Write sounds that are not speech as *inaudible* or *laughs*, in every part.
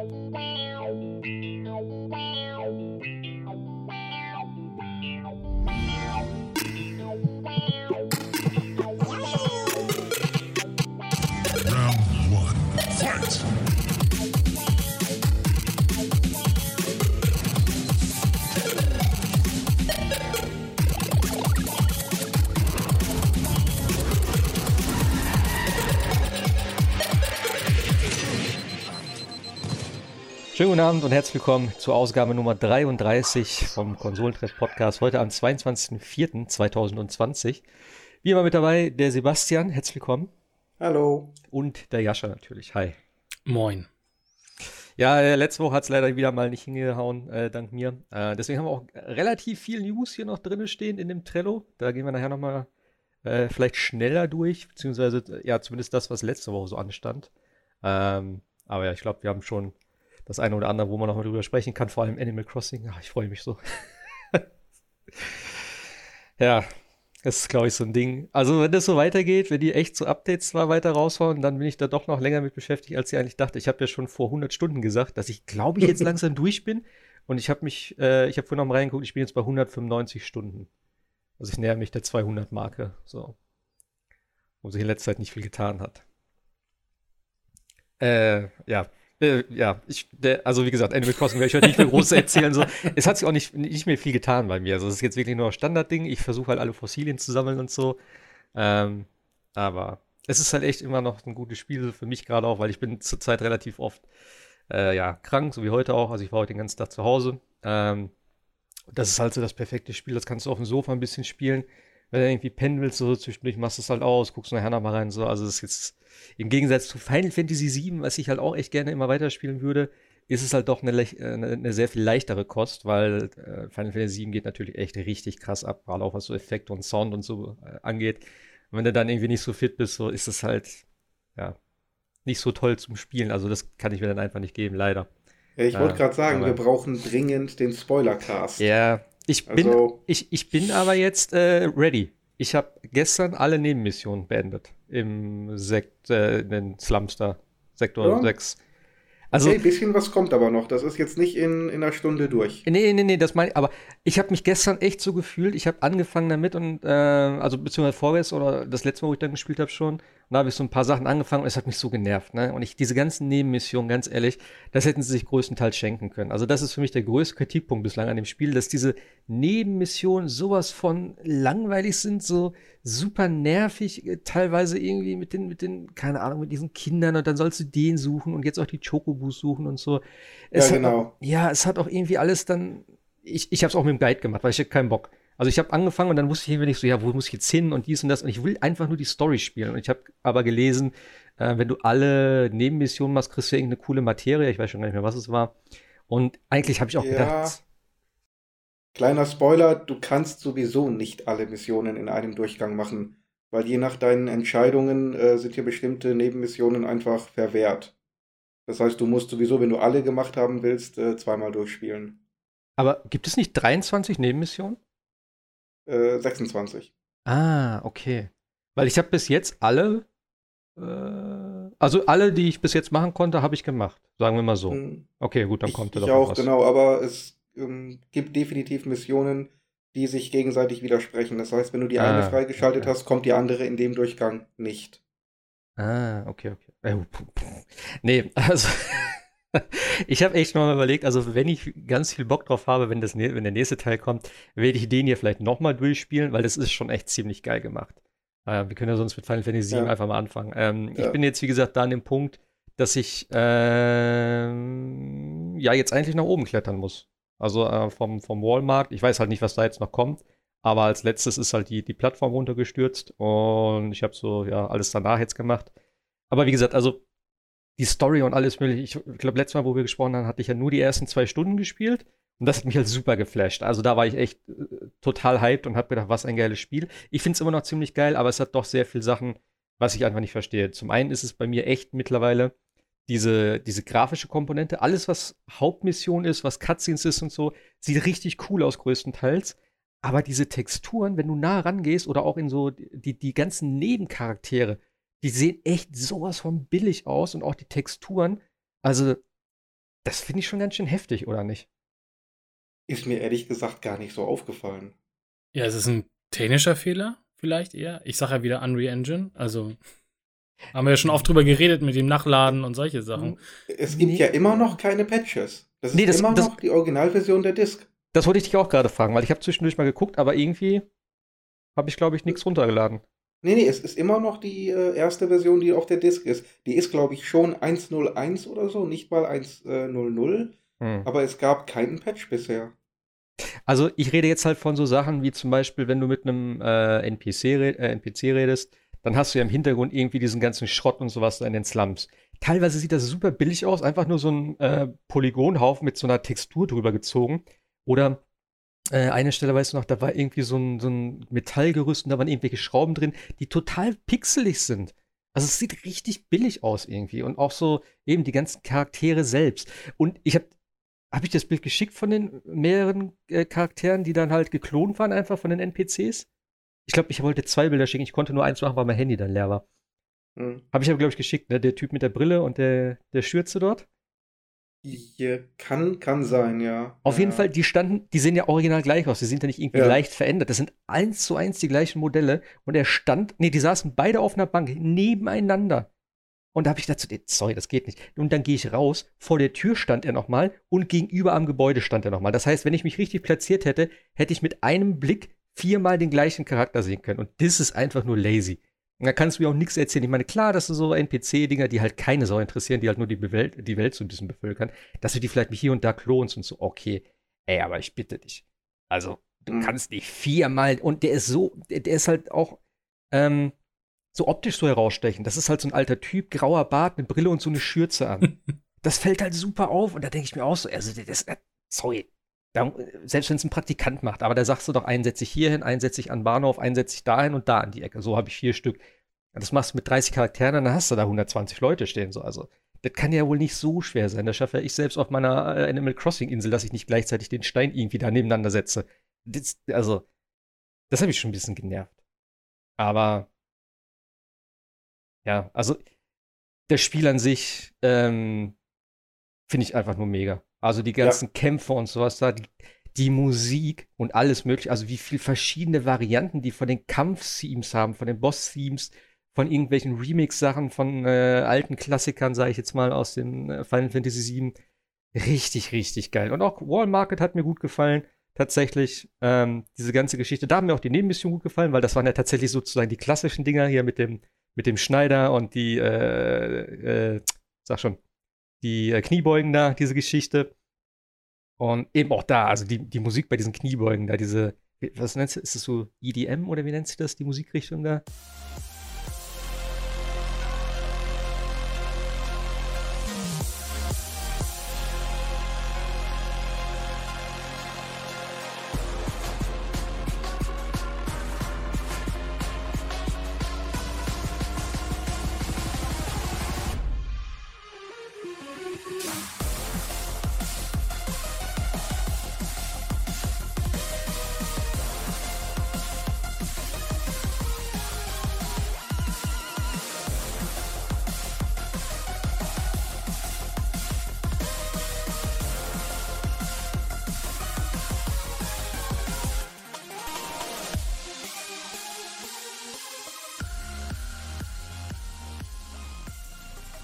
Round one, fight! Schönen guten Abend und herzlich willkommen zur Ausgabe Nummer 33 vom Konsolentreff Podcast. Heute am 22.04.2020. Wie immer mit dabei der Sebastian. Herzlich willkommen. Hallo. Und der Jascha natürlich. Hi. Moin. Ja, äh, letzte Woche hat es leider wieder mal nicht hingehauen, äh, dank mir. Äh, deswegen haben wir auch relativ viel News hier noch drin stehen in dem Trello. Da gehen wir nachher nochmal äh, vielleicht schneller durch, beziehungsweise ja, zumindest das, was letzte Woche so anstand. Ähm, aber ja, ich glaube, wir haben schon das eine oder andere, wo man nochmal drüber sprechen kann, vor allem Animal Crossing. Ach, ich freue mich so. *laughs* ja, das ist, glaube ich, so ein Ding. Also, wenn das so weitergeht, wenn die echt so Updates zwar weiter raushauen, dann bin ich da doch noch länger mit beschäftigt, als ich eigentlich dachte. Ich habe ja schon vor 100 Stunden gesagt, dass ich, glaube ich, jetzt *laughs* langsam durch bin. Und ich habe mich, äh, ich habe vorhin noch mal reingeguckt, ich bin jetzt bei 195 Stunden. Also, ich näher mich der 200-Marke. So. Wo sich in letzter Zeit nicht viel getan hat. Äh, ja, äh, ja, ich, der, also wie gesagt, Animal Crossing werde ich heute nicht mehr groß *laughs* erzählen. So. Es hat sich auch nicht, nicht mehr viel getan bei mir. Also es ist jetzt wirklich nur ein Standardding. Ich versuche halt alle Fossilien zu sammeln und so. Ähm, aber es ist halt echt immer noch ein gutes Spiel für mich gerade auch, weil ich bin zurzeit relativ oft äh, ja, krank, so wie heute auch. Also ich war heute den ganzen Tag zu Hause. Ähm, das ist halt so das perfekte Spiel. Das kannst du auf dem Sofa ein bisschen spielen wenn du irgendwie pennen willst, so zwischendurch machst du es halt aus, guckst nachher noch mal rein, so. Also, das ist jetzt im Gegensatz zu Final Fantasy VII, was ich halt auch echt gerne immer weiterspielen würde, ist es halt doch eine, eine, eine sehr viel leichtere Kost, weil äh, Final Fantasy VII geht natürlich echt richtig krass ab, gerade auch was so Effekte und Sound und so äh, angeht. Und wenn du dann irgendwie nicht so fit bist, so ist es halt, ja, nicht so toll zum Spielen. Also, das kann ich mir dann einfach nicht geben, leider. Ja, ich wollte gerade sagen, wir brauchen dringend den Spoilercast. Ja, ich bin, also, ich, ich bin aber jetzt äh, ready. Ich habe gestern alle Nebenmissionen beendet im Sekt, äh, in den Slumster, Sektor ja. 6. Also, okay, ein bisschen was kommt aber noch. Das ist jetzt nicht in, in einer Stunde durch. Nee, nee, nee, das meine ich. Aber ich habe mich gestern echt so gefühlt. Ich habe angefangen damit und, äh, also beziehungsweise vorgestern oder das letzte Mal, wo ich dann gespielt habe schon. Und da habe ich so ein paar Sachen angefangen und es hat mich so genervt. Ne? Und ich, diese ganzen Nebenmissionen, ganz ehrlich, das hätten sie sich größtenteils schenken können. Also das ist für mich der größte Kritikpunkt bislang an dem Spiel, dass diese Nebenmissionen sowas von langweilig sind, so super nervig, äh, teilweise irgendwie mit den, mit den, keine Ahnung, mit diesen Kindern und dann sollst du den suchen und jetzt auch die Chocobus suchen und so. Es ja, genau. Auch, ja, es hat auch irgendwie alles dann, ich, ich habe es auch mit dem Guide gemacht, weil ich hatte keinen Bock. Also ich habe angefangen und dann wusste ich irgendwie nicht so, ja, wo muss ich jetzt hin und dies und das. Und ich will einfach nur die Story spielen. Und ich habe aber gelesen, äh, wenn du alle Nebenmissionen machst, kriegst du irgendeine coole Materie. Ich weiß schon gar nicht mehr, was es war. Und eigentlich habe ich auch ja. gedacht. Kleiner Spoiler, du kannst sowieso nicht alle Missionen in einem Durchgang machen. Weil je nach deinen Entscheidungen äh, sind hier bestimmte Nebenmissionen einfach verwehrt. Das heißt, du musst sowieso, wenn du alle gemacht haben willst, äh, zweimal durchspielen. Aber gibt es nicht 23 Nebenmissionen? 26. Äh, ah, okay. Weil ich habe bis jetzt alle, äh, also alle, die ich bis jetzt machen konnte, habe ich gemacht. Sagen wir mal so. Hm. Okay, gut, dann kommt ich, da doch auch, was. genau, aber es ähm, gibt definitiv Missionen, die sich gegenseitig widersprechen. Das heißt, wenn du die ah, eine freigeschaltet okay. hast, kommt die andere in dem Durchgang nicht. Ah, okay, okay. Äh, nee, *laughs* also ich habe echt mal überlegt, also wenn ich ganz viel Bock drauf habe, wenn, das, wenn der nächste Teil kommt, werde ich den hier vielleicht nochmal durchspielen, weil das ist schon echt ziemlich geil gemacht. Äh, wir können ja sonst mit Final Fantasy VII ja. einfach mal anfangen. Ähm, ja. Ich bin jetzt, wie gesagt, da an dem Punkt, dass ich ähm, ja jetzt eigentlich nach oben klettern muss. Also äh, vom, vom Walmart. Ich weiß halt nicht, was da jetzt noch kommt. Aber als letztes ist halt die, die Plattform runtergestürzt und ich habe so ja alles danach jetzt gemacht. Aber wie gesagt, also die Story und alles mögliche. Ich glaube, letztes Mal, wo wir gesprochen haben, hatte ich ja nur die ersten zwei Stunden gespielt. Und das hat mich halt super geflasht. Also da war ich echt äh, total hyped und habe gedacht, was ein geiles Spiel. Ich finde es immer noch ziemlich geil, aber es hat doch sehr viele Sachen, was ich einfach nicht verstehe. Zum einen ist es bei mir echt mittlerweile diese, diese grafische Komponente. Alles, was Hauptmission ist, was Cutscenes ist und so, sieht richtig cool aus größtenteils. Aber diese Texturen, wenn du nah rangehst oder auch in so die, die ganzen Nebencharaktere, die sehen echt sowas von billig aus und auch die Texturen. Also, Das finde ich schon ganz schön heftig, oder nicht? Ist mir ehrlich gesagt gar nicht so aufgefallen. Ja, es ist ein technischer Fehler, vielleicht eher. Ich sage ja wieder Unreal Engine. Also *laughs* haben wir ja schon oft drüber geredet mit dem Nachladen und solche Sachen. Es gibt Nee. ja immer noch keine Patches. Das ist Nee, das- immer das- noch die Originalversion der Disk. Das wollte ich dich auch gerade fragen, weil ich habe zwischendurch mal geguckt, aber irgendwie habe ich, glaube ich, nichts runtergeladen. Nee, nee, es ist immer noch die äh, erste Version, die auf der Disk ist. Die ist, glaube ich, schon 1.01 oder so, nicht mal 1.00. Hm. Aber es gab keinen Patch bisher. Also ich rede jetzt halt von so Sachen wie zum Beispiel, wenn du mit einem äh, NPC, äh, NPC redest, dann hast du ja im Hintergrund irgendwie diesen ganzen Schrott und sowas da in den Slums. Teilweise sieht das super billig aus, einfach nur so ein äh, Polygonhaufen mit so einer Textur drüber gezogen. Oder äh, eine Stelle, weißt du noch, da war irgendwie so ein, so ein Metallgerüst und da waren irgendwelche Schrauben drin, die total pixelig sind. Also es sieht richtig billig aus irgendwie und auch so eben die ganzen Charaktere selbst. Und ich habe habe ich das Bild geschickt von den mehreren äh, Charakteren, die dann halt geklont waren, einfach von den NPCs? Ich glaube, ich wollte zwei Bilder schicken. Ich konnte nur eins machen, weil mein Handy dann leer war. Hm. Habe ich aber, glaube ich, geschickt, ne? Der Typ mit der Brille und der, der Schürze dort. Hier kann, kann sein, ja. Auf ja. jeden Fall, die standen, die sehen ja original gleich aus. Die sind ja nicht irgendwie Ja. leicht verändert. Das sind eins zu eins die gleichen Modelle. Und er stand, nee, die saßen beide auf einer Bank nebeneinander. Und da habe ich dazu, sorry, das geht nicht. Und dann gehe ich raus, vor der Tür stand er nochmal und gegenüber am Gebäude stand er nochmal. Das heißt, wenn ich mich richtig platziert hätte, hätte ich mit einem Blick viermal den gleichen Charakter sehen können. Und das ist einfach nur lazy. Und da kannst du mir auch nichts erzählen. Ich meine, klar, das sind so NPC-Dinger, die halt keine Sau interessieren, die halt nur die Welt, die Welt so ein bisschen bevölkern, dass du die vielleicht hier und da klonst und so, okay. Ey, aber ich bitte dich. Also, du Mhm. kannst nicht viermal, und der ist so, der, ist halt auch, ähm, so optisch so herausstechen. Das ist halt so ein alter Typ, grauer Bart, eine Brille und so eine Schürze an. *laughs* das fällt halt super auf und da denke ich mir auch so, also das, das sorry, da, selbst wenn es ein Praktikant macht, aber da sagst du doch, einen setze ich hier hin, einen setze ich an Bahnhof, einen setze ich dahin und da an die Ecke. So habe ich vier Stück. Das machst du mit 30 Charakteren, dann hast du da 120 Leute stehen. So. Also, das kann ja wohl nicht so schwer sein. Das schaffe ich selbst auf meiner äh, Animal Crossing Insel, dass ich nicht gleichzeitig den Stein irgendwie da nebeneinander setze. Das, also, das habe ich schon ein bisschen genervt. Aber ja, also das Spiel an sich ähm, finde ich einfach nur mega. Also die ganzen Kämpfe und sowas da, die, die Musik und alles mögliche, also wie viele verschiedene Varianten die von den Kampf-Themes haben, von den Boss-Themes, von irgendwelchen Remix-Sachen von äh, alten Klassikern, sage ich jetzt mal, aus dem äh, Final Fantasy VII. Richtig, richtig geil. Und auch Wall Market hat mir gut gefallen. Tatsächlich, ähm, diese ganze Geschichte. Da haben mir auch die Nebenmissionen gut gefallen, weil das waren ja tatsächlich sozusagen die klassischen Dinger hier mit dem, mit dem Schneider und die, äh, äh, sag schon, die äh, Kniebeugen da, diese Geschichte. Und eben auch da, also die, die Musik bei diesen Kniebeugen da, diese, was nennst du, ist das so EDM oder wie nennt sich das, die Musikrichtung da?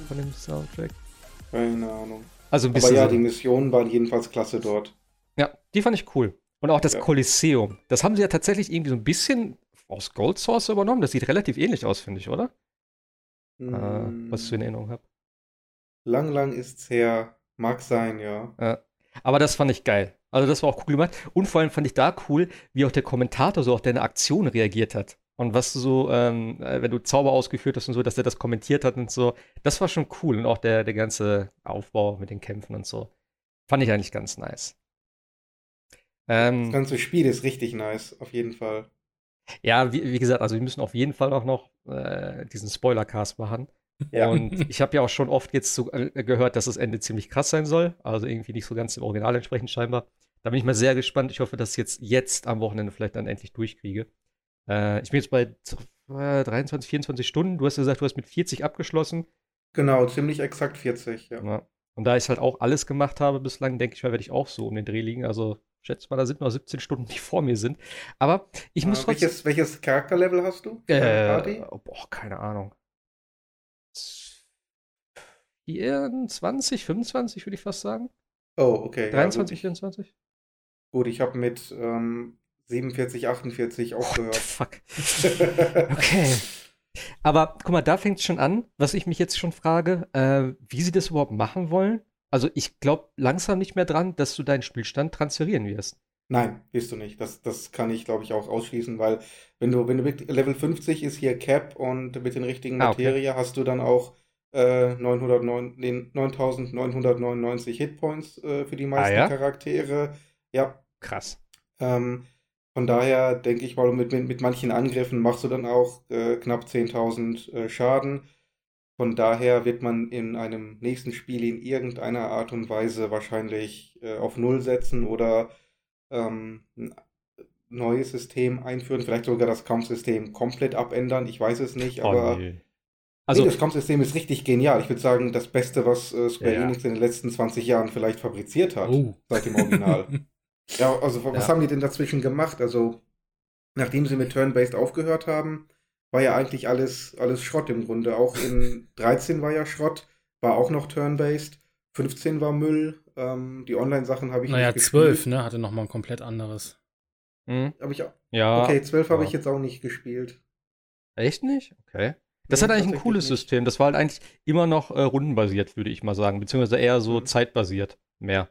Von dem Soundtrack. Keine Ahnung. Also ein Aber bisschen. ja, so- die Missionen waren jedenfalls klasse dort. Ja, die fand ich cool. Und auch das Ja. Kolosseum. Das haben sie ja tatsächlich irgendwie so ein bisschen aus Gold Source übernommen. Das sieht relativ ähnlich aus, finde ich, oder? Äh, Hm, was ich so in Erinnerung habe. lang, lang ist's her. Mag sein, ja. Aber das fand ich geil. Also das war auch cool gemacht. Und vor allem fand ich da cool, wie auch der Kommentator so auf deine Aktion reagiert hat. Und was du so, ähm, äh, wenn du Zauber ausgeführt hast und so, dass der das kommentiert hat und so. Das war schon cool. Und auch der, der ganze Aufbau mit den Kämpfen und so. Fand ich eigentlich ganz nice. Das Ähm, ganze Spiel ist richtig nice, auf jeden Fall. ja, wie, wie gesagt, also wir müssen auf jeden Fall auch noch äh, diesen Spoiler-Cast machen. Ja. Und *laughs* ich habe ja auch schon oft jetzt so, äh, gehört, dass das Ende ziemlich krass sein soll. Also irgendwie nicht so ganz dem Original entsprechend scheinbar. Da bin ich mal sehr gespannt. Ich hoffe, dass ich jetzt, jetzt am Wochenende vielleicht dann endlich durchkriege. Äh, ich bin jetzt bei äh, 23, 24 Stunden. Du hast ja gesagt, du hast mit 40 abgeschlossen. Genau, ziemlich exakt 40, ja. Ja. Und da ich halt auch alles gemacht habe bislang, denke ich mal, werde ich auch so um den Dreh liegen. Also schätze mal, da sind noch 17 Stunden, die vor mir sind. Aber ich muss Äh, trotzdem. welches, welches Charakterlevel hast du? deine Äh, Party? boah, keine Ahnung. 24, 25 würde ich fast sagen. Oh, okay. ja, 23, gut. 24? Gut, ich habe mit ähm, 47, 48 What the aufgehört. fuck? Okay. Aber guck mal, da fängt es schon an, was ich mich jetzt schon frage, äh, wie sie das überhaupt machen wollen. Also ich glaube langsam nicht mehr dran, dass du deinen Spielstand transferieren wirst. Nein, wirst du nicht. Das, das kann ich, glaube ich, auch ausschließen, weil wenn du, wenn du Level 50 ist hier Cap und mit den richtigen Ah, okay. Materie hast du dann auch äh, 909, nee, 9999 Hitpoints äh, für die meisten Ah, ja? Charaktere. Ja, Krass. ähm, von daher denke ich mal, mit, mit, mit manchen Angriffen machst du dann auch äh, knapp 10.000 äh, Schaden. Von daher wird man in einem nächsten Spiel in irgendeiner Art und Weise wahrscheinlich äh, auf Null setzen oder ähm, ein neues System einführen, vielleicht sogar das Kampfsystem komplett abändern. Ich weiß es nicht, Oh, aber nee. also, Also, das Kampfsystem ist richtig genial. Ich würde sagen, das Beste, was äh, Square Ja, ja. Enix in den letzten 20 Jahren vielleicht fabriziert hat, Oh. seit dem Original. *laughs* Ja, also was Ja. haben die denn dazwischen gemacht? Also, nachdem sie mit Turn-Based aufgehört haben, war ja eigentlich alles, alles Schrott im Grunde. Auch in *laughs* 13 war ja Schrott, war auch noch Turn-Based. 15 war Müll. Ähm, die Online-Sachen habe ich naja, nicht 12, gespielt. ne? Hatte nochmal ein komplett anderes. hm, Hab ich, auch- ja. okay, 12 habe ja. ich jetzt auch nicht gespielt. Echt nicht? Okay. Das Nee, hat eigentlich ein cooles nicht. System. Das war halt eigentlich immer noch äh, rundenbasiert, würde ich mal sagen. Beziehungsweise eher so Mhm. zeitbasiert. Mehr.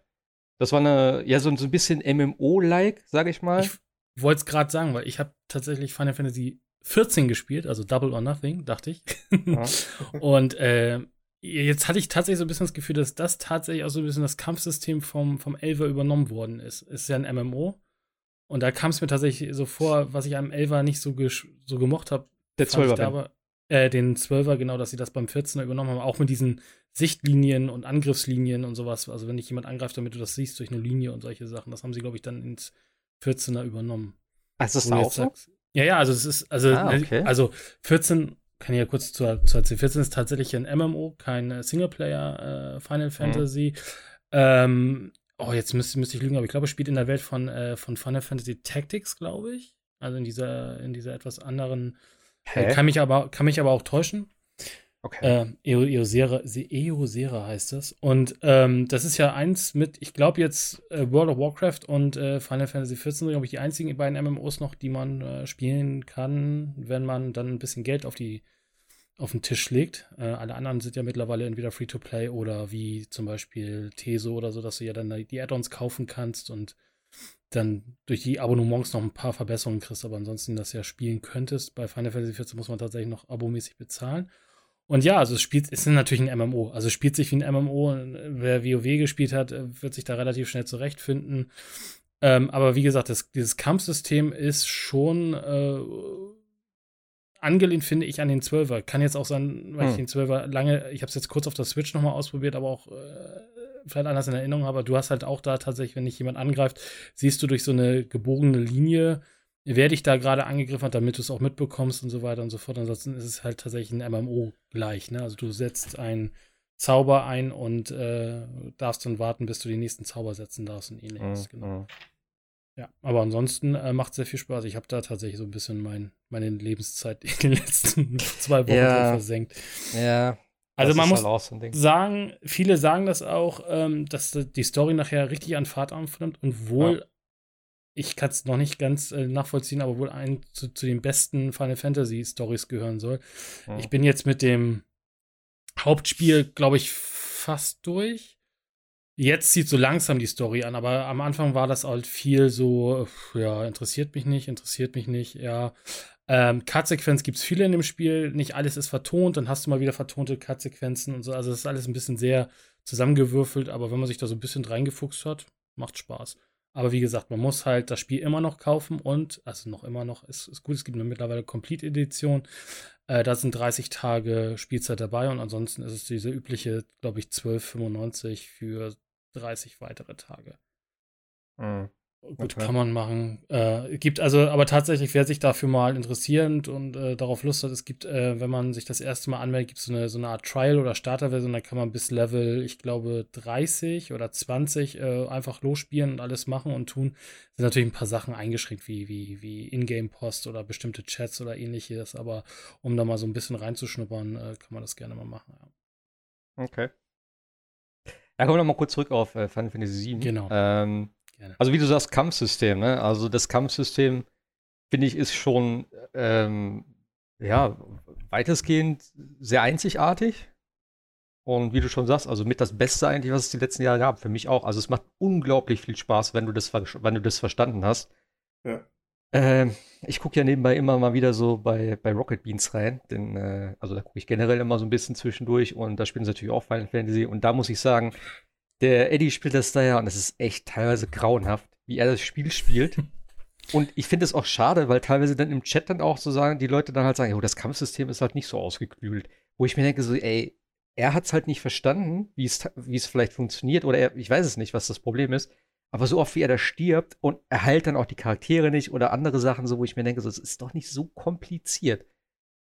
Das war eine, ja, so, so ein bisschen MMO-like, sag ich mal. Ich wollte es gerade sagen, weil ich habe tatsächlich Final Fantasy 14 gespielt, also Double or Nothing, dachte ich. Ja. *laughs* Und äh, jetzt hatte ich tatsächlich so ein bisschen das Gefühl, dass das tatsächlich auch so ein bisschen das Kampfsystem vom, vom Elver übernommen worden ist. Es ist ja ein MMO. Und da kam es mir tatsächlich so vor, was ich am Elver nicht so, so gemocht habe. Der fand ich da 12er. Äh, den 12er, genau, dass sie das beim 14er übernommen haben. Auch mit diesen Sichtlinien und Angriffslinien und sowas. Also wenn dich jemand angreift, damit du das siehst durch eine Linie und solche Sachen. Das haben sie, glaube ich, dann ins 14er übernommen. Also ist das auch so? sagst- Ja, ja, also es ist, also, Ah, ne, okay. also 14, kann ich ja kurz zu, zu erzählen, 14 ist tatsächlich ein MMO, kein äh, Singleplayer äh, Mhm. Final Fantasy. Ähm, oh, jetzt müsste, müsste ich lügen, aber ich glaube, es spielt in der Welt von, äh, von Final Fantasy Tactics, glaube ich. Also in dieser, in dieser etwas anderen, Hä? kann mich aber, kann mich aber auch täuschen. Okay. Äh, Eo- Eosera, Se- Eosera heißt das. Und ähm, das ist ja eins mit, ich glaube jetzt äh, World of Warcraft und äh, Final Fantasy XIV sind, glaube ich, die einzigen beiden MMOs noch, die man äh, spielen kann, wenn man dann ein bisschen Geld auf die auf den Tisch legt. Äh, alle anderen sind ja mittlerweile entweder Free-to-Play oder wie zum Beispiel Teso oder so, dass du ja dann die Add-ons kaufen kannst und dann durch die Abonnements noch ein paar Verbesserungen kriegst, aber ansonsten das ja spielen könntest. Bei Final Fantasy XIV muss man tatsächlich noch abomäßig bezahlen. Und ja, also es spielt, es ist natürlich ein MMO. Also es spielt sich wie ein MMO. Wer WoW gespielt hat, äh, wird sich da relativ schnell zurechtfinden. Ähm, aber wie gesagt, das, dieses Kampfsystem ist schon äh, angelehnt, finde ich, an den 12er. Kann jetzt auch sein, weil ich Hm. den 12er lange, ich habe es jetzt kurz auf der Switch nochmal ausprobiert, aber auch äh, vielleicht anders in Erinnerung habe. Du hast halt auch da tatsächlich, wenn dich jemand angreift, siehst du durch so eine gebogene Linie, wer dich da gerade angegriffen hat, damit du es auch mitbekommst und so weiter und so fort. Ansonsten ist es halt tatsächlich ein MMO gleich. Ne? Also du setzt einen Zauber ein und äh, darfst dann warten, bis du den nächsten Zauber setzen darfst und ähnliches. Mhm, Genau. mhm. Ja, aber ansonsten äh, macht sehr viel Spaß. Ich habe da tatsächlich so ein bisschen mein, meine Lebenszeit *laughs* in den letzten zwei Wochen Ja. versenkt. Ja. Also das man muss halt sagen, viele sagen das auch, ähm, dass die Story nachher richtig an Fahrt aufnimmt und wohl, Ja. ich kann es noch nicht ganz äh, nachvollziehen, aber wohl ein zu, zu den besten Final Fantasy Stories gehören soll. Mhm. Ich bin jetzt mit dem Hauptspiel, glaube ich, fast durch. Jetzt zieht so langsam die Story an, aber am Anfang war das halt viel so, ja, interessiert mich nicht, interessiert mich nicht, ja. Ähm, Cut-Sequenz gibt es viele in dem Spiel, nicht alles ist vertont, dann hast du mal wieder vertonte Cut-Sequenzen und so, also das ist alles ein bisschen sehr zusammengewürfelt, aber wenn man sich da so ein bisschen reingefuchst hat, macht Spaß. Aber wie gesagt, man muss halt das Spiel immer noch kaufen und, also noch immer noch, ist, ist gut, es gibt eine mittlerweile Complete Edition. Äh, da sind 30 Tage Spielzeit dabei und ansonsten ist es diese übliche, glaube ich, 12,95 für 30 weitere Tage. Mhm. Gut, okay. kann man machen. Äh, gibt also, aber tatsächlich, wer sich dafür mal interessiert und äh, darauf Lust hat, es gibt, äh, wenn man sich das erste Mal anmeldet, gibt es so eine, so eine Art Trial- oder Starterversion, da kann man bis Level, ich glaube, 30 oder 20 äh, einfach losspielen und alles machen und tun. Sind natürlich ein paar Sachen eingeschränkt, wie, wie, wie Ingame-Post oder bestimmte Chats oder ähnliches, aber um da mal so ein bisschen reinzuschnuppern, äh, kann man das gerne mal machen. Ja. Okay. Ja, kommen wir mal kurz zurück auf äh, Final Fantasy VII. Genau. Ähm, Gerne. Also wie du sagst, Kampfsystem, ne? Also das Kampfsystem, finde ich, ist schon ähm, ja, weitestgehend sehr einzigartig. Und wie du schon sagst, also mit das Beste eigentlich, was es die letzten Jahre gab, für mich auch. Also es macht unglaublich viel Spaß, wenn du das, wenn du das verstanden hast. Ja. Ähm, ich gucke ja nebenbei immer mal wieder so bei, bei Rocket Beans rein, denn, äh, also da gucke ich generell immer so ein bisschen zwischendurch und da spielen sie natürlich auch Final Fantasy und da muss ich sagen, der Eddie spielt das da ja und es ist echt teilweise grauenhaft, wie er das Spiel spielt. *laughs* und ich finde es auch schade, weil teilweise dann im Chat dann auch so sagen, die Leute dann halt sagen, oh, das Kampfsystem ist halt nicht so ausgeklügelt. Wo ich mir denke, so, ey, er hat es halt nicht verstanden, wie es, wie es vielleicht funktioniert, oder er, ich weiß es nicht, was das Problem ist. Aber so oft wie er da stirbt und er heilt dann auch die Charaktere nicht oder andere Sachen, so wo ich mir denke, so, es ist doch nicht so kompliziert.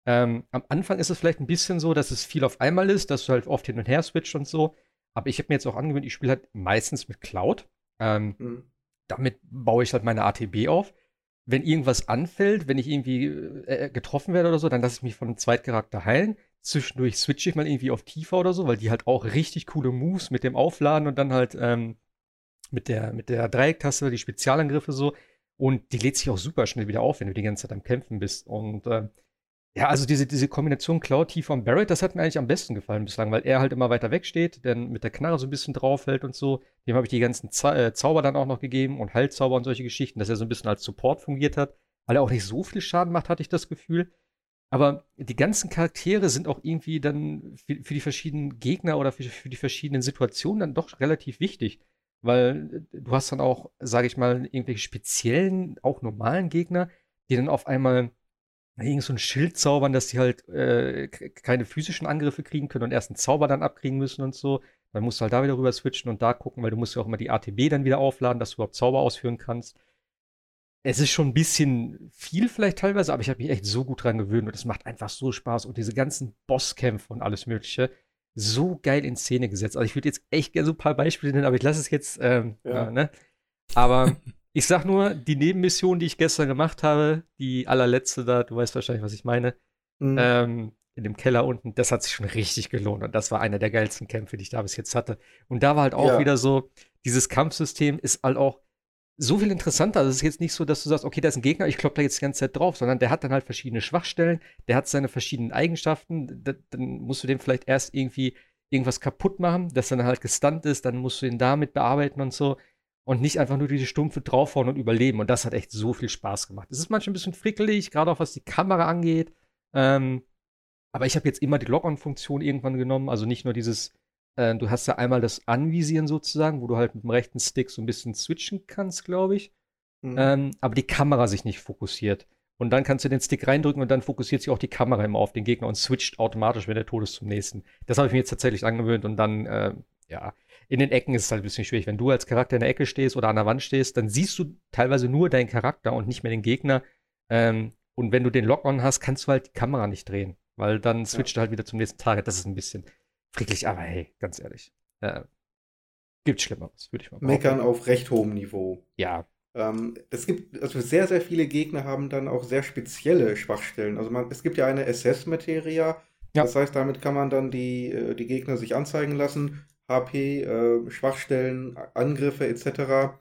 Ähm, am Anfang ist es vielleicht ein bisschen so, dass es viel auf einmal ist, dass du halt oft hin und her switcht und so. Aber ich habe mir jetzt auch angewöhnt, ich spiele halt meistens mit Cloud. Ähm, mhm. Damit baue ich halt meine ATB auf. Wenn irgendwas anfällt, wenn ich irgendwie äh, getroffen werde oder so, dann lasse ich mich von einem Zweitcharakter heilen. Zwischendurch switche ich mal irgendwie auf Tifa oder so, weil die halt auch richtig coole Moves mit dem Aufladen und dann halt ähm, mit der, mit der Dreiecktaste, die Spezialangriffe so. Und die lädt sich auch super schnell wieder auf, wenn du die ganze Zeit am Kämpfen bist. Und äh, ja, also diese, diese Kombination Cloud, Tifa und Barrett, das hat mir eigentlich am besten gefallen bislang, weil er halt immer weiter weg steht, dann mit der Knarre so ein bisschen draufhält und so. Dem habe ich die ganzen Za äh, Zauber dann auch noch gegeben und Heilzauber und solche Geschichten, dass er so ein bisschen als Support fungiert hat. Weil er auch nicht so viel Schaden macht, hatte ich das Gefühl. Aber die ganzen Charaktere sind auch irgendwie dann für, für die verschiedenen Gegner oder für, für, die verschiedenen Situationen dann doch relativ wichtig. Weil du hast dann auch, sage ich mal, irgendwelche speziellen, auch normalen Gegner, die dann auf einmal irgend so ein Schild zaubern, dass die halt äh, keine physischen Angriffe kriegen können und erst einen Zauber dann abkriegen müssen und so. Dann musst du halt da wieder rüber switchen und da gucken, weil du musst ja auch immer die ATB dann wieder aufladen, dass du überhaupt Zauber ausführen kannst. Es ist schon ein bisschen viel vielleicht teilweise, aber ich habe mich echt so gut dran gewöhnt und es macht einfach so Spaß und diese ganzen Bosskämpfe und alles mögliche so geil in Szene gesetzt. Also ich würde jetzt echt gerne so ein paar Beispiele nennen, aber ich lasse es jetzt, ähm, ja. äh, ne? Aber *laughs* Ich sag nur, die Nebenmission, die ich gestern gemacht habe, die allerletzte da, du weißt wahrscheinlich, was ich meine, mhm. ähm, in dem Keller unten, das hat sich schon richtig gelohnt. Und das war einer der geilsten Kämpfe, die ich da bis jetzt hatte. Und da war halt auch ja. wieder so, dieses Kampfsystem ist halt auch so viel interessanter. Also es ist jetzt nicht so, dass du sagst, okay, da ist ein Gegner, ich klopp da jetzt die ganze Zeit drauf, sondern der hat dann halt verschiedene Schwachstellen, der hat seine verschiedenen Eigenschaften. Da, dann musst du dem vielleicht erst irgendwie irgendwas kaputt machen, dass dann halt gestunt ist, dann musst du ihn damit bearbeiten und so und nicht einfach nur diese stumpfe draufhauen und überleben. Und das hat echt so viel Spaß gemacht. Es ist manchmal ein bisschen frickelig, gerade auch was die Kamera angeht. Ähm, aber ich habe jetzt immer die Lock-on-Funktion irgendwann genommen. Also nicht nur dieses, äh, du hast ja einmal das Anvisieren sozusagen, wo du halt mit dem rechten Stick so ein bisschen switchen kannst, glaube ich. Mhm. Ähm, aber die Kamera sich nicht fokussiert. Und dann kannst du den Stick reindrücken und dann fokussiert sich auch die Kamera immer auf den Gegner und switcht automatisch, wenn der tot ist, zum nächsten. Das habe ich mir jetzt tatsächlich angewöhnt und dann, äh, ja, in den Ecken ist es halt ein bisschen schwierig. Wenn du als Charakter in der Ecke stehst oder an der Wand stehst, dann siehst du teilweise nur deinen Charakter und nicht mehr den Gegner. Ähm, und wenn du den Lock-on hast, kannst du halt die Kamera nicht drehen, weil dann switcht ja. du halt wieder zum nächsten Target. Das ist ein bisschen fricklich, aber hey, ganz ehrlich. Äh, gibt Schlimmeres, würde ich mal sagen. Meckern auf recht hohem Niveau. Ja. Ähm, es gibt, also sehr, sehr viele Gegner haben dann auch sehr spezielle Schwachstellen. Also man, es gibt ja eine SS-Materia. Ja. Das heißt, damit kann man dann die, äh, die Gegner sich anzeigen lassen. HP, äh, Schwachstellen, Angriffe etc.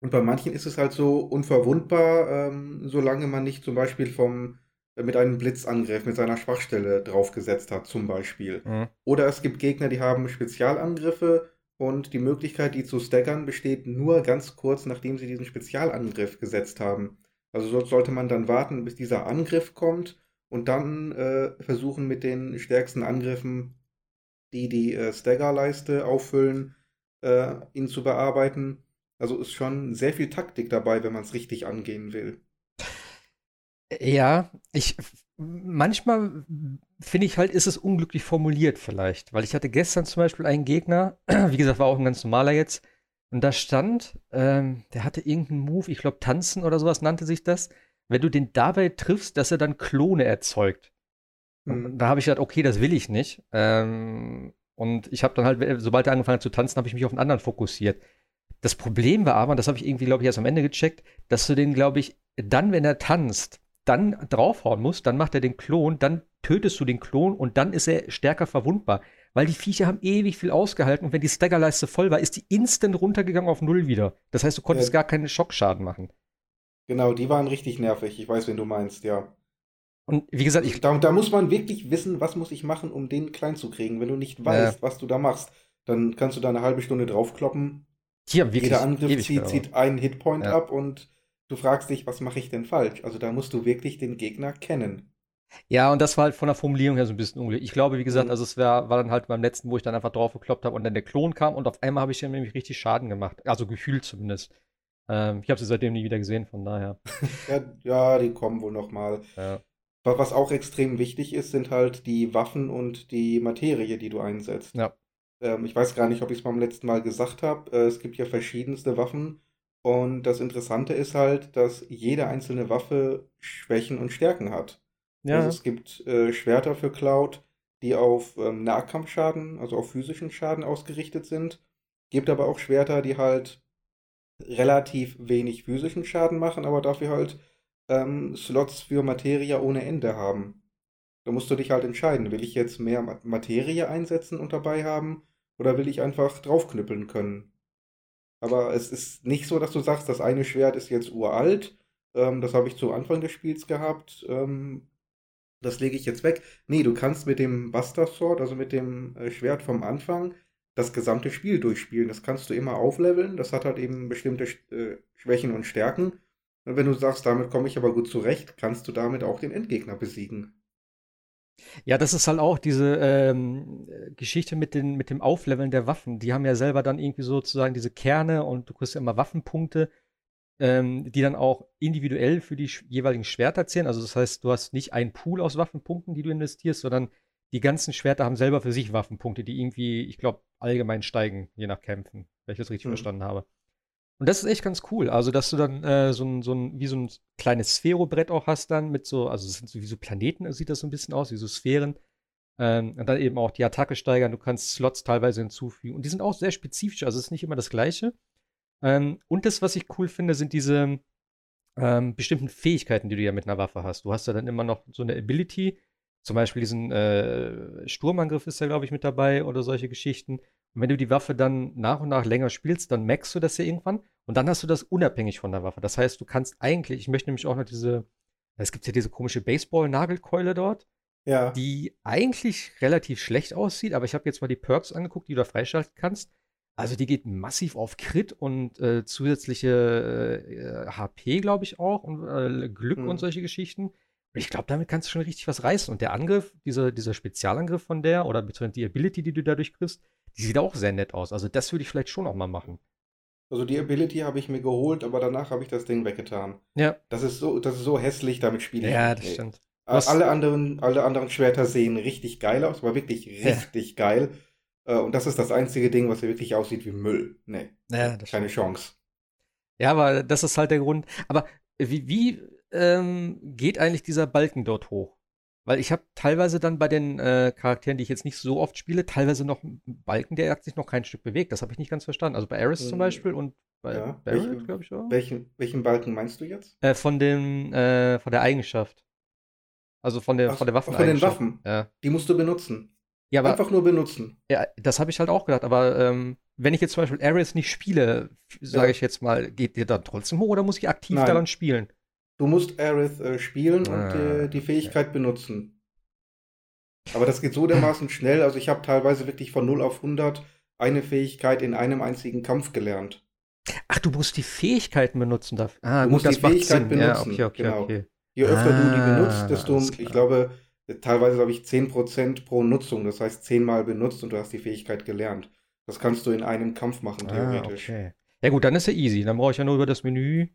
Und bei manchen ist es halt so unverwundbar, ähm, solange man nicht zum Beispiel vom, äh, mit einem Blitzangriff mit seiner Schwachstelle draufgesetzt hat, zum Beispiel. Mhm. Oder es gibt Gegner, die haben Spezialangriffe und die Möglichkeit, die zu staggern, besteht nur ganz kurz, nachdem sie diesen Spezialangriff gesetzt haben. Also so sollte man dann warten, bis dieser Angriff kommt und dann äh, versuchen mit den stärksten Angriffen die die äh, Stagger-Leiste auffüllen, äh, ihn zu bearbeiten. Also ist schon sehr viel Taktik dabei, wenn man es richtig angehen will. Ja, ich manchmal finde ich halt, ist es unglücklich formuliert vielleicht, weil ich hatte gestern zum Beispiel einen Gegner, *clears throat* wie gesagt, war auch ein ganz normaler jetzt, Und da stand, ähm, der hatte irgendeinen Move, ich glaube Tanzen oder sowas nannte sich das, wenn du den dabei triffst, dass er dann Klone erzeugt. Mhm. Da habe ich gedacht, okay, das will ich nicht. Ähm, und ich habe dann halt, sobald er angefangen hat zu tanzen, habe ich mich auf einen anderen fokussiert. Das Problem war aber, das habe ich irgendwie, glaube ich, erst am Ende gecheckt, dass du den, glaube ich, dann, wenn er tanzt, dann draufhauen musst, dann macht er den Klon, dann tötest du den Klon und dann ist er stärker verwundbar. Weil die Viecher haben ewig viel ausgehalten und wenn die Staggerleiste voll war, ist die instant runtergegangen auf Null wieder. Das heißt, du konntest ja. gar keinen Schockschaden machen. Genau, die waren richtig nervig. Ich weiß, wen du meinst, ja. Und wie gesagt, ich. Da, da, muss man wirklich wissen, was muss ich machen, um den klein zu kriegen. Wenn du nicht weißt, ja. was du da machst, dann kannst du da eine halbe Stunde draufkloppen. Hier, wirklich. Jeder Angriff zieht, zieht, einen Hitpoint ja. ab und du fragst dich, was mache ich denn falsch? Also da musst du wirklich den Gegner kennen. Ja, und das war halt von der Formulierung her so ein bisschen unglücklich. Ich glaube, wie gesagt, mhm. also es wär, war dann halt beim letzten, wo ich dann einfach drauf gekloppt habe und dann der Klon kam und auf einmal habe ich nämlich richtig Schaden gemacht. Also gefühlt zumindest. Ähm, ich habe sie seitdem nie wieder gesehen, von daher. *laughs* ja, ja, die kommen wohl noch mal. Ja. Was auch extrem wichtig ist, sind halt die Waffen und die Materie, die du einsetzt. Ja. Ähm, ich weiß gar nicht, ob ich es beim letzten Mal gesagt habe. Äh, es gibt ja verschiedenste Waffen. Und das Interessante ist halt, dass jede einzelne Waffe Schwächen und Stärken hat. Ja. Also es gibt äh, Schwerter für Cloud, die auf ähm, Nahkampfschaden, also auf physischen Schaden ausgerichtet sind. Gibt aber auch Schwerter, die halt relativ wenig physischen Schaden machen, aber dafür halt ähm, Slots für Materie ohne Ende haben. Da musst du dich halt entscheiden, will ich jetzt mehr Materie einsetzen und dabei haben oder will ich einfach draufknüppeln können. Aber es ist nicht so, dass du sagst, das eine Schwert ist jetzt uralt, ähm, das habe ich zu Anfang des Spiels gehabt, ähm, das lege ich jetzt weg. Nee, du kannst mit dem Buster Sword, also mit dem äh, Schwert vom Anfang, das gesamte Spiel durchspielen. Das kannst du immer aufleveln. Das hat halt eben bestimmte äh, Schwächen und Stärken. Wenn du sagst, damit komme ich aber gut zurecht, kannst du damit auch den Endgegner besiegen. Ja, das ist halt auch diese ähm, Geschichte mit, den, mit dem Aufleveln der Waffen. Die haben ja selber dann irgendwie sozusagen diese Kerne und du kriegst ja immer Waffenpunkte, ähm, die dann auch individuell für die jeweiligen Schwerter zählen. Also das heißt, du hast nicht einen Pool aus Waffenpunkten, die du investierst, sondern die ganzen Schwerter haben selber für sich Waffenpunkte, die irgendwie, ich glaube, allgemein steigen, je nach Kämpfen, wenn ich das richtig mhm. verstanden habe. Und das ist echt ganz cool. Also, dass du dann äh, so ein, so ein, wie so ein kleines Sphärobrett auch hast dann mit so, also es sind so wie so Planeten, sieht das so ein bisschen aus, wie so Sphären. Ähm, und dann eben auch die Attacke steigern, du kannst Slots teilweise hinzufügen. Und die sind auch sehr spezifisch, also es ist nicht immer das Gleiche. Ähm, und das, was ich cool finde, sind diese ähm, bestimmten Fähigkeiten, die du ja mit einer Waffe hast. Du hast ja dann immer noch so eine Ability, zum Beispiel diesen äh, Sturmangriff ist ja, glaube ich, mit dabei oder solche Geschichten. Und wenn du die Waffe dann nach und nach länger spielst, dann merkst du das ja irgendwann. Und dann hast du das unabhängig von der Waffe. Das heißt, du kannst eigentlich, ich möchte nämlich auch noch diese, es gibt ja diese komische Baseball-Nagelkeule dort, ja. die eigentlich relativ schlecht aussieht, aber ich habe jetzt mal die Perks angeguckt, die du da freischalten kannst. Also die geht massiv auf Crit und äh, zusätzliche äh, HP, glaube ich auch, und äh, Glück hm. und solche Geschichten. Ich glaube, damit kannst du schon richtig was reißen. Und der Angriff, dieser, dieser Spezialangriff von der, oder beziehungsweise die Ability, die du dadurch kriegst, die sieht auch sehr nett aus. Also das würde ich vielleicht schon auch mal machen. Also die Ability habe ich mir geholt, aber danach habe ich das Ding weggetan. Ja. Das ist so, das ist so hässlich, damit spiele ich. Ja, das stimmt. Was? Alle anderen, alle anderen Schwerter sehen richtig geil aus, aber wirklich richtig ja. geil. Äh, und das ist das einzige Ding, was wirklich aussieht wie Müll. Nee. Ja, keine Chance. Ja, aber das ist halt der Grund. Aber wie, wie ähm, geht eigentlich dieser Balken dort hoch? Weil ich habe teilweise dann bei den äh, Charakteren, die ich jetzt nicht so oft spiele, teilweise noch einen Balken, der hat sich noch kein Stück bewegt. Das habe ich nicht ganz verstanden. Also bei Eris ähm, zum Beispiel und bei ja, Barrett, glaube ich auch. Welchen, welchen Balken meinst du jetzt? Äh, von, dem, äh, von der Eigenschaft. Also von der, Ach, von der Waffen. Von den Waffen. Ja. Die musst du benutzen. Ja, aber, Einfach nur benutzen. Ja, das habe ich halt auch gedacht. Aber ähm, wenn ich jetzt zum Beispiel Ares nicht spiele, sage ja. ich jetzt mal, geht der dann trotzdem hoch oder muss ich aktiv Nein. daran spielen? Du musst Aerith äh, spielen ah, und äh, die Fähigkeit okay. benutzen. Aber das geht so dermaßen schnell. Also ich habe teilweise wirklich von 0 auf 100 eine Fähigkeit in einem einzigen Kampf gelernt. Ach, du musst die Fähigkeiten benutzen dafür. Ah, du gut, musst die Fähigkeit benutzen. Ja, okay, okay, genau. okay. Je öfter ah, du die ah, benutzt, desto, ich glaube, teilweise habe ich 10% pro Nutzung. Das heißt, 10 Mal benutzt und du hast die Fähigkeit gelernt. Das kannst du in einem Kampf machen, ah, theoretisch. Ah, okay. Ja gut, dann ist ja easy. Dann brauche ich ja nur über das Menü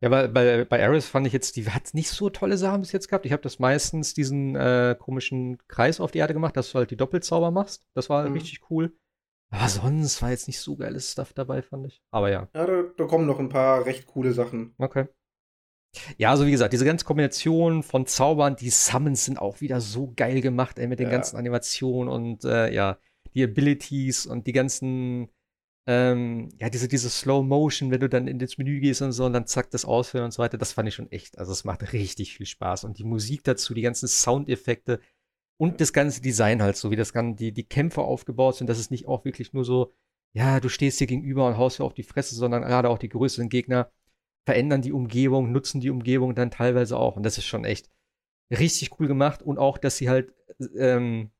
ja, weil bei, bei Ares fand ich jetzt, die hat nicht so tolle Sachen bis jetzt gehabt. Ich habe das meistens diesen äh, komischen Kreis auf die Erde gemacht, dass du halt die Doppelzauber machst. Das war mhm. richtig cool. Aber sonst war jetzt nicht so geiles Stuff dabei, fand ich. Aber ja. Ja, da, da kommen noch ein paar recht coole Sachen. Okay. Ja, also wie gesagt, diese ganze Kombination von Zaubern, die Summons sind auch wieder so geil gemacht, ey, mit den Ja. ganzen Animationen und äh, ja, die Abilities und die ganzen, ähm, ja, diese, diese Slow Motion, wenn du dann in das Menü gehst und so und dann zack, das ausführen und so weiter, das fand ich schon echt. Also es macht richtig viel Spaß. Und die Musik dazu, die ganzen Soundeffekte und das ganze Design halt so, wie das Ganze, die, die Kämpfe aufgebaut sind, dass es nicht auch wirklich nur so, ja, du stehst hier gegenüber und haust dir auf die Fresse, sondern gerade auch die größeren Gegner verändern die Umgebung, nutzen die Umgebung dann teilweise auch. Und das ist schon echt richtig cool gemacht. Und auch, dass sie halt, ähm,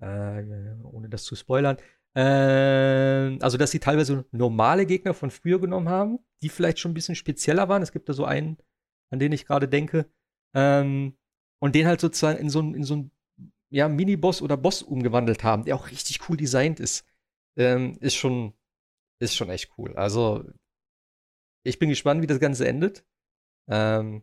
äh, ohne das zu spoilern, äh, also dass sie teilweise normale Gegner von früher genommen haben, die vielleicht schon ein bisschen spezieller waren. Es gibt da so einen, an den ich gerade denke. Ähm, und den halt sozusagen in so einen in so ja, Mini-Boss oder Boss umgewandelt haben, der auch richtig cool designt ist. Ähm, ist schon, ist schon echt cool. Also, ich bin gespannt, wie das Ganze endet. Ähm,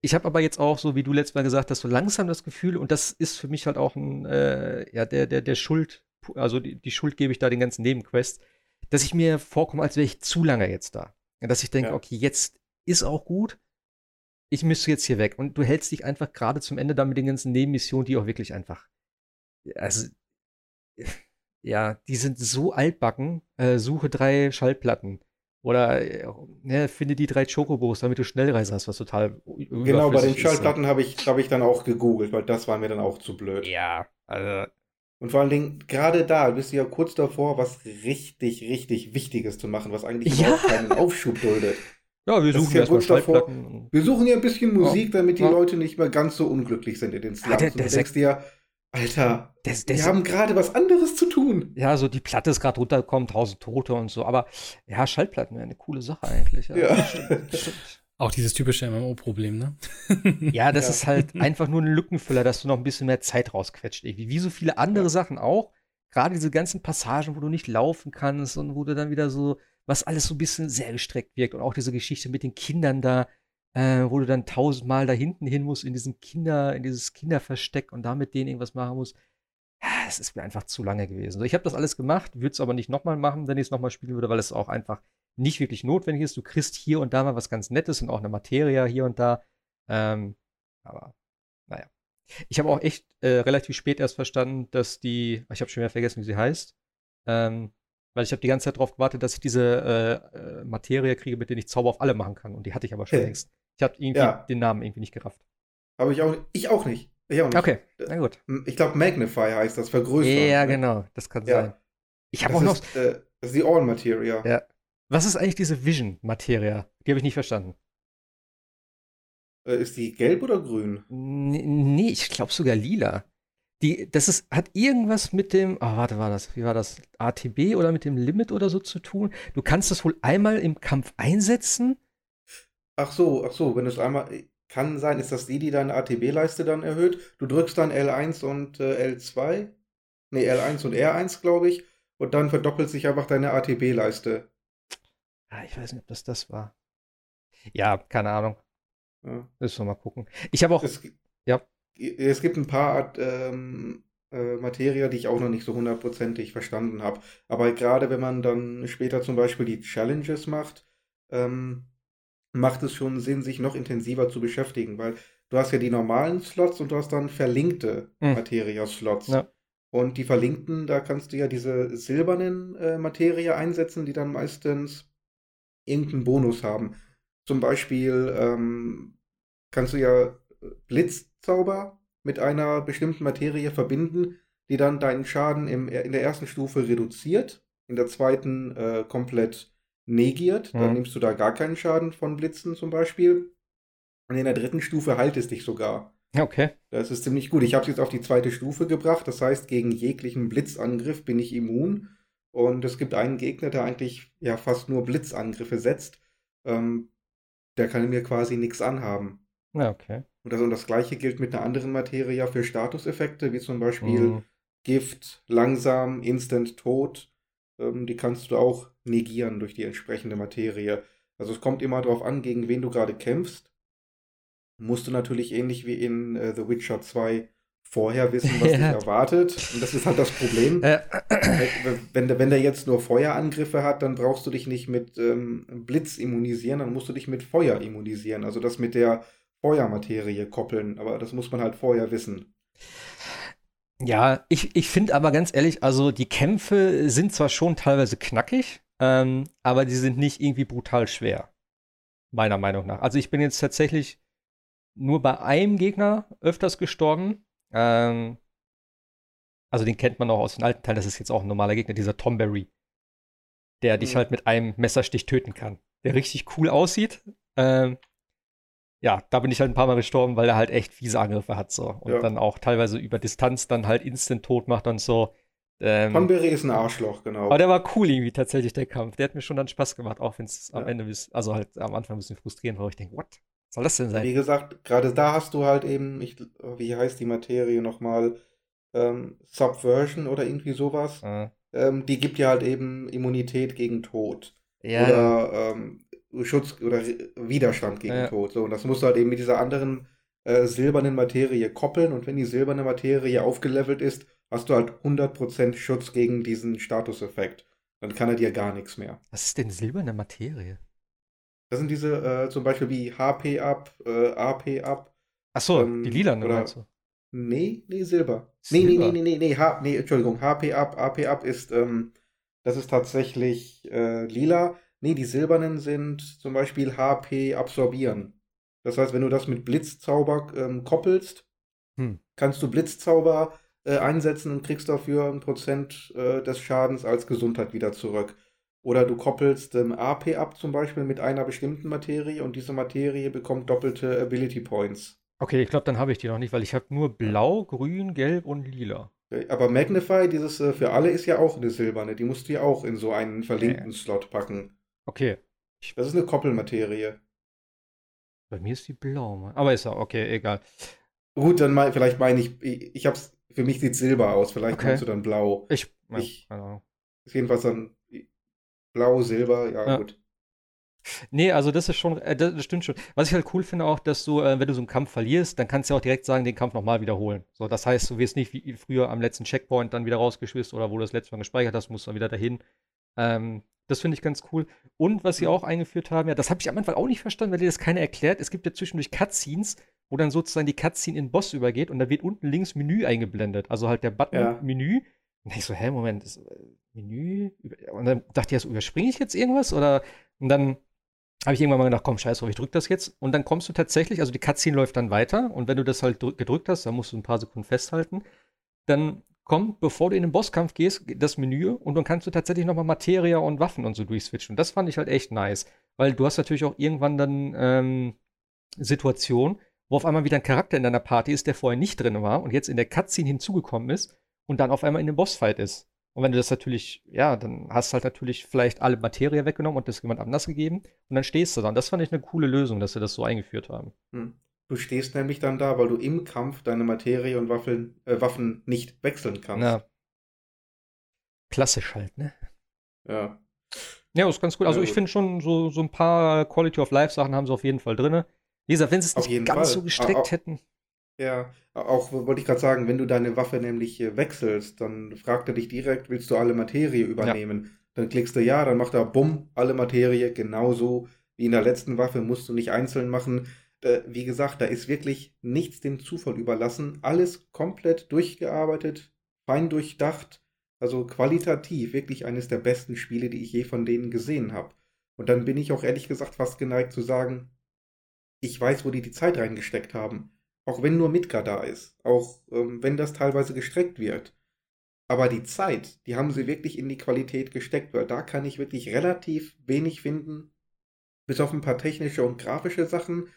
ich habe aber jetzt auch, so wie du letztes Mal gesagt hast, so langsam das Gefühl, und das ist für mich halt auch ein, äh, ja, der, der, der Schuld, also die, die Schuld gebe ich da den ganzen Nebenquests, dass ich mir vorkomme, als wäre ich zu lange jetzt da. Und dass ich denke, Ja. okay, jetzt ist auch gut. Ich müsste jetzt hier weg. Und du hältst dich einfach gerade zum Ende dann mit den ganzen Nebenmissionen, die auch wirklich einfach, also, ja, die sind so altbacken. Äh, suche drei Schallplatten. Oder äh, ne, finde die drei Chocobos, damit du Schnellreise hast, was total Genau, bei den ne? Schallplatten habe ich, hab ich dann auch gegoogelt, weil das war mir dann auch zu blöd. Ja, also, Und vor allen Dingen, gerade da bist du ja kurz davor, was richtig, richtig Wichtiges zu machen, was eigentlich Ja. überhaupt keinen Aufschub duldet. ja, wir Das suchen ja erstmal kurz davor. Schallplatten. und- Wir suchen hier ein bisschen Musik, damit die Ja. Leute nicht mehr ganz so unglücklich sind in den Slums. der- Und der du denkst dir, Alter, Der, der, wir haben gerade was anderes zu tun. ja, so die Platte ist gerade runtergekommen, tausend Tote und so. Aber ja, Schallplatten wäre eine coole Sache eigentlich. Ja, Ja. stimmt, stimmt. Auch dieses typische MMO-Problem, ne? *laughs* Ja, das Ja. ist halt einfach nur ein Lückenfüller, dass du noch ein bisschen mehr Zeit rausquetscht. Irgendwie. Wie so viele andere Ja. Sachen auch. Gerade diese ganzen Passagen, wo du nicht laufen kannst und wo du dann wieder so, was alles so ein bisschen sehr gestreckt wirkt. Und auch diese Geschichte mit den Kindern da, äh, wo du dann tausendmal da hinten hin musst in diesen Kinder, in dieses Kinderversteck und da mit denen irgendwas machen musst. Es ist mir einfach zu lange gewesen. So, ich habe das alles gemacht, würde es aber nicht nochmal machen, wenn ich es nochmal spielen würde, weil es auch einfach nicht wirklich notwendig ist. Du kriegst hier und da mal was ganz Nettes und auch eine Materie hier und da. Ähm, aber naja. Ich habe auch echt äh, relativ spät erst verstanden, dass die, ich habe schon wieder vergessen, wie sie heißt, ähm, weil ich habe die ganze Zeit darauf gewartet, dass ich diese äh, äh, Materie kriege, mit der ich Zauber auf alle machen kann. Und die hatte ich aber schon Hey. längst. Ich habe irgendwie Ja. den Namen irgendwie nicht gerafft. Aber ich auch, ich auch nicht. Ich auch nicht. Okay, na gut. Ich glaube, Magnify heißt das, vergrößern. Ja, ne? genau, das kann Ja. sein. Ich habe auch noch. ist, äh, das ist die All-Materia. Ja. Was ist eigentlich diese Vision-Materie? Die habe ich nicht verstanden. Äh, ist die gelb oder grün? Nee, ich glaube sogar lila. Die, das ist, hat irgendwas mit dem, oh, warte, war das, wie war das? ATB oder mit dem Limit oder so zu tun? Du kannst das wohl einmal im Kampf einsetzen. Ach so, ach so, wenn es einmal. Kann sein, ist das die, die deine ATB-Leiste dann erhöht? Du drückst dann L1 und äh, L2? Nee, L1 und R1, glaube ich. Und dann verdoppelt sich einfach deine ATB-Leiste. Ah, ich weiß nicht, ob das das war. Ja, keine Ahnung. Ja. Müssen wir mal gucken. Ich habe auch, Es, Ja. es gibt ein paar Art, ähm, äh, Materia, die ich auch noch nicht so hundertprozentig verstanden habe. Aber gerade wenn man dann später zum Beispiel die Challenges macht, ähm, macht es schon Sinn, sich noch intensiver zu beschäftigen, weil du hast ja die normalen Slots und du hast dann verlinkte Hm. Materia-Slots. Ja. Und die verlinkten, da kannst du ja diese silbernen äh, Materie einsetzen, die dann meistens irgendeinen Bonus haben. Zum Beispiel ähm, kannst du ja Blitzzauber mit einer bestimmten Materie verbinden, die dann deinen Schaden im, in der ersten Stufe reduziert, in der zweiten äh, komplett negiert. Dann Mhm. nimmst du da gar keinen Schaden von Blitzen zum Beispiel. Und in der dritten Stufe heilt es dich sogar. okay. Das ist ziemlich gut. Ich habe es jetzt auf die zweite Stufe gebracht. Das heißt, gegen jeglichen Blitzangriff bin ich immun. Und es gibt einen Gegner, der eigentlich ja fast nur Blitzangriffe setzt. Ähm, der kann mir quasi nichts anhaben. Ja, okay. Und das, und das gleiche gilt mit einer anderen Materie für Statuseffekte, wie zum Beispiel Mhm. Gift, langsam, instant tot. Ähm, die kannst du auch negieren durch die entsprechende Materie. Also es kommt immer darauf an, gegen wen du gerade kämpfst. Musst du natürlich ähnlich wie in äh, The Witcher 2 vorher wissen, was *laughs* dich erwartet. Und das ist halt das Problem. Äh, Wenn, der- wenn der jetzt nur Feuerangriffe hat, dann brauchst du dich nicht mit ähm, Blitz immunisieren, dann musst du dich mit Feuer immunisieren. Also das mit der Feuermaterie koppeln. Aber das muss man halt vorher wissen. Ja, ich, ich finde aber ganz ehrlich, also die Kämpfe sind zwar schon teilweise knackig, ähm, aber die sind nicht irgendwie brutal schwer. Meiner Meinung nach. Also ich bin jetzt tatsächlich nur bei einem Gegner öfters gestorben. Ähm, also den kennt man auch aus den alten Teilen, das ist jetzt auch ein normaler Gegner, dieser Tomberry. Der dich Mhm. halt mit einem Messerstich töten kann. Der richtig cool aussieht. Ähm, ja, da bin ich halt ein paar Mal gestorben, weil er halt echt fiese Angriffe hat so. Und Ja. dann auch teilweise über Distanz dann halt instant tot macht und so. Ähm, Tonberry ist ein Arschloch, genau. aber der war cool irgendwie tatsächlich, der Kampf. Der hat mir schon dann Spaß gemacht, auch wenn es am Ja. Ende, bis- also halt am Anfang ein bisschen frustrierend war, wo ich denke, what? Soll das denn sein? Wie gesagt, gerade da hast du halt eben, ich, wie heißt die Materie nochmal? Ähm, Subversion oder irgendwie sowas. Äh, Ähm, die gibt ja halt eben Immunität gegen Tod. ja, Oder ähm, Schutz oder Widerstand gegen Ja. Tod. So, und das musst du halt eben mit dieser anderen äh, silbernen Materie koppeln. Und wenn die silberne Materie aufgelevelt ist, hast du halt 100% Schutz gegen diesen Statuseffekt. Dann kann er dir gar nichts mehr. was ist denn silberne Materie? Das sind diese äh, zum Beispiel wie HP ab, äh, AP ab. Ach so, Ähm, die lilanen oder- meinst du? Nee, nee, Silber. Nee, nee, Silber? nee, nee, nee, nee, H, nee, Entschuldigung, HP ab, AP ab ist, ähm, das ist tatsächlich äh, lila. Nee, die silbernen sind zum Beispiel HP absorbieren. Das heißt, wenn du das mit Blitzzauber ähm, koppelst, Hm. kannst du Blitzzauber äh, einsetzen und kriegst dafür ein Prozent äh, des Schadens als Gesundheit wieder zurück. Oder du koppelst ähm, AP ab zum Beispiel mit einer bestimmten Materie und diese Materie bekommt doppelte Ability Points. Okay, ich glaube, dann habe ich die noch nicht, weil ich habe nur blau, grün, gelb und lila. Aber Magnify, dieses äh, für alle, ist ja auch eine silberne. Die musst du ja auch in so einen verlinkten Slot packen. Okay, Das ist eine Koppelmaterie. bei mir ist die blau. Mann. Aber ist ja okay, egal. Gut, dann mein, vielleicht meine ich, ich, ich hab's, für mich sieht Silber aus, vielleicht Okay. meinst du dann blau. Ich, ja, Ich- Ahnung. Ist jedenfalls dann blau, Silber, ja, Ja. gut. Nee, also das ist schon, äh, das, das stimmt schon. Was ich halt cool finde auch, dass du, äh, wenn du so einen Kampf verlierst, dann kannst du ja auch direkt sagen, den Kampf nochmal wiederholen. So, das heißt, du wirst nicht wie früher am letzten Checkpoint dann wieder rausgeschmissen oder wo du das letzte Mal gespeichert hast, musst du dann wieder dahin. Ähm, das finde ich ganz cool. Und was sie auch eingeführt haben, ja, das habe ich am Anfang auch nicht verstanden, weil dir das keiner erklärt. Es gibt ja zwischendurch Cutscenes, wo dann sozusagen die Cutscene in Boss übergeht und da wird unten links Menü eingeblendet. Also halt der Button Ja. Menü. Und ich so, hä, Moment, ist, äh, Menü? Und dann dachte ich, so, überspringe ich jetzt irgendwas? Oder und dann habe ich irgendwann mal gedacht, komm, scheiß drauf, ich drück das jetzt. Und dann kommst du tatsächlich, also die Cutscene läuft dann weiter und wenn du das halt drück, gedrückt hast, dann musst du ein paar Sekunden festhalten. Dann kommt, bevor du in den Bosskampf gehst, das Menü und dann kannst du tatsächlich nochmal Materia und Waffen und so durchswitchen. Das fand ich halt echt nice. Weil du hast natürlich auch irgendwann dann ähm, Situationen, wo auf einmal wieder ein Charakter in deiner Party ist, der vorher nicht drin war und jetzt in der Cutscene hinzugekommen ist und dann auf einmal in dem Bossfight ist. Und wenn du das natürlich, ja, dann hast du halt natürlich vielleicht alle Materie weggenommen und das jemand anders gegeben und dann stehst du da. Und das fand ich eine coole Lösung, dass sie das so eingeführt haben. Hm. Du stehst nämlich dann da, weil du im Kampf deine Materie und Waffeln, äh, Waffen nicht wechseln kannst. Na, klassisch halt, ne? Ja. Ja, ist ganz gut. Also Ja, ich gut. finde schon, so, so ein paar Quality of Life Sachen haben sie auf jeden Fall drin. Wie gesagt, wenn sie es nicht ganz Fall. so gestreckt Au- au- hätten. Ja, auch wollte ich gerade sagen, wenn du deine Waffe nämlich äh, wechselst, dann fragt er dich direkt, willst du alle Materie übernehmen? Dann klickst du ja, dann macht er bumm, alle Materie, genauso wie in der letzten Waffe, musst du nicht einzeln machen. Äh, wie gesagt, da ist wirklich nichts dem Zufall überlassen, alles komplett durchgearbeitet, fein durchdacht, also qualitativ wirklich eines der besten Spiele, die ich je von denen gesehen habe. Und dann bin ich auch ehrlich gesagt fast geneigt zu sagen, ich weiß, wo die die Zeit reingesteckt haben. Auch wenn nur Midgar da ist. Auch ähm, wenn das teilweise gestreckt wird. Aber die Zeit, die haben sie wirklich in die Qualität gesteckt, weil da kann ich wirklich relativ wenig finden. Bis auf ein paar technische und grafische Sachen,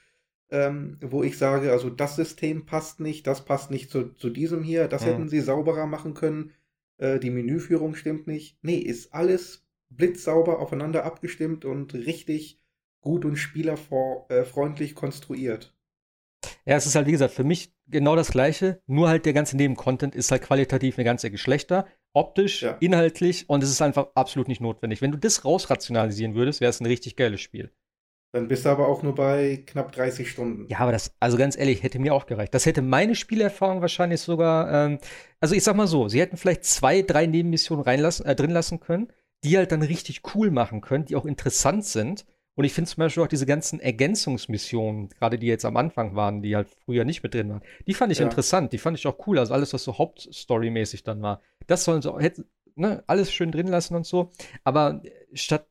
ähm, wo ich sage, also das System passt nicht, das passt nicht zu, zu diesem hier, das Mhm. hätten sie sauberer machen können. Äh, die Menüführung stimmt nicht. Nee, ist alles blitzsauber aufeinander abgestimmt und richtig gut und spielerfreundlich konstruiert. Ja, es ist halt, wie gesagt, für mich genau das Gleiche, nur halt der ganze Nebencontent ist halt qualitativ eine ganze Geschlechter, optisch, Ja. inhaltlich und es ist einfach absolut nicht notwendig. Wenn du das rausrationalisieren würdest, wäre es ein richtig geiles Spiel. Dann bist du aber auch nur bei knapp 30 Stunden. Ja, aber das, also ganz ehrlich, hätte mir auch gereicht. Das hätte meine Spielerfahrung wahrscheinlich sogar, ähm, also ich sag mal so, sie hätten vielleicht zwei, drei Nebenmissionen reinlassen, äh, drin lassen können, die halt dann richtig cool machen können, die auch interessant sind. Und ich finde zum Beispiel auch diese ganzen Ergänzungsmissionen, gerade die jetzt am Anfang waren, die halt früher nicht mit drin waren, die fand ich ja. interessant, die fand ich auch cool. Also alles, was so Hauptstory-mäßig dann war. Das sollen sie auch, hätten, ne, alles schön drin lassen und so. Aber statt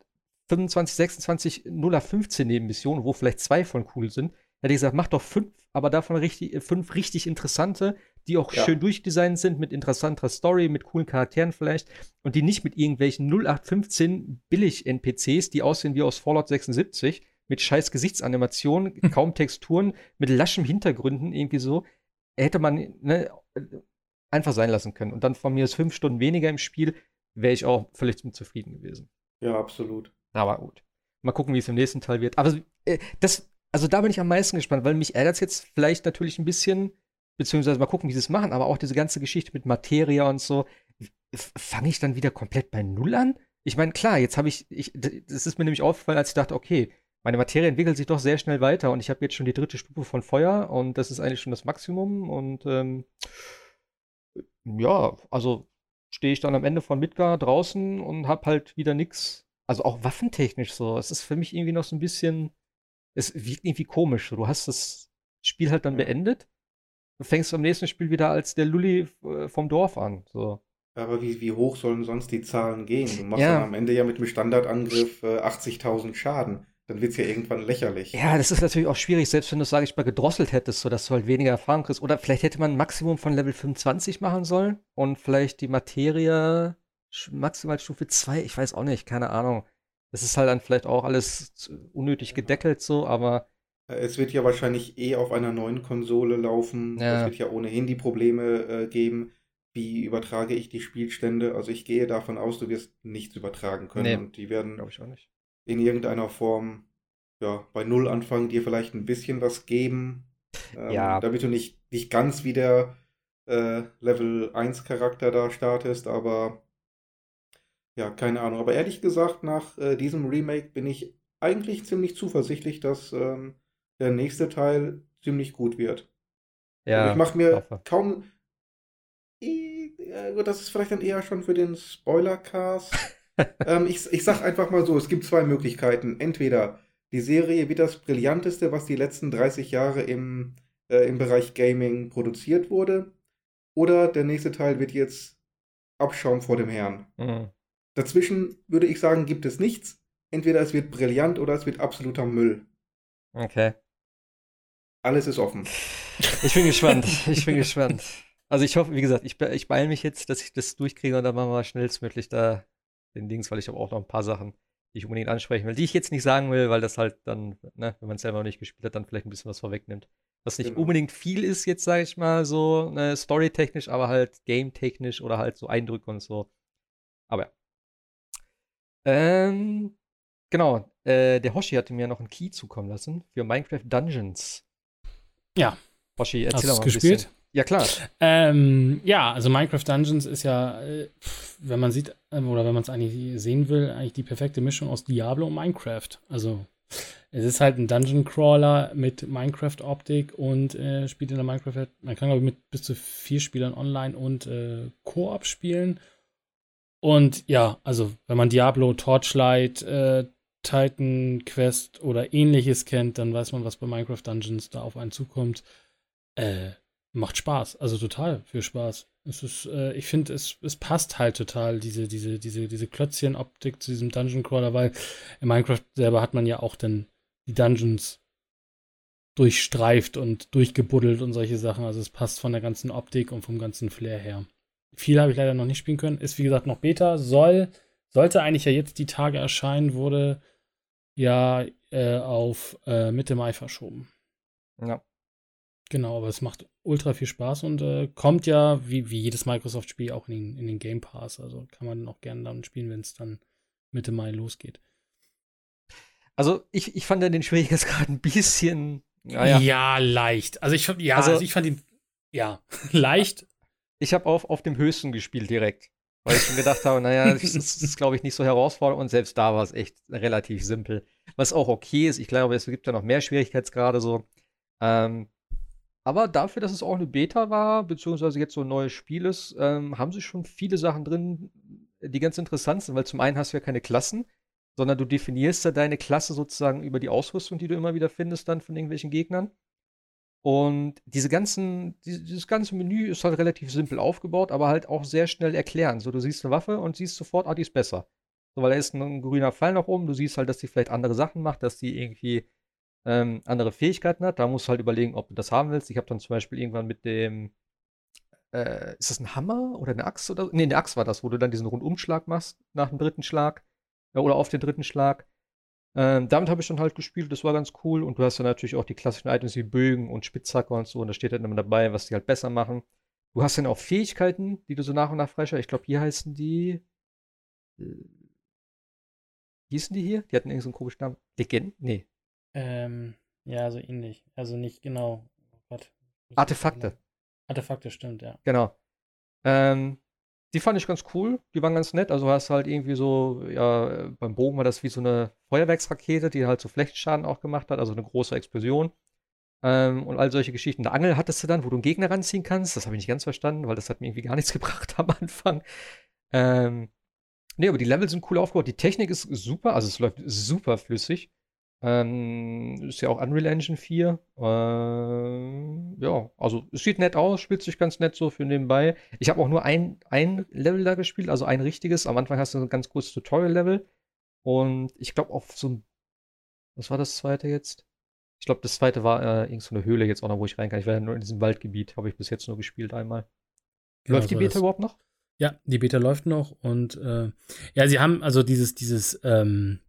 25, 26, 0 auf 15 Nebenmissionen, wo vielleicht zwei von cool sind, hätte ich gesagt, mach doch fünf, aber davon richtig, fünf richtig interessante, die auch ja. schön durchdesignt sind, mit interessanter Story, mit coolen Charakteren vielleicht und die nicht mit irgendwelchen 0815 Billig-NPCs, die aussehen wie aus Fallout 76, mit scheiß Gesichtsanimationen, kaum Texturen, mit laschem Hintergründen, irgendwie so, hätte man ne, einfach sein lassen können. Und dann von mir ist fünf Stunden weniger im Spiel, wäre ich auch völlig zufrieden gewesen. Ja, absolut. Aber gut. Mal gucken, wie es im nächsten Teil wird. Aber äh, das, also da bin ich am meisten gespannt, weil mich ärgert es jetzt vielleicht natürlich ein bisschen, beziehungsweise mal gucken, wie sie es machen, aber auch diese ganze Geschichte mit Materia und so, fange ich dann wieder komplett bei Null an? Ich meine, klar, jetzt habe ich, ich, das ist mir nämlich aufgefallen, als ich dachte, okay, meine Materie entwickelt sich doch sehr schnell weiter und ich habe jetzt schon die dritte Stufe von Feuer und das ist eigentlich schon das Maximum und ähm, ja, also stehe ich dann am Ende von Midgar draußen und habe halt wieder nichts, also auch waffentechnisch so. Es ist für mich irgendwie noch so ein bisschen, es wirkt irgendwie komisch. Du hast das Spiel halt dann beendet du fängst am nächsten Spiel wieder als der Lulli äh, vom Dorf an. So. Aber wie, wie hoch sollen sonst die Zahlen gehen? Du machst ja. dann am Ende ja mit dem Standardangriff äh, 80.000 Schaden. Dann wird es ja irgendwann lächerlich. Ja, das ist natürlich auch schwierig, selbst wenn du es, sage ich mal, gedrosselt hättest, sodass du halt weniger Erfahrung kriegst. Oder vielleicht hätte man ein Maximum von Level 25 machen sollen und vielleicht die Materie maximal Stufe 2, ich weiß auch nicht, keine Ahnung. Das ist halt dann vielleicht auch alles unnötig gedeckelt so, aber es wird ja wahrscheinlich eh auf einer neuen Konsole laufen. Ja. Es wird ja ohnehin die Probleme äh, geben. Wie übertrage ich die Spielstände? Also ich gehe davon aus, du wirst nichts übertragen können. Nee, und die werden in irgendeiner Form ja, bei Null anfangen, dir vielleicht ein bisschen was geben. Ähm, ja. Damit du nicht, nicht ganz wie der äh, Level 1 Charakter da startest, aber ja, keine Ahnung. Aber ehrlich gesagt, nach äh, diesem Remake bin ich eigentlich ziemlich zuversichtlich, dass ähm, der nächste Teil ziemlich gut wird. Ja. Also ich mache mir hoffe. kaum. Das ist vielleicht dann eher schon für den Spoilercast. *laughs* ähm, ich, ich sag einfach mal so: Es gibt zwei Möglichkeiten. Entweder die Serie wird das Brillanteste, was die letzten 30 Jahre im, äh, im Bereich Gaming produziert wurde. Oder der nächste Teil wird jetzt Abschaum vor dem Herrn. Mhm. Dazwischen würde ich sagen, gibt es nichts. Entweder es wird brillant oder es wird absoluter Müll. Okay. Alles ist offen. Ich bin gespannt. Ich bin gespannt. Also ich hoffe, wie gesagt, ich, ich beeile mich jetzt, dass ich das durchkriege und dann machen wir schnellstmöglich da den Dings, weil ich habe auch noch ein paar Sachen, die ich unbedingt ansprechen will, die ich jetzt nicht sagen will, weil das halt dann, ne, wenn man es selber noch nicht gespielt hat, dann vielleicht ein bisschen was vorwegnimmt. Was nicht genau. unbedingt viel ist jetzt, sage ich mal, so ne, storytechnisch, aber halt game-technisch oder halt so Eindrücke und so. Aber ja. Ähm, genau, äh, der Hoshi hatte mir noch einen Key zukommen lassen für Minecraft Dungeons. Ja. Hoshi, erzähl Hast mal ein gespielt? Bisschen. Ja, klar. Ähm, ja, also Minecraft Dungeons ist ja, äh, wenn man sieht, ähm, oder wenn man es eigentlich sehen will, eigentlich die perfekte Mischung aus Diablo und Minecraft. Also es ist halt ein Dungeon Crawler mit Minecraft-Optik und äh, spielt in der Minecraft. Man kann, glaube ich, mit bis zu vier Spielern online und äh, Koop spielen. Und ja, also wenn man Diablo, Torchlight, äh, Titan Quest oder ähnliches kennt, dann weiß man, was bei Minecraft Dungeons da auf einen zukommt. Äh, macht Spaß, also total viel Spaß. Es ist, äh, ich finde, es, es passt halt total, diese, diese, diese, diese Klötzchen-Optik zu diesem Dungeon Crawler, weil in Minecraft selber hat man ja auch dann die Dungeons durchstreift und durchgebuddelt und solche Sachen. Also es passt von der ganzen Optik und vom ganzen Flair her. Viel habe ich leider noch nicht spielen können. Ist wie gesagt noch Beta, soll, sollte eigentlich ja jetzt die Tage erscheinen, wurde ja äh, auf äh, Mitte Mai verschoben. Ja. Genau, aber es macht ultra viel Spaß und äh, kommt ja, wie, wie jedes Microsoft-Spiel, auch in den, in den Game Pass. Also kann man auch gerne dann spielen, wenn es dann Mitte Mai losgeht. Also ich, ich fand ja den Schwierigkeitsgrad ein bisschen. Naja. Ja, leicht. Also ich, ja, also, also ich fand ihn, ja, *laughs* leicht. Ich habe auf, auf dem höchsten gespielt direkt. Weil ich schon gedacht habe, naja, das ist, glaube ich, nicht so herausfordernd und selbst da war es echt relativ simpel. was auch okay ist. Ich glaube, es gibt ja noch mehr Schwierigkeitsgrade so. Ähm, aber dafür, dass es auch eine Beta war, beziehungsweise jetzt so ein neues Spiel ist, ähm, haben sie schon viele Sachen drin, die ganz interessant sind, weil zum einen hast du ja keine Klassen, sondern du definierst ja deine Klasse sozusagen über die Ausrüstung, die du immer wieder findest dann von irgendwelchen Gegnern. Und diese ganzen, dieses ganze Menü ist halt relativ simpel aufgebaut, aber halt auch sehr schnell erklären. So, du siehst eine Waffe und siehst sofort, ah, die ist besser. So, weil da ist ein grüner Pfeil nach oben, du siehst halt, dass die vielleicht andere Sachen macht, dass die irgendwie ähm, andere Fähigkeiten hat. Da musst du halt überlegen, ob du das haben willst. Ich habe dann zum Beispiel irgendwann mit dem, äh, ist das ein Hammer oder eine Axt oder? Nee, eine Axt war das, wo du dann diesen Rundumschlag machst nach dem dritten Schlag äh, oder auf den dritten Schlag. Ähm, damit habe ich dann halt gespielt, das war ganz cool. Und du hast dann natürlich auch die klassischen Items wie Bögen und Spitzhacke und so. Und da steht dann immer dabei, was die halt besser machen. Du hast dann auch Fähigkeiten, die du so nach und nach freischaltest. Ich glaube, hier heißen die. Äh, wie hießen die hier? Die hatten irgendwie so einen komischen Namen. Legend? Nee. Ähm, ja, so ähnlich. Also nicht genau. Gott, Artefakte. Artefakte, stimmt, ja. Genau. Ähm, die fand ich ganz cool. Die waren ganz nett. Also hast halt irgendwie so, ja, beim Bogen war das wie so eine Feuerwerksrakete, die halt so Flächenschaden auch gemacht hat, also eine große Explosion. Ähm, und all solche Geschichten. Eine Angel hattest du dann, wo du einen Gegner ranziehen kannst. Das habe ich nicht ganz verstanden, weil das hat mir irgendwie gar nichts *laughs* gebracht am Anfang. Ähm, nee, aber die Level sind cool aufgebaut. Die Technik ist super, also es läuft super flüssig. Ähm, ist ja auch Unreal Engine 4. Äh, ja, also es sieht nett aus, spielt sich ganz nett so für nebenbei. Ich habe auch nur ein, ein Level da gespielt, also ein richtiges. Am Anfang hast du ein ganz kurzes Tutorial-Level. Und ich glaube auf so ein. Was war das zweite jetzt? Ich glaube, das zweite war äh, irgend so eine Höhle jetzt auch noch, wo ich rein kann. Ich war ja nur in diesem Waldgebiet, habe ich bis jetzt nur gespielt einmal. Genau, Läuft die so Beta überhaupt noch? Ja, die Beta läuft noch und äh, ja, sie haben also dieses, dieses ähm,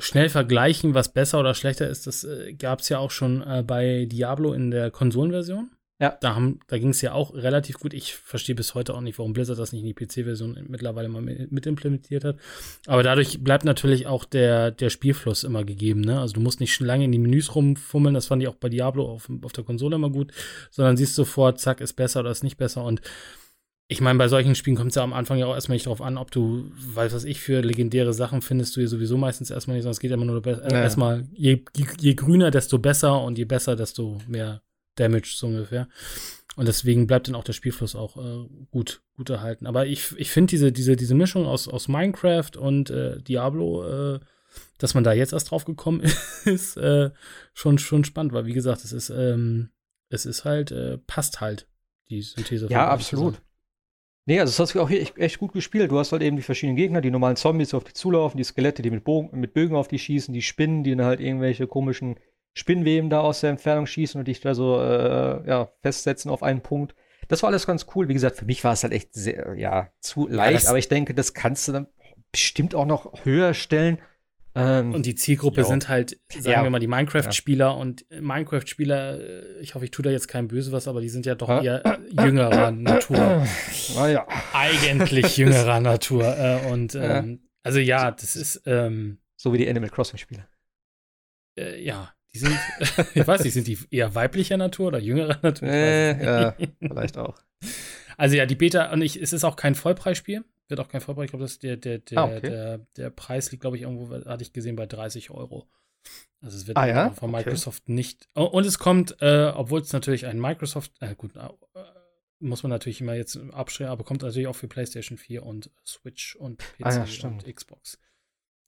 schnell vergleichen, was besser oder schlechter ist, das äh, gab es ja auch schon äh, bei Diablo in der Konsolenversion. Ja. Da, haben- da ging es ja auch relativ gut. Ich verstehe bis heute auch nicht, warum Blizzard das nicht in die PC-Version mittlerweile mal mit mit implementiert hat. Aber dadurch bleibt natürlich auch der, der Spielfluss immer gegeben. Ne? Also du musst nicht schon lange in die Menüs rumfummeln. Das fand ich auch bei Diablo auf, auf der Konsole immer gut. Sondern siehst sofort, zack, ist besser oder ist nicht besser. Und ich meine, bei solchen Spielen kommt es ja am Anfang ja auch erstmal nicht drauf an, ob du, weiß was ich, für legendäre Sachen findest du ja sowieso meistens erstmal nicht, sondern es geht immer nur äh, Ja. erstmal, je, je, je grüner, desto besser und je besser, desto mehr Damage so ungefähr. Und deswegen bleibt dann auch der Spielfluss auch äh, gut, gut erhalten. Aber ich, ich finde diese, diese, diese Mischung aus, aus Minecraft und äh, Diablo, äh, dass man da jetzt erst drauf gekommen *laughs* ist, äh, schon, schon spannend, weil wie gesagt, es ist, ähm, es ist halt, äh, passt halt, die Synthese. von Ja, absolut. zusammen. Nee, also das hast du auch hier echt, gut gespielt. Du hast halt eben die verschiedenen Gegner, die normalen Zombies, die auf die zulaufen, die Skelette, die mit, Bogen, mit Bögen auf die schießen, die Spinnen, die dann halt irgendwelche komischen Spinnweben da aus der Entfernung schießen und dich da so äh, ja, festsetzen auf einen Punkt. Das war alles ganz cool. Wie gesagt, für mich war es halt echt sehr, ja, zu leicht, das- aber ich denke, das kannst du dann bestimmt auch noch höher stellen. Ähm, Und die Zielgruppe Jo. sind halt, sagen Ja. wir mal, die Minecraft-Spieler. Und äh, Minecraft-Spieler, äh, ich hoffe, ich tue da jetzt kein Böse was, aber die sind ja doch *coughs* Ja. eher jüngerer Natur. naja. Eigentlich *laughs* jüngerer Natur. Äh, und Ja. ähm, also ja, das ist, ähm, So wie die Animal Crossing-Spiele. äh, ja, die sind, *laughs* ich weiß nicht, sind die eher weiblicher Natur oder jüngerer Natur? Äh, ja, vielleicht auch. *laughs* Also ja, die Beta, und ich, es ist auch kein Vollpreisspiel. Wird auch kein Vollpreis. Ich glaube, das der, der, der, Ah, okay. der, der Preis liegt, glaube ich, irgendwo, hatte ich gesehen, bei 30 Euro. Also es wird Ah, ja? von Okay. Microsoft nicht. Oh, Und es kommt, äh, obwohl es natürlich ein Microsoft, äh, gut, äh, muss man natürlich immer jetzt abstellen, aber kommt natürlich auch für PlayStation 4 und Switch und PC Ah, ja, und Xbox.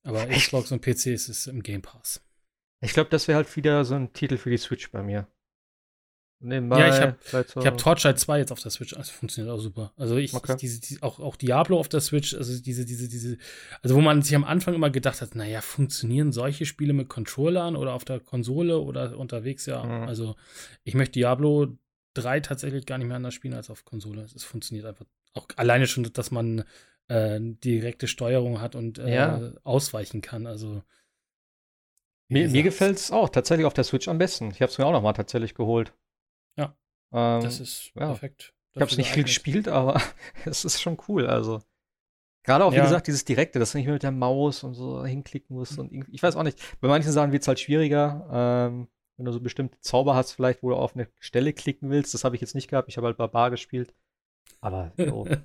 Aber Echt? Xbox und PC ist es im Game Pass. Ich glaube, das wäre halt wieder so ein Titel für die Switch bei mir. Nebenbei, Ja, ich hab- so- habe Torchlight 2 jetzt auf der Switch, also funktioniert auch super. Also ich, Okay. ich diese, die, auch, auch Diablo auf der Switch, also diese, diese, diese, also wo man sich am Anfang immer gedacht hat, naja, funktionieren solche Spiele mit Controllern oder auf der Konsole oder unterwegs, ja. Mhm. Also ich möchte Diablo 3 tatsächlich gar nicht mehr anders spielen als auf Konsole. Es funktioniert einfach. Auch alleine schon, dass man äh, direkte Steuerung hat und äh, Ja. ausweichen kann. Also Mir, mir gefällt es auch tatsächlich auf der Switch am besten. Ich habe es mir auch noch mal tatsächlich geholt. Ja. Ähm, Das ist ja. perfekt. ich habe es nicht viel gespielt, aber *laughs* es ist schon cool. Also gerade auch, wie Ja. gesagt, dieses Direkte, dass du nicht mehr mit der Maus und so hinklicken musst. Und ich weiß auch nicht, bei manchen Sachen wird es halt schwieriger. Ähm, wenn du so bestimmte Zauber hast, vielleicht, wo du auf eine Stelle klicken willst. Das habe ich jetzt nicht gehabt. Ich habe halt Barbar gespielt. Aber jo. *laughs*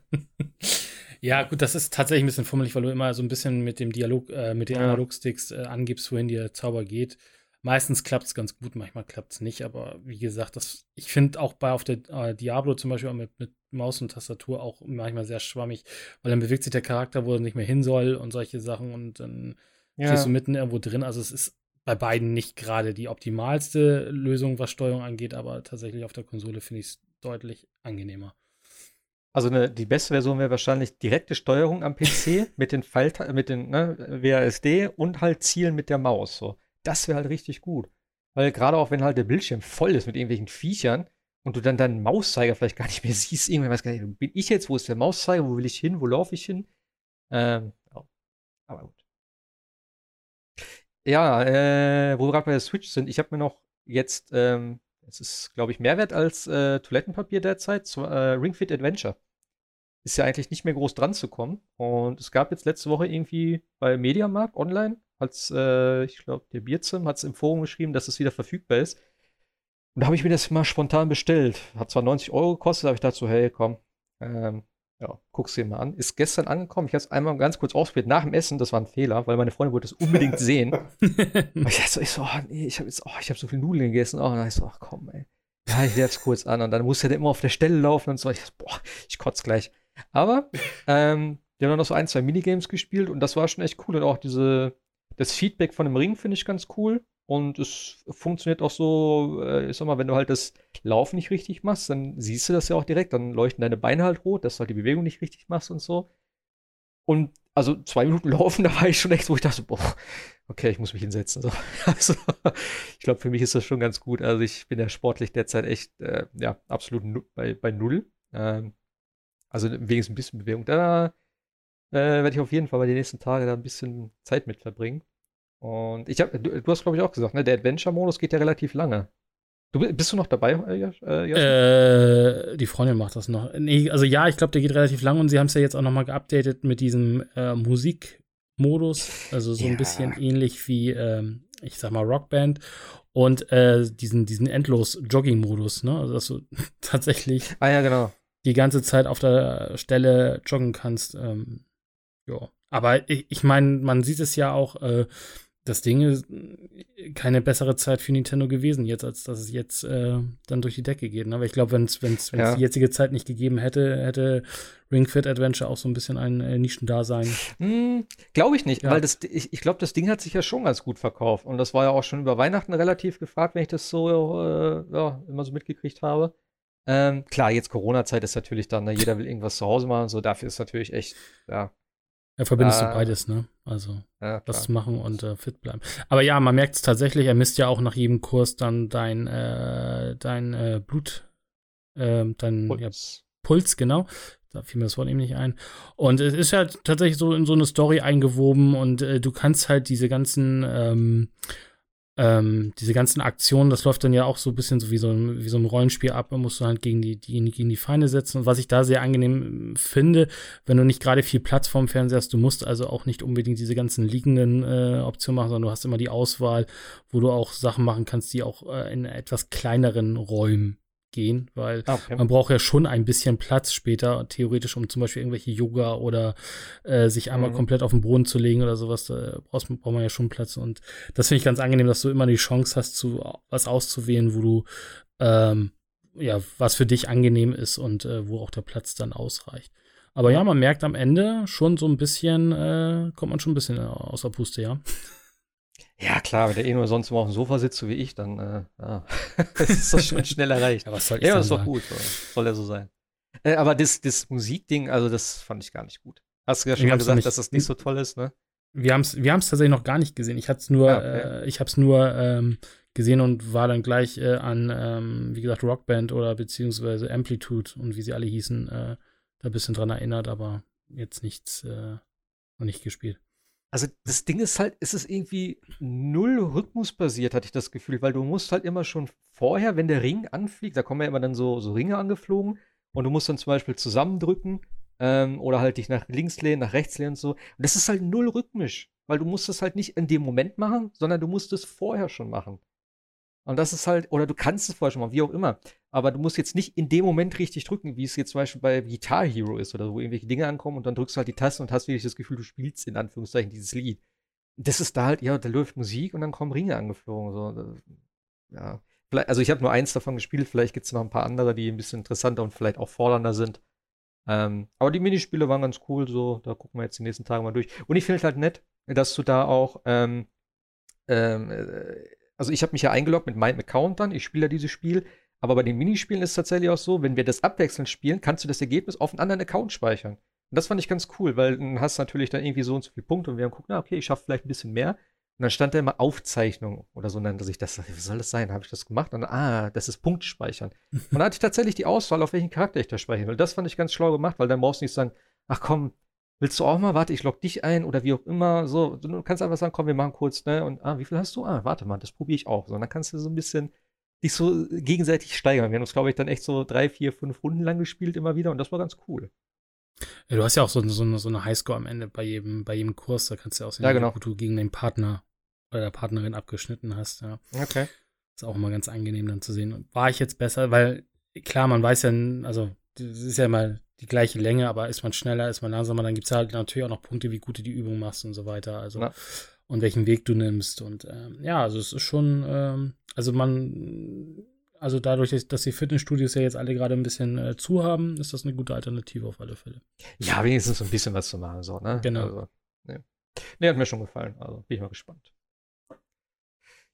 Ja, gut, das ist tatsächlich ein bisschen fummelig, weil du immer so ein bisschen mit dem Dialog, äh, mit den Ja. Analogsticks äh, angibst, wohin der Zauber geht. Meistens klappt es ganz gut, manchmal klappt es nicht, aber wie gesagt, das, ich finde auch bei auf der äh, Diablo zum Beispiel mit, mit Maus und Tastatur auch manchmal sehr schwammig, weil dann bewegt sich der Charakter, wo er nicht mehr hin soll und solche Sachen und dann stehst du mitten irgendwo drin. Also es ist bei beiden nicht gerade die optimalste Lösung, was Steuerung angeht, aber tatsächlich auf der Konsole finde ich es deutlich angenehmer. Also eine, die beste Version wäre wahrscheinlich direkte Steuerung am PC *laughs* mit den Fall, mit den ne, WASD und halt Zielen mit der Maus. So. Das wäre halt richtig gut. Weil gerade auch wenn halt der Bildschirm voll ist mit irgendwelchen Viechern und du dann deinen Mauszeiger vielleicht gar nicht mehr *laughs* siehst, irgendwann weiß gar nicht, bin ich jetzt, wo ist der Mauszeiger, wo will ich hin, wo laufe ich hin? Ähm, aber gut. Ja, äh, wo wir gerade bei der Switch sind, ich habe mir noch jetzt, ähm, es ist, glaube ich, mehr wert als äh, Toilettenpapier derzeit, so, äh, Ring Fit Adventure. Ist ja eigentlich nicht mehr groß dran zu kommen. Und es gab jetzt letzte Woche irgendwie bei Mediamarkt online, als, äh, ich glaube, der Bierzim hat es im Forum geschrieben, dass es wieder verfügbar ist. Und da habe ich mir das mal spontan bestellt. Hat zwar 90 Euro gekostet, aber ich dachte so, hey, komm, ähm, ja, guck's dir mal an. Ist gestern angekommen. Ich habe es einmal ganz kurz ausprobiert nach dem Essen. Das war ein Fehler, weil meine Freundin wollte es unbedingt *laughs* sehen. Und *laughs* ich dachte so, ich so, oh, nee, ich habe jetzt, oh, ich habe so viel Nudeln gegessen. Oh, und dann ich so, ach komm, ey. Ja, ich werde es kurz an. Und dann musste der immer auf der Stelle laufen und so. Ich so, boah, ich kotze gleich. Aber ähm, wir haben dann noch so ein, zwei Minigames gespielt und das war schon echt cool. Und auch diese, das Feedback von dem Ring finde ich ganz cool. Und es funktioniert auch so, äh, ich sag mal, wenn du halt das Laufen nicht richtig machst, dann siehst du das ja auch direkt. Dann leuchten deine Beine halt rot, dass du halt die Bewegung nicht richtig machst und so. Und also zwei Minuten *laughs* laufen, da war ich schon echt, wo ich dachte, boah, okay, ich muss mich hinsetzen. So. *laughs* Also, ich glaube, für mich ist das schon ganz gut. Also ich bin ja sportlich derzeit echt, äh, ja, absolut bei, bei Null. Ähm, also wenigstens ein bisschen Bewegung. Da äh, werde ich auf jeden Fall bei den nächsten Tagen da ein bisschen Zeit mit verbringen. Und ich habe, du, du, hast glaube ich auch gesagt, ne, der Adventure-Modus geht ja relativ lange. Du, bist du noch dabei, äh, äh, Die Freundin macht das noch. Nee, also ja, ich glaube, der geht relativ lang und sie haben es ja jetzt auch noch mal geupdatet mit diesem äh, Musikmodus, also so ja. ein bisschen ähnlich wie, ähm, ich sag mal, Rockband und äh, diesen, diesen endlos Jogging-Modus, ne? Also dass du *laughs* tatsächlich ah, ja, genau. die ganze Zeit auf der Stelle joggen kannst. Ähm, ja. Aber ich, ich meine, man sieht es ja auch, äh, das Ding ist keine bessere Zeit für Nintendo gewesen jetzt, als dass es jetzt äh, dann durch die Decke geht. Ne? Aber ich glaube, wenn es wenn's, wenn's ja. die jetzige Zeit nicht gegeben hätte, hätte Ring Fit Adventure auch so ein bisschen ein äh, Nischendasein. Mm, glaube ich nicht, ja. weil das, ich, ich glaube, das Ding hat sich ja schon ganz gut verkauft. Und das war ja auch schon über Weihnachten relativ gefragt, wenn ich das so äh, ja, immer so mitgekriegt habe. Ähm, klar, jetzt Corona-Zeit ist natürlich dann, ne, jeder will irgendwas zu Hause machen, so dafür ist natürlich echt, ja, ja, verbindest äh, du beides, ne? Also ja, das machen und äh, fit bleiben. Aber ja, man merkt es tatsächlich, er misst ja auch nach jedem Kurs dann dein, äh, dein äh, Blut, äh, dein Puls. Ja, Puls, genau. Da fiel mir das Wort eben nicht ein. Und es ist ja tatsächlich so in so eine Story eingewoben und äh, du kannst halt diese ganzen ähm, ähm, diese ganzen Aktionen, das läuft dann ja auch so ein bisschen so wie so ein, wie so ein Rollenspiel ab. Man muss halt gegen die, die, gegen die Feinde setzen. Und was ich da sehr angenehm finde, wenn du nicht gerade viel Platz vorm Fernseher hast, du musst also auch nicht unbedingt diese ganzen liegenden äh, Optionen machen, sondern du hast immer die Auswahl, wo du auch Sachen machen kannst, die auch äh, in etwas kleineren Räumen gehen, weil ah, okay. man braucht ja schon ein bisschen Platz später, theoretisch, um zum Beispiel irgendwelche Yoga oder äh, sich einmal mhm. komplett auf den Boden zu legen oder sowas, da brauchst, braucht man ja schon Platz. Und das finde ich ganz angenehm, dass du immer die Chance hast, zu was auszuwählen, wo du ähm, ja, was für dich angenehm ist und äh, wo auch der Platz dann ausreicht. Aber ja, man merkt am Ende schon so ein bisschen, äh, kommt man schon ein bisschen außer Puste, ja. Ja, klar, wenn der eh nur sonst immer auf dem Sofa sitzt, so wie ich, dann äh, ja, *laughs* das ist doch schon schnell erreicht. ja, was soll ich ja, das ist doch gut. So. Soll ja so sein. Äh, aber das, das Musikding, also das fand ich gar nicht gut. Hast du ja schon wir mal gesagt, dass das nicht so toll ist, ne? Wir haben es wir tatsächlich noch gar nicht gesehen. Ich hatte es nur, ah, okay. äh, ich habe es nur ähm, gesehen und war dann gleich äh, an, ähm, wie gesagt, Rockband oder beziehungsweise Amplitude und wie sie alle hießen, äh, da ein bisschen dran erinnert, aber jetzt nichts äh, noch nicht gespielt. Also das Ding ist halt, ist es irgendwie null rhythmusbasiert, hatte ich das Gefühl, weil du musst halt immer schon vorher, wenn der Ring anfliegt, da kommen ja immer dann so, so Ringe angeflogen und du musst dann zum Beispiel zusammendrücken ähm, oder halt dich nach links lehnen, nach rechts lehnen und so. Und das ist halt null rhythmisch, weil du musst es halt nicht in dem Moment machen, sondern du musst es vorher schon machen. Und das ist halt, oder du kannst es vorher schon mal, wie auch immer. Aber du musst jetzt nicht in dem Moment richtig drücken, wie es jetzt zum Beispiel bei Guitar Hero ist oder so, wo irgendwelche Dinge ankommen und dann drückst du halt die Tasten und hast wirklich das Gefühl, du spielst in Anführungszeichen dieses Lied. Das ist da halt, ja, da läuft Musik und dann kommen Ringe angeflogen. So. Ja. Also ich habe nur eins davon gespielt, vielleicht gibt es noch ein paar andere, die ein bisschen interessanter und vielleicht auch fordernder sind. Ähm, aber die Minispiele waren ganz cool, so, da gucken wir jetzt die nächsten Tage mal durch. Und ich finde halt nett, dass du da auch ähm, ähm, äh, also ich habe mich ja eingeloggt mit meinem Account dann, ich spiele ja dieses Spiel, aber bei den Minispielen ist es tatsächlich auch so, wenn wir das abwechselnd spielen, kannst du das Ergebnis auf einen anderen Account speichern. Und das fand ich ganz cool, weil dann hast du natürlich dann irgendwie so und so viele Punkte und wir haben geguckt, na okay, ich schaffe vielleicht ein bisschen mehr. Und dann stand da immer Aufzeichnung oder so, nannte sich das. Was soll das sein? Habe ich das gemacht? Und dann, ah, das ist Punktspeichern. *laughs* und dann hatte ich tatsächlich die Auswahl, auf welchen Charakter ich da speichern will. Das fand ich ganz schlau gemacht, weil dann brauchst du nicht sagen, ach komm, willst du auch mal, warte, ich log dich ein oder wie auch immer, so, du kannst einfach sagen, komm, wir machen kurz, ne, und, ah, wie viel hast du? Ah, warte mal, das probiere ich auch, so, und dann kannst du so ein bisschen dich so gegenseitig steigern. Wir haben uns, glaube ich, dann echt so drei, vier, fünf Runden lang gespielt immer wieder und das war ganz cool. Ja, du hast ja auch so, so, so eine Highscore am Ende bei jedem, bei jedem Kurs, da kannst du ja auch sehen, ja, genau. wo du gegen den Partner oder der Partnerin abgeschnitten hast, ja. Okay. Ist auch immer ganz angenehm dann zu sehen. War ich jetzt besser, weil klar, man weiß ja, also das ist ja immer die gleiche Länge, aber ist man schneller, ist man langsamer, dann gibt es halt natürlich auch noch Punkte, wie gut du die Übung machst und so weiter. Also ja. und welchen Weg du nimmst. Und ähm, ja, also es ist schon, ähm, also man, also dadurch, dass die Fitnessstudios ja jetzt alle gerade ein bisschen äh, zu haben, ist das eine gute Alternative auf alle Fälle. Ja, wenigstens so ein bisschen was zu machen, so, ne? Genau. Also, ne. Nee, hat mir schon gefallen. Also bin ich mal gespannt.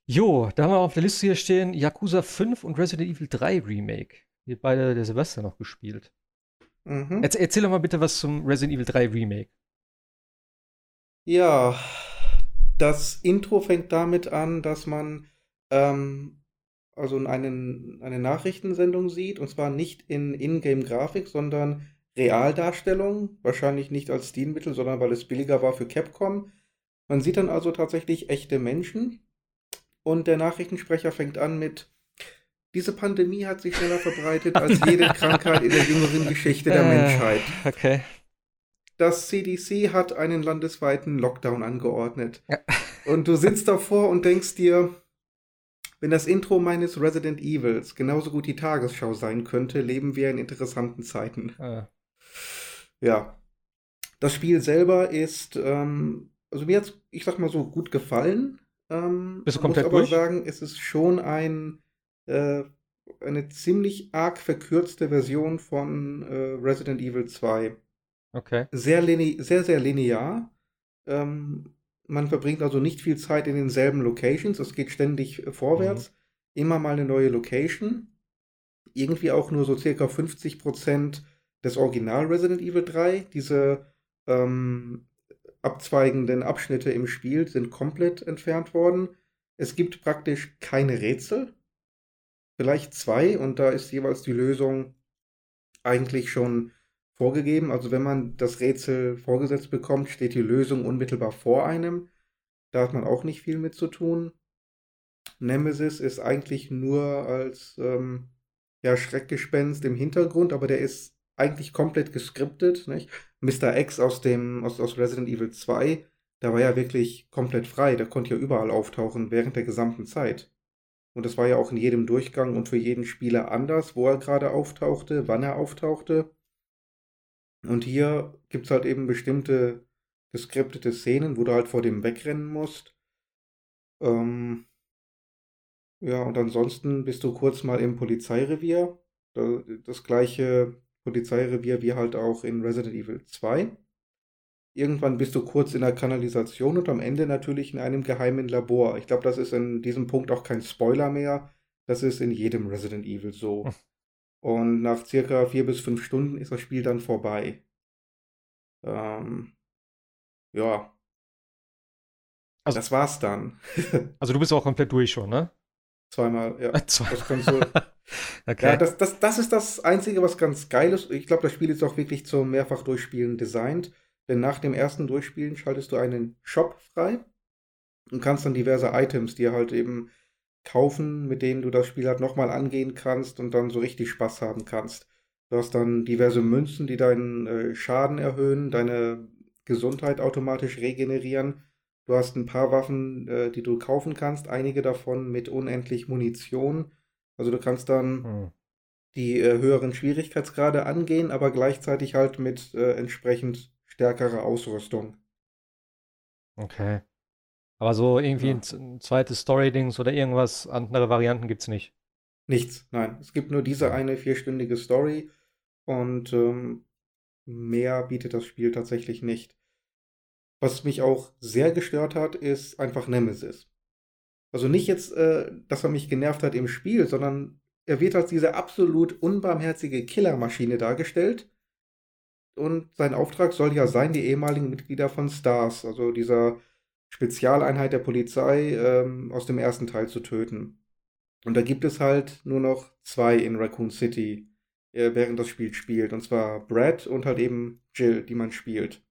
Jo, da haben wir auf der Liste hier stehen Yakuza 5 und Resident Evil 3 Remake. Wir beide der Silvester noch gespielt. Mhm. Erzähl, erzähl doch mal bitte was zum Resident Evil 3 Remake. Ja, das Intro fängt damit an, dass man ähm, also einen, eine Nachrichtensendung sieht, und zwar nicht in Ingame-Grafik, sondern Realdarstellung, wahrscheinlich nicht als Stilmittel, sondern weil es billiger war für Capcom. Man sieht dann also tatsächlich echte Menschen und der Nachrichtensprecher fängt an mit diese Pandemie hat sich schneller verbreitet als *laughs* jede Krankheit in der jüngeren Geschichte der äh, Menschheit. Okay. Das CDC hat einen landesweiten Lockdown angeordnet. Ja. Und du sitzt davor und denkst dir, wenn das Intro meines Resident Evils genauso gut die Tagesschau sein könnte, leben wir in interessanten Zeiten. Ah. Ja. Das Spiel selber ist, ähm, also mir hat ich sag mal so, gut gefallen. Ähm, Bist du komplett muss aber durch? sagen, es ist schon ein äh, eine ziemlich arg verkürzte Version von äh, Resident Evil 2. Okay. Sehr, sehr, sehr linear. Ähm, man verbringt also nicht viel Zeit in denselben Locations. Es geht ständig vorwärts. Mhm. Immer mal eine neue Location. Irgendwie auch nur so circa 50% des Original Resident Evil 3. Diese ähm, abzweigenden Abschnitte im Spiel sind komplett entfernt worden. Es gibt praktisch keine Rätsel vielleicht zwei und da ist jeweils die Lösung eigentlich schon vorgegeben. Also wenn man das Rätsel vorgesetzt bekommt, steht die Lösung unmittelbar vor einem. Da hat man auch nicht viel mit zu tun. Nemesis ist eigentlich nur als ähm, ja, Schreckgespenst im Hintergrund, aber der ist eigentlich komplett geskriptet. Nicht? Mr. X aus, dem, aus, aus Resident Evil 2, der war ja wirklich komplett frei. Der konnte ja überall auftauchen während der gesamten Zeit. Und das war ja auch in jedem Durchgang und für jeden Spieler anders, wo er gerade auftauchte, wann er auftauchte. Und hier gibt es halt eben bestimmte geskriptete Szenen, wo du halt vor dem wegrennen musst. Ähm ja, und ansonsten bist du kurz mal im Polizeirevier. Das gleiche Polizeirevier wie halt auch in Resident Evil 2. Irgendwann bist du kurz in der Kanalisation und am Ende natürlich in einem geheimen Labor. Ich glaube, das ist in diesem Punkt auch kein Spoiler mehr. Das ist in jedem Resident Evil so. Hm. Und nach circa vier bis fünf Stunden ist das Spiel dann vorbei. Ähm, ja. Also, das war's dann. *laughs* also du bist auch komplett durch schon, ne? Zweimal, ja. *laughs* Zwei. Das *laughs* okay. Ja, das, das, das ist das Einzige, was ganz geil ist. Ich glaube, das Spiel ist auch wirklich zum mehrfach durchspielen designt. Denn nach dem ersten Durchspielen schaltest du einen Shop frei und kannst dann diverse Items dir halt eben kaufen, mit denen du das Spiel halt nochmal angehen kannst und dann so richtig Spaß haben kannst. Du hast dann diverse Münzen, die deinen äh, Schaden erhöhen, deine Gesundheit automatisch regenerieren. Du hast ein paar Waffen, äh, die du kaufen kannst, einige davon mit unendlich Munition. Also du kannst dann Hm. die äh, höheren Schwierigkeitsgrade angehen, aber gleichzeitig halt mit äh, entsprechend stärkerer Ausrüstung. Okay. Aber so irgendwie Ja. ein, zweites Story-Dings oder irgendwas, andere Varianten gibt's nicht. Nichts, nein. Es gibt nur diese eine vierstündige Story und ähm, mehr bietet das Spiel tatsächlich nicht. Was mich auch sehr gestört hat, ist einfach Nemesis. Also nicht jetzt, äh, dass er mich genervt hat im Spiel, sondern er wird als diese absolut unbarmherzige Killermaschine dargestellt. Und sein Auftrag soll ja sein, die ehemaligen Mitglieder von STARS, also dieser Spezialeinheit der Polizei, ähm, aus dem ersten Teil zu töten. Und da gibt es halt nur noch zwei in Raccoon City, äh, während das Spiel spielt. Und zwar Brad und halt eben Jill, die man spielt.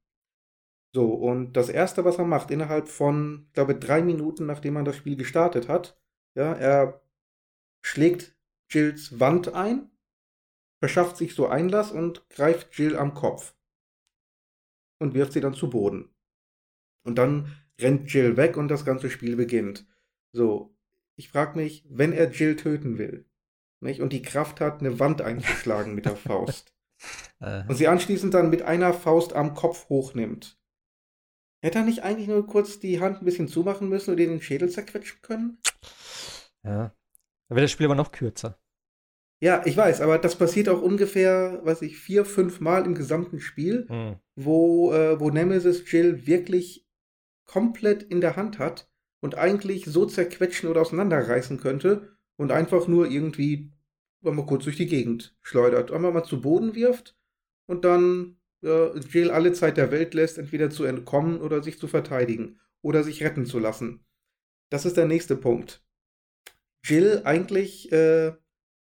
So, und das Erste, was er macht, innerhalb von, ich glaube, drei Minuten, nachdem man das Spiel gestartet hat, ja, er schlägt Jills Wand ein, verschafft sich so Einlass und greift Jill am Kopf und wirft sie dann zu Boden. Und dann rennt Jill weg und das ganze Spiel beginnt. So, ich frage mich, wenn er Jill töten will, nicht, und die Kraft hat, eine Wand einzuschlagen mit der *laughs* Faust, Äh, und sie anschließend dann mit einer Faust am Kopf hochnimmt, hätte er nicht eigentlich nur kurz die Hand ein bisschen zumachen müssen und ihr den Schädel zerquetschen können? ja. Da wird das Spiel aber noch kürzer. Ja, ich weiß, aber das passiert auch ungefähr, weiß ich, vier, fünf Mal im gesamten Spiel, Hm. wo, äh, wo Nemesis Jill wirklich komplett in der Hand hat und eigentlich so zerquetschen oder auseinanderreißen könnte und einfach nur irgendwie mal kurz durch die Gegend schleudert, einmal mal zu Boden wirft und dann äh, Jill alle Zeit der Welt lässt, entweder zu entkommen oder sich zu verteidigen oder sich retten zu lassen. Das ist der nächste Punkt. Jill eigentlich äh,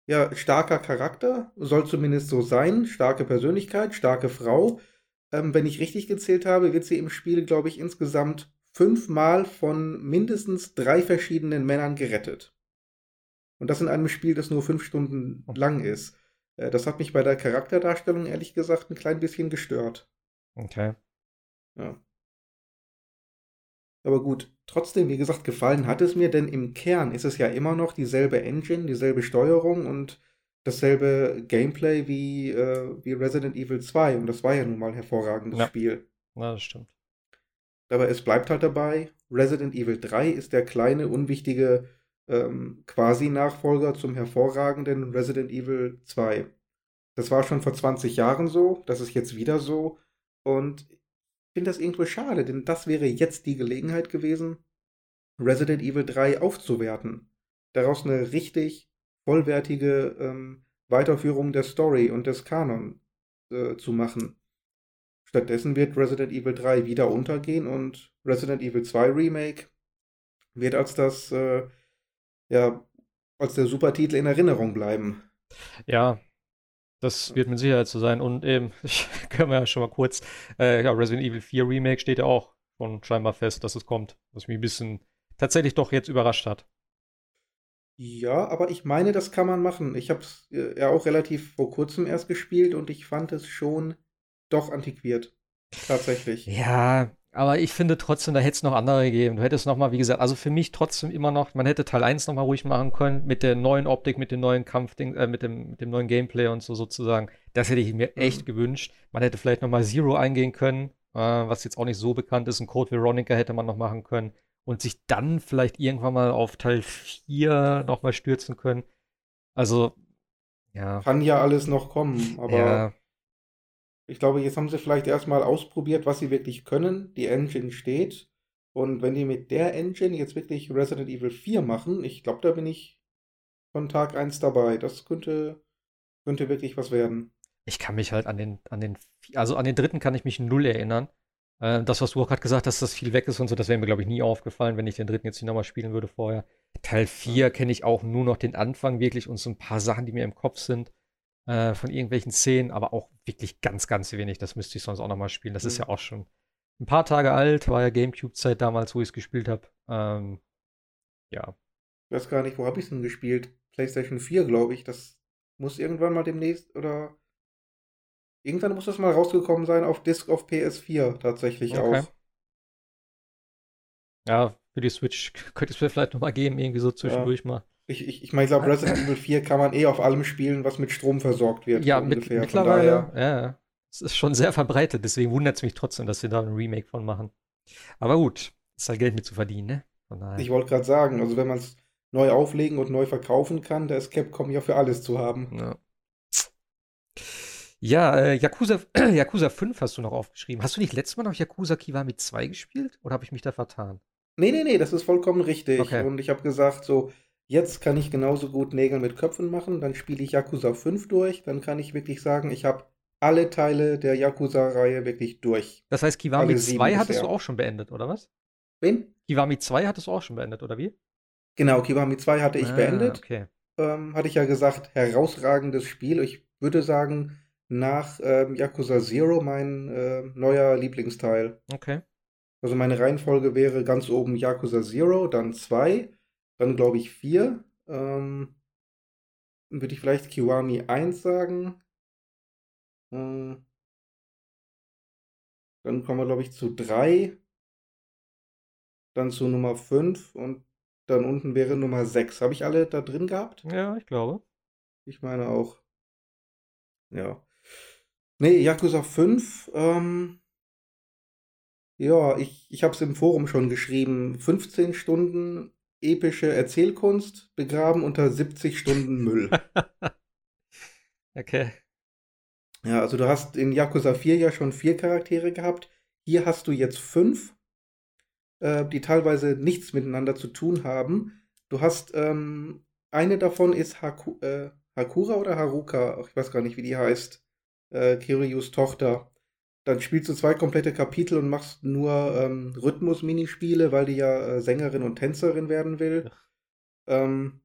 ja starker Charakter, soll zumindest so sein, starke Persönlichkeit, starke Frau. Ähm, wenn ich richtig gezählt habe, wird sie im Spiel, glaube ich, insgesamt fünfmal von mindestens drei verschiedenen Männern gerettet. Und das in einem Spiel, das nur fünf Stunden lang ist. Äh, das hat mich bei der Charakterdarstellung ehrlich gesagt ein klein bisschen gestört. Okay. Ja. Aber gut, trotzdem, wie gesagt, gefallen hat es mir, denn im Kern ist es ja immer noch dieselbe Engine, dieselbe Steuerung und dasselbe Gameplay wie, äh, wie Resident Evil 2. Und das war ja nun mal ein hervorragendes Ja. Spiel. Na, das stimmt. Aber es bleibt halt dabei, Resident Evil 3 ist der kleine, unwichtige ähm, Quasi-Nachfolger zum hervorragenden Resident Evil 2. Das war schon vor 20 Jahren so, das ist jetzt wieder so. Und finde das irgendwo schade, denn das wäre jetzt die Gelegenheit gewesen, Resident Evil 3 aufzuwerten. Daraus eine richtig vollwertige ähm, Weiterführung der Story und des Kanon äh, zu machen. Stattdessen wird Resident Evil 3 wieder untergehen und Resident Evil 2 Remake wird als das, äh, ja, als der Supertitel in Erinnerung bleiben. Ja, das wird mit Sicherheit so sein. Und eben, *laughs* ich können wir ja schon mal kurz, äh, ja, Resident Evil 4 Remake steht ja auch schon scheinbar fest, dass es kommt. Was mich ein bisschen tatsächlich doch jetzt überrascht hat. Ja, aber ich meine, das kann man machen. Ich habe es äh, ja auch relativ vor kurzem erst gespielt und ich fand es schon doch antiquiert. Tatsächlich. Ja, aber ich finde trotzdem, da hätte es noch andere gegeben. Du hättest noch mal, wie gesagt, also für mich trotzdem immer noch, man hätte Teil 1 noch mal ruhig machen können, mit der neuen Optik, mit dem neuen Kampfding, äh, mit dem, mit dem neuen Gameplay und so sozusagen. Das hätte ich mir echt Mhm. gewünscht. Man hätte vielleicht noch mal Zero eingehen können, äh, was jetzt auch nicht so bekannt ist. Ein Code Veronica hätte man noch machen können und sich dann vielleicht irgendwann mal auf Teil 4 noch mal stürzen können. Also, ja, Kann ja alles noch kommen, aber ja, ich glaube, jetzt haben sie vielleicht erstmal ausprobiert, was sie wirklich können. Die Engine steht. Und wenn die mit der Engine jetzt wirklich Resident Evil 4 machen, ich glaube, da bin ich von Tag 1 dabei. Das könnte, könnte wirklich was werden. ich kann mich halt an den, an den, also an den dritten kann ich mich null erinnern. Äh, das, was du auch gerade gesagt hast, dass viel weg ist und so, das wäre mir, glaube ich, nie aufgefallen, wenn ich den dritten jetzt nicht nochmal spielen würde vorher. Teil 4 kenne ich auch nur noch den Anfang wirklich und so ein paar Sachen, die mir im Kopf sind, äh, von irgendwelchen Szenen, aber auch wirklich ganz, ganz wenig. Das müsste ich sonst auch nochmal spielen. Das ist Mhm. ja auch schon ein paar Tage alt, war ja Gamecube-Zeit damals, wo ich es gespielt habe. Ähm, ja. Ich weiß gar nicht, wo habe ich es denn gespielt? PlayStation 4, glaube ich. Das muss irgendwann mal demnächst oder irgendwann muss das mal rausgekommen sein auf Disc auf PS4 tatsächlich Okay. auch. Ja, für die Switch *laughs* könnte es mir vielleicht nochmal geben, irgendwie so zwischendurch ja. mal. Ich, ich, ich meine, ich glaube, Resident Evil 4 kann man eh auf allem spielen, was mit Strom versorgt wird. Ja, mit, mittlerweile. Ja, es ist schon sehr verbreitet, deswegen wundert es mich trotzdem, dass sie da ein Remake von machen. Aber gut, ist halt Geld mit zu verdienen, ne? Ich wollte gerade sagen, also wenn man es neu auflegen und neu verkaufen kann, da ist Capcom ja für alles zu haben. Ja. Ja, äh, Yakuza, *clears throat* Yakuza 5 hast du noch aufgeschrieben. Hast du nicht letztes Mal noch Yakuza Kiwami 2 gespielt? Oder habe ich mich da vertan? Nee, nee, nee, das ist vollkommen richtig. Okay. Und ich habe gesagt, so, jetzt kann ich genauso gut Nägel mit Köpfen machen. Dann spiele ich Yakuza 5 durch. Dann kann ich wirklich sagen, ich habe alle Teile der Yakuza-Reihe wirklich durch. Das heißt, Kiwami 2 hattest du auch schon beendet, oder was? Wen? Kiwami 2 hattest du auch schon beendet, oder wie? Genau, Kiwami 2 hatte ich ah, beendet. Okay. Ähm, hatte ich ja gesagt, herausragendes Spiel. Ich würde sagen, nach ähm, Yakuza Zero mein äh, neuer Lieblingsteil. Okay. Also meine Reihenfolge wäre ganz oben Yakuza Zero, dann 2, dann glaube ich 4. Ähm, würde ich vielleicht Kiwami 1 sagen. Äh, dann kommen wir, glaube ich, zu 3. Dann zu Nummer 5 und dann unten wäre Nummer 6. Habe ich alle da drin gehabt? Ja, ich glaube. Ich meine auch. Ja. Nee, Yakuza 5, ähm, ja, ich, ich habe es im Forum schon geschrieben. 15 Stunden epische Erzählkunst, begraben unter 70 Stunden Müll. *laughs* okay. Ja, also du hast in Yakuza 4 ja schon vier Charaktere gehabt. Hier hast du jetzt fünf, äh, die teilweise nichts miteinander zu tun haben. Du hast, ähm, eine davon ist Haku, äh, Hakura oder Haruka, ich weiß gar nicht, wie die heißt äh, Kiryus Tochter. Dann spielst du zwei komplette Kapitel und machst nur ähm, Rhythmus-Minispiele, weil die ja äh, Sängerin und Tänzerin werden will. Ähm,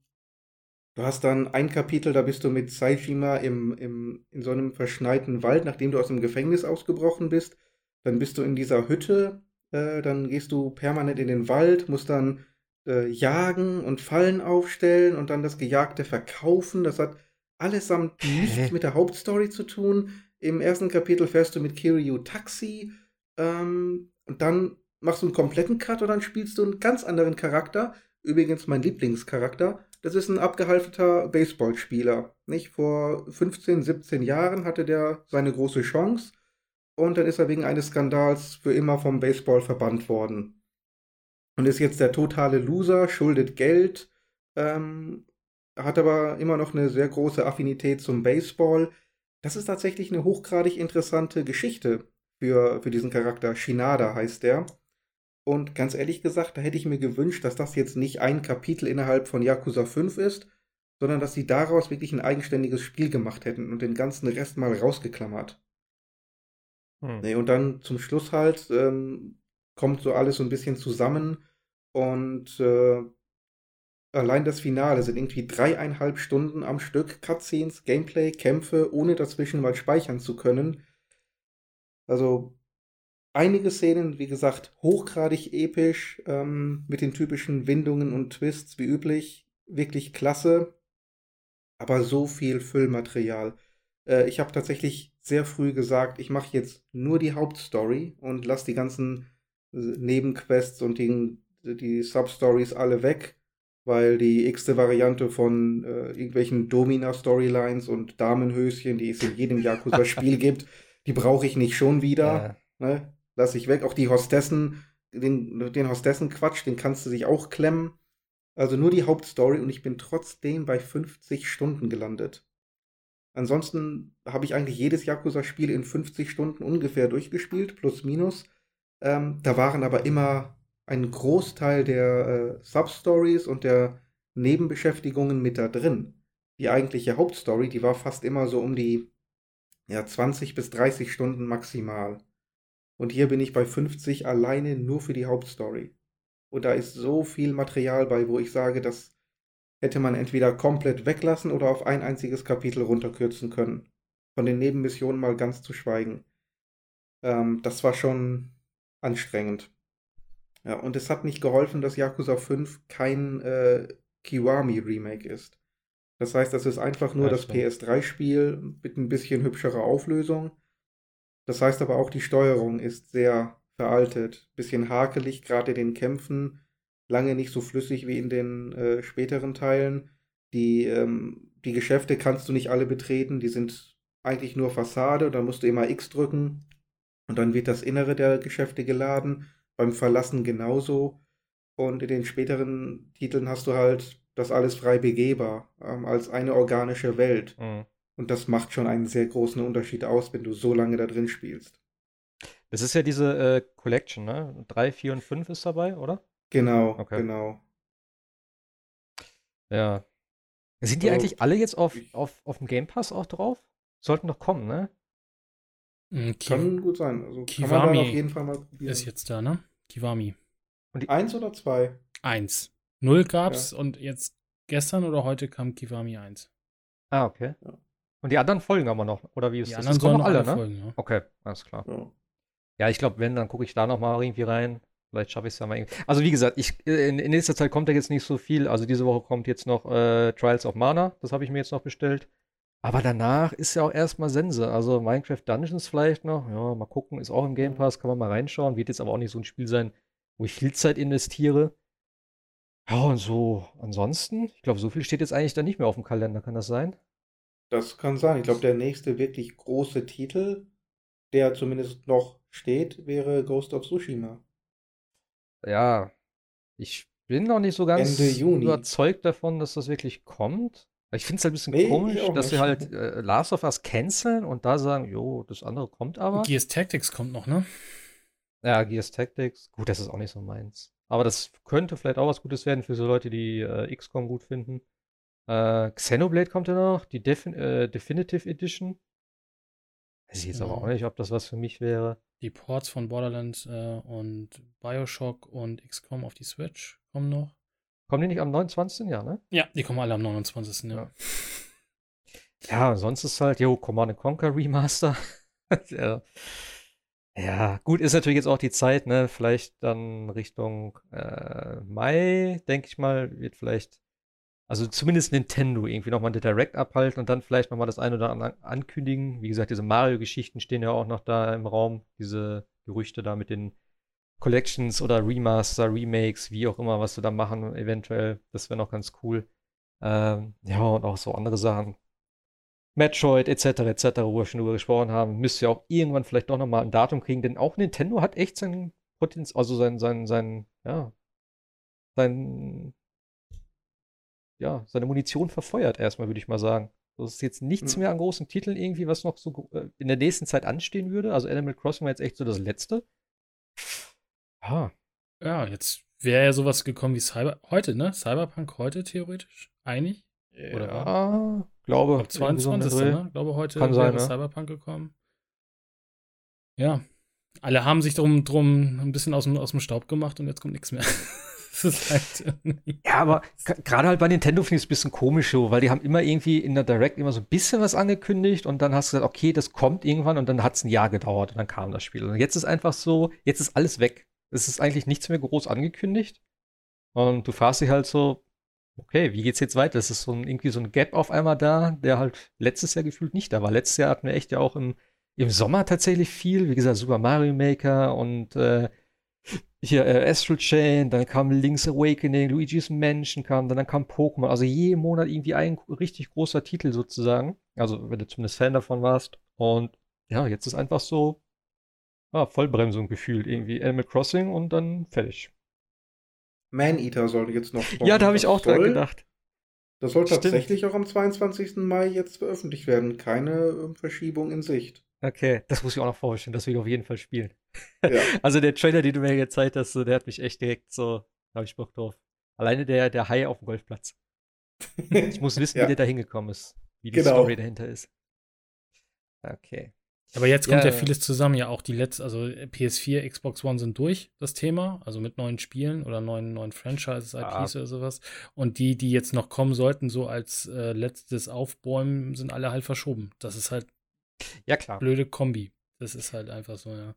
du hast dann ein Kapitel, da bist du mit Saijima im, im, in so einem verschneiten Wald, nachdem du aus dem Gefängnis ausgebrochen bist. Dann bist du in dieser Hütte, äh, dann gehst du permanent in den Wald, musst dann äh, jagen und Fallen aufstellen und dann das Gejagte verkaufen. Das hat allesamt nichts mit der Hauptstory zu tun. Im ersten Kapitel fährst du mit Kiryu Taxi ähm, und dann machst du einen kompletten Cut und dann spielst du einen ganz anderen Charakter. Übrigens mein Lieblingscharakter. Das ist ein abgehalfterter Baseballspieler. Nicht vor 15, 17 Jahren hatte der seine große Chance und dann ist er wegen eines Skandals für immer vom Baseball verbannt worden. Und ist jetzt der totale Loser, schuldet Geld ähm, hat aber immer noch eine sehr große Affinität zum Baseball. Das ist tatsächlich eine hochgradig interessante Geschichte für, für diesen Charakter. Shinada heißt der. Und ganz ehrlich gesagt, da hätte ich mir gewünscht, dass das jetzt nicht ein Kapitel innerhalb von Yakuza 5 ist, sondern dass sie daraus wirklich ein eigenständiges Spiel gemacht hätten und den ganzen Rest mal rausgeklammert. Hm. Nee, und dann zum Schluss halt ähm, kommt so alles so ein bisschen zusammen und äh, allein das Finale sind irgendwie dreieinhalb Stunden am Stück, Cutscenes, Gameplay, Kämpfe, ohne dazwischen mal speichern zu können. Also einige Szenen, wie gesagt, hochgradig episch, ähm, mit den typischen Windungen und Twists wie üblich, wirklich klasse, aber so viel Füllmaterial. Äh, ich habe tatsächlich sehr früh gesagt, ich mache jetzt nur die Hauptstory und lasse die ganzen Nebenquests und die, die Substories alle weg weil die x-te Variante von äh, irgendwelchen Domina-Storylines und Damenhöschen, die es in jedem Yakuza-Spiel *laughs* gibt, die brauche ich nicht schon wieder. Ja. Ne? Lass ich weg. Auch die Hostessen, den, den Hostessen-Quatsch, den kannst du sich auch klemmen. Also nur die Hauptstory und ich bin trotzdem bei 50 Stunden gelandet. Ansonsten habe ich eigentlich jedes Yakuza-Spiel in 50 Stunden ungefähr durchgespielt, plus minus. Ähm, da waren aber immer ein Großteil der äh, Substories und der Nebenbeschäftigungen mit da drin. Die eigentliche Hauptstory, die war fast immer so um die ja, 20 bis 30 Stunden maximal. Und hier bin ich bei 50 alleine nur für die Hauptstory. Und da ist so viel Material bei, wo ich sage, das hätte man entweder komplett weglassen oder auf ein einziges Kapitel runterkürzen können. Von den Nebenmissionen mal ganz zu schweigen. Ähm, das war schon anstrengend. Ja, und es hat nicht geholfen, dass Yakuza 5 kein äh, Kiwami-Remake ist. Das heißt, das ist einfach nur ja, das PS3-Spiel mit ein bisschen hübscherer Auflösung. Das heißt aber auch, die Steuerung ist sehr veraltet. Bisschen hakelig, gerade in den Kämpfen. Lange nicht so flüssig wie in den äh, späteren Teilen. Die, ähm, die Geschäfte kannst du nicht alle betreten, die sind eigentlich nur Fassade, da musst du immer X drücken und dann wird das Innere der Geschäfte geladen. Beim Verlassen genauso. Und in den späteren Titeln hast du halt das alles frei begehbar, ähm, als eine organische Welt. Mhm. Und das macht schon einen sehr großen Unterschied aus, wenn du so lange da drin spielst. Das ist ja diese äh, Collection, ne? 3, 4 und 5 ist dabei, oder? Genau, Okay. genau. Ja. Sind die Also, eigentlich alle jetzt auf, auf, auf dem Game Pass auch drauf? Sollten doch kommen, ne? Mhm, Ki Kann gut sein. Also kann man dann Kiwami auf jeden Fall mal probieren. ist jetzt da, ne? Kiwami. Eins oder zwei? Eins. Null gab's und jetzt gestern oder heute kam Kiwami 1. Ah, okay. Ja. Und die anderen folgen aber noch, oder wie ist Die das? anderen Das kommen sollen noch alle, alle ne? folgen, ja. Okay, alles klar. Ja. Ja, ich glaube, wenn, dann gucke ich da noch mal irgendwie rein. Vielleicht schaffe ich es ja mal irgendwie. Also wie gesagt, ich, äh, in, in nächster Zeit kommt da jetzt nicht so viel. Also diese Woche kommt jetzt noch äh, Trials of Mana. Das habe ich mir jetzt noch bestellt. Aber danach ist ja auch erstmal Sense. Also Minecraft Dungeons vielleicht noch. Ja, mal gucken. Ist auch im Game Pass. Kann man mal reinschauen. Wird jetzt aber auch nicht so ein Spiel sein, wo ich viel Zeit investiere. Ja, und so ansonsten, ich glaube, so viel steht jetzt eigentlich da nicht mehr auf dem Kalender. Kann das sein? Das kann sein. Ich glaube, der nächste wirklich große Titel, der zumindest noch steht, wäre Ghost of Tsushima. Ja, ich bin noch nicht so ganz überzeugt davon, dass das wirklich kommt. Ich finde es halt ein bisschen Nee, komisch, dass sie halt äh, Last of Us canceln und da sagen, jo, das andere kommt aber. Gears Tactics kommt noch, ne? Ja, Gears Tactics. Gut, das ist auch nicht so meins. Aber das könnte vielleicht auch was Gutes werden für so Leute, die äh, XCOM gut finden. Äh, Xenoblade kommt ja noch, die Defin äh, Definitive Edition. Weiß ich jetzt aber Ja. auch nicht, ob das was für mich wäre. Die Ports von Borderlands äh, und Bioshock und XCOM auf die Switch kommen noch. Kommen die nicht am 29. Jahr, ne? Ja, die kommen alle am 29. Ja. Ja. Sonst ist halt, jo, Command and Conquer Remaster. *laughs* ja. ja, gut, ist natürlich jetzt auch die Zeit, ne? Vielleicht dann Richtung äh, Mai, denke ich mal, wird vielleicht, also zumindest Nintendo irgendwie nochmal eine Direct abhalten und dann vielleicht nochmal das eine oder andere ankündigen. Wie gesagt, diese Mario-Geschichten stehen ja auch noch da im Raum, diese Gerüchte da mit den Collections oder Remaster, Remakes, wie auch immer, was sie da machen, eventuell. Das wäre noch ganz cool. Ähm, ja, und auch so andere Sachen. Metroid etc. etc., wo wir schon drüber gesprochen haben, müsste ja auch irgendwann vielleicht doch nochmal ein Datum kriegen, denn auch Nintendo hat echt sein Potenzial, also sein, sein, sein, ja, sein, ja, seine Munition verfeuert erstmal, würde ich mal sagen. Das ist jetzt nichts Hm. mehr an großen Titeln irgendwie, was noch so äh, in der nächsten Zeit anstehen würde. Also Animal Crossing war jetzt echt so das Letzte. Ja, Ja, jetzt wäre ja sowas gekommen wie Cyber heute, ne? Cyberpunk heute theoretisch einig. Oder ja, glaube, Ab irgendwie so um den 22. Dreh. ne? Ich glaube, heute Kann wäre sein, ne? Cyberpunk gekommen. Ja. Alle haben sich drum, drum ein bisschen aus dem, aus dem Staub gemacht und jetzt kommt nichts mehr. *laughs* halt Ja, aber *laughs* gerade halt bei Nintendo finde ich es ein bisschen komisch so, weil die haben immer irgendwie in der Direct immer so ein bisschen was angekündigt und dann hast du gesagt, okay, das kommt irgendwann und dann hat es ein Jahr gedauert und dann kam das Spiel. Und jetzt ist einfach so, jetzt ist alles weg. Es ist eigentlich nichts mehr groß angekündigt. Und du fragst dich halt so, okay, wie geht's jetzt weiter? Es ist so ein, irgendwie so ein Gap auf einmal da, der halt letztes Jahr gefühlt nicht da war. Letztes Jahr hatten wir echt ja auch im, im Sommer tatsächlich viel. Wie gesagt, Super Mario Maker und äh, hier äh, Astral Chain, dann kam Link's Awakening, Luigi's Mansion kam, dann, dann kam Pokémon. Also jeden Monat irgendwie ein richtig großer Titel sozusagen. Also wenn du zumindest Fan davon warst. Und ja, jetzt ist einfach so ah, Vollbremsung gefühlt. Irgendwie Animal Crossing und dann fertig. Man-Eater soll jetzt noch kommen. Ja, da habe ich auch dran gedacht. Das soll Stimmt. tatsächlich auch am 22. Mai jetzt veröffentlicht werden. Keine ähm, Verschiebung in Sicht. Okay, das muss ich auch noch vorstellen. Das will ich auf jeden Fall spielen. Ja. *laughs* Also der Trailer, den du mir gezeigt hast, der hat mich echt direkt so, da habe ich Bock drauf. Alleine der, der Hai auf dem Golfplatz. Ich muss wissen, *laughs* Ja. wie der da hingekommen ist. Wie die Genau. Story dahinter ist. Okay. Aber jetzt kommt ja, Ja. vieles zusammen, ja auch die letzte, also PS4, Xbox One sind durch, das Thema, also mit neuen Spielen oder neuen, neuen Franchises, Ja. IPs oder sowas. Und die, die jetzt noch kommen sollten, so als äh, letztes Aufbäumen, sind alle halt verschoben. Das ist halt Ja, klar. blöde Kombi. Das ist halt einfach so, ja.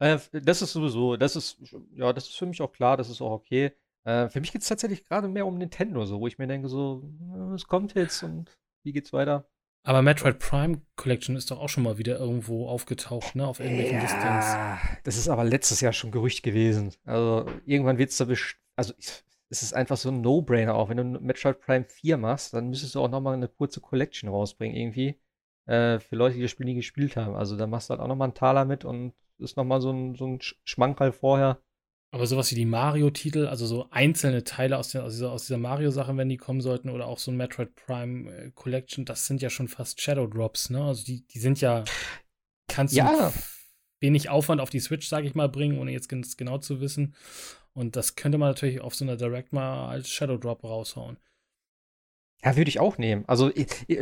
Äh, das ist sowieso, das ist, ja, das ist für mich auch klar, das ist auch okay. Äh, für mich geht es tatsächlich gerade mehr um Nintendo, so, wo ich mir denke, so, äh, es kommt jetzt und wie geht's weiter? Aber Metroid Prime Collection ist doch auch schon mal wieder irgendwo aufgetaucht, ne? Auf irgendwelchen ja, Listings. Das ist aber letztes Jahr schon Gerücht gewesen. Also irgendwann wird es da also es ist einfach so ein No-Brainer auch. Wenn du Metroid Prime 4 machst, dann müsstest du auch nochmal eine kurze Collection rausbringen, irgendwie. Äh, für Leute, die das Spiel nie gespielt haben. Also da machst du halt auch nochmal einen Taler mit und ist nochmal so ein, so ein Schmankerl vorher. Aber sowas wie die Mario-Titel, also so einzelne Teile aus, der, aus dieser, dieser Mario-Sache, wenn die kommen sollten, oder auch so ein Metroid Prime äh, Collection, das sind ja schon fast Shadow Drops, ne? Also die, die sind ja, kannst ja. du wenig Aufwand auf die Switch, sag ich mal, bringen, ohne jetzt ganz genau zu wissen. Und das könnte man natürlich auf so einer Direct mal als Shadow Drop raushauen. Ja, würde ich auch nehmen. Also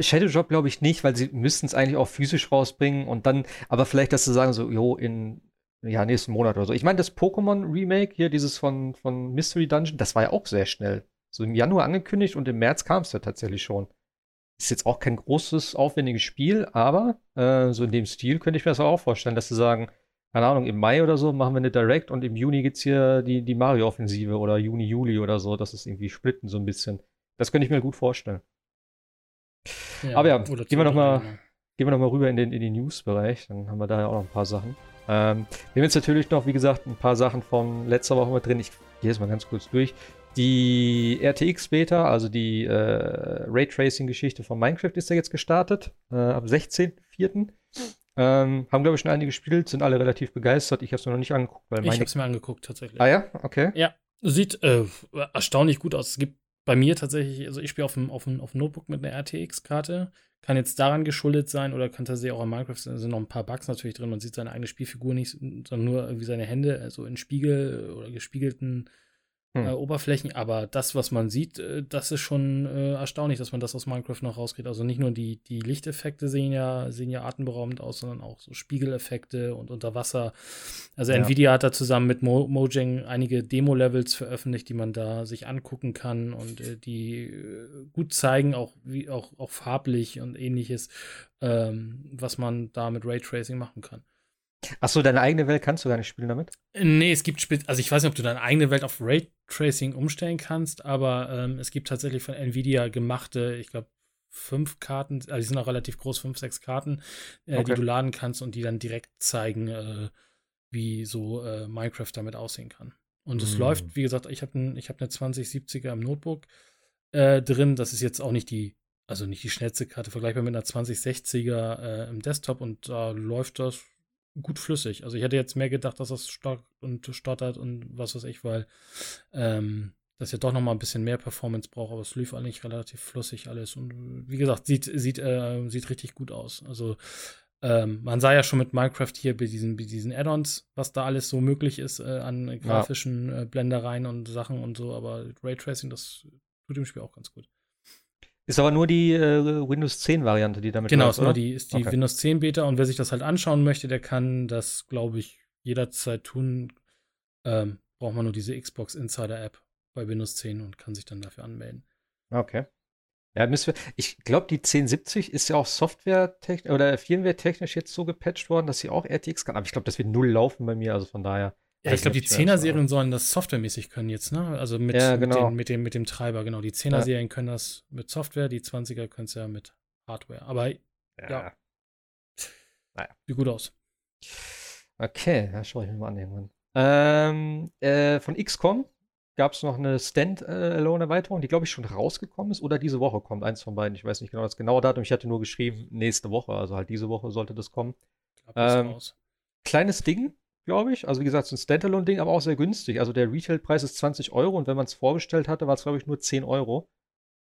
Shadow Drop glaube ich nicht, weil sie müssten es eigentlich auch physisch rausbringen und dann, aber vielleicht, dass sie sagen so, jo, in ja, nächsten Monat oder so. Ich meine, das Pokémon-Remake hier, dieses von, von Mystery Dungeon, das war ja auch sehr schnell. So im Januar angekündigt und im März kam es ja tatsächlich schon. Ist jetzt auch kein großes, aufwendiges Spiel, aber äh, so in dem Stil könnte ich mir das auch vorstellen, dass sie sagen, keine Ahnung, im Mai oder so machen wir eine Direct und im Juni gibt es hier die, die Mario-Offensive oder Juni, Juli oder so, dass es irgendwie splitten so ein bisschen. Das könnte ich mir gut vorstellen. Ja, aber ja, gehen wir nochmal gehen wir noch mal rüber in den, in den News-Bereich, dann haben wir da ja auch noch ein paar Sachen. Ähm, wir haben jetzt natürlich noch, wie gesagt, ein paar Sachen von letzter Woche mit drin. Ich gehe jetzt mal ganz kurz durch. Die RTX-Beta, also die äh, Raytracing-Geschichte von Minecraft, ist ja jetzt gestartet. Äh, am 16.04. Ähm, haben, glaube ich, schon einige gespielt, sind alle relativ begeistert. Ich habe es mir noch nicht angeguckt. Weil ich habe es mir angeguckt, tatsächlich. Ah ja? Okay. Ja, sieht äh, erstaunlich gut aus. Es gibt bei mir tatsächlich, also ich spiele auf dem, auf, dem, auf dem Notebook mit einer RTX-Karte. Kann jetzt daran geschuldet sein oder kann tatsächlich auch in Minecraft sind noch ein paar Bugs natürlich drin. Man sieht seine eigene Spielfigur nicht, sondern nur irgendwie seine Hände, also in Spiegel oder gespiegelten hm. äh, Oberflächen. Aber das, was man sieht, äh, das ist schon äh, erstaunlich, dass man das aus Minecraft noch rauskriegt. Also nicht nur die, die Lichteffekte sehen ja, sehen ja atemberaubend aus, sondern auch so Spiegeleffekte und unter Wasser. Also ja. Nvidia hat da zusammen mit Mo Mojang einige Demo-Levels veröffentlicht, die man da sich angucken kann und äh, die äh, gut zeigen, auch wie auch, auch farblich und ähnliches, ähm, was man da mit Raytracing machen kann. Achso, deine eigene Welt kannst du gar nicht spielen damit? Nee, es gibt, also ich weiß nicht, ob du deine eigene Welt auf Raytracing umstellen kannst, aber ähm, es gibt tatsächlich von Nvidia gemachte, ich glaube, fünf Karten, also die sind auch relativ groß, fünf, sechs Karten, äh, okay. die du laden kannst und die dann direkt zeigen, äh, wie so äh, Minecraft damit aussehen kann. Und es mm. läuft, wie gesagt, ich habe ein, hab eine 2070er im Notebook äh, drin. Das ist jetzt auch nicht die, also nicht die schnellste Karte, vergleichbar mit einer 2060er äh, im Desktop und da läuft das gut flüssig. Also ich hätte jetzt mehr gedacht, dass das stark und stottert und was weiß ich, weil ähm, das ja doch noch mal ein bisschen mehr Performance braucht, aber es lief eigentlich relativ flüssig alles und wie gesagt, sieht, sieht, äh, sieht richtig gut aus. Also ähm, man sah ja schon mit Minecraft hier bei diesen, bei diesen Add-ons, was da alles so möglich ist äh, an grafischen äh, Blendereien und Sachen und so, aber Raytracing, das tut dem Spiel auch ganz gut. Ist aber nur die äh, Windows 10 Variante, die damit Genau, läuft, ist, die, ist die okay. Windows 10 Beta und wer sich das halt anschauen möchte, der kann das, glaube ich, jederzeit tun. Ähm, braucht man nur diese Xbox Insider App bei Windows 10 und kann sich dann dafür anmelden. Okay. Ja, müssen wir, ich glaube, die 1070 ist ja auch Software-technisch oder Firmware-technisch jetzt so gepatcht worden, dass sie auch RTX kann. Aber ich glaube, das wird null laufen bei mir, also von daher. Ja, ich glaube, die 10er-Serien sollen das softwaremäßig können jetzt, ne? Also mit, ja, genau. mit, den, mit, dem, mit dem Treiber, genau. Die 10er-Serien ja. können das mit Software, die 20er können es ja mit Hardware. Aber ja. ja. Naja. Sieht gut aus. Okay, da schaue ich mir mal an irgendwann. Ähm, äh, von XCOM gab es noch eine Standalone-Erweiterung, die, glaube ich, schon rausgekommen ist oder diese Woche kommt. Eins von beiden. Ich weiß nicht genau das genaue Datum. Ich hatte nur geschrieben, nächste Woche. Also halt diese Woche sollte das kommen. Ich glaub, das ähm, raus. Kleines Ding, glaube ich. Also wie gesagt, so ein Standalone-Ding, aber auch sehr günstig. Also der Retail-Preis ist 20 Euro und wenn man es vorbestellt hatte, war es, glaube ich, nur 10 Euro.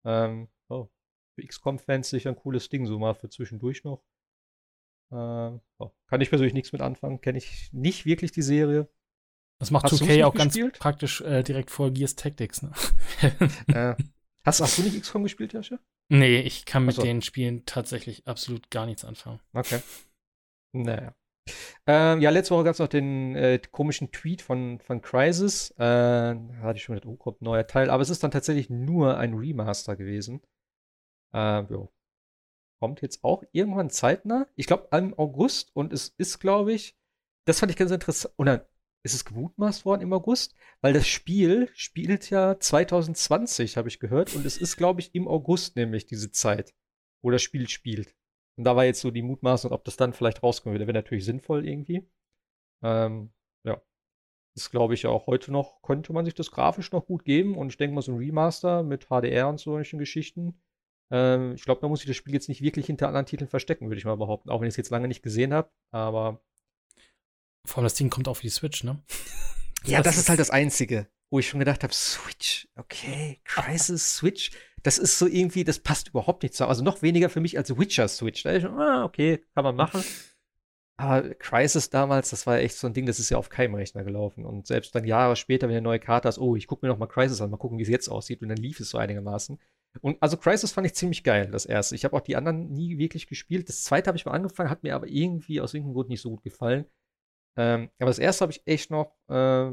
Ähm, oh, für XCOM-Fans sicher ein cooles Ding, so mal für zwischendurch noch. Ähm, oh, kann ich persönlich nichts mit anfangen, kenne ich nicht wirklich die Serie. Das macht 2K auch gespielt? ganz praktisch äh, direkt vor Gears Tactics. Ne? *laughs* äh, hast, hast, du nicht XCOM gespielt, Jascha? Nee, ich kann mit so. den Spielen tatsächlich absolut gar nichts anfangen. Okay. Naja. Ähm, ja, letzte Woche gab es noch den äh, komischen Tweet von, von Crysis. Äh, hatte ich schon gedacht, oh, kommt ein neuer Teil. Aber es ist dann tatsächlich nur ein Remaster gewesen. Äh, kommt jetzt auch irgendwann zeitnah. Ich glaube, im August. Und es ist, glaube ich, das fand ich ganz interessant. Oder ist es gemutmaßt worden im August? Weil das Spiel spielt ja 2020, habe ich gehört. Und es ist, glaube ich, im August nämlich diese Zeit, wo das Spiel spielt. Und da war jetzt so die Mutmaßung, ob das dann vielleicht rauskommen würde. Wäre natürlich sinnvoll irgendwie. Ähm, ja. Das glaube ich ja auch heute noch, könnte man sich das grafisch noch gut geben. Und ich denke mal, so ein Remaster mit HDR und solchen Geschichten. Ähm, ich glaube, da muss ich das Spiel jetzt nicht wirklich hinter anderen Titeln verstecken, würde ich mal behaupten. Auch wenn ich es jetzt lange nicht gesehen habe. Aber. Vor allem das Ding kommt auch für die Switch, ne? ja, das, das ist halt *laughs* das Einzige, wo ich schon gedacht habe: Switch, okay, Crisis, Switch. Das ist so irgendwie, das passt überhaupt nicht zusammen. Also noch weniger für mich als Witcher Switch. Da schon, ah, okay, kann man machen. Aber Crisis damals, das war echt so ein Ding, das ist ja auf keinem Rechner gelaufen. Und selbst dann Jahre später, wenn du eine neue Karte hast, oh, ich gucke mir noch mal Crisis an, mal gucken, wie es jetzt aussieht. Und dann lief es so einigermaßen. Und also Crisis fand ich ziemlich geil, das erste. Ich habe auch die anderen nie wirklich gespielt. Das zweite habe ich mal angefangen, hat mir aber irgendwie aus irgendeinem Grund nicht so gut gefallen. Ähm, aber das erste habe ich echt noch äh,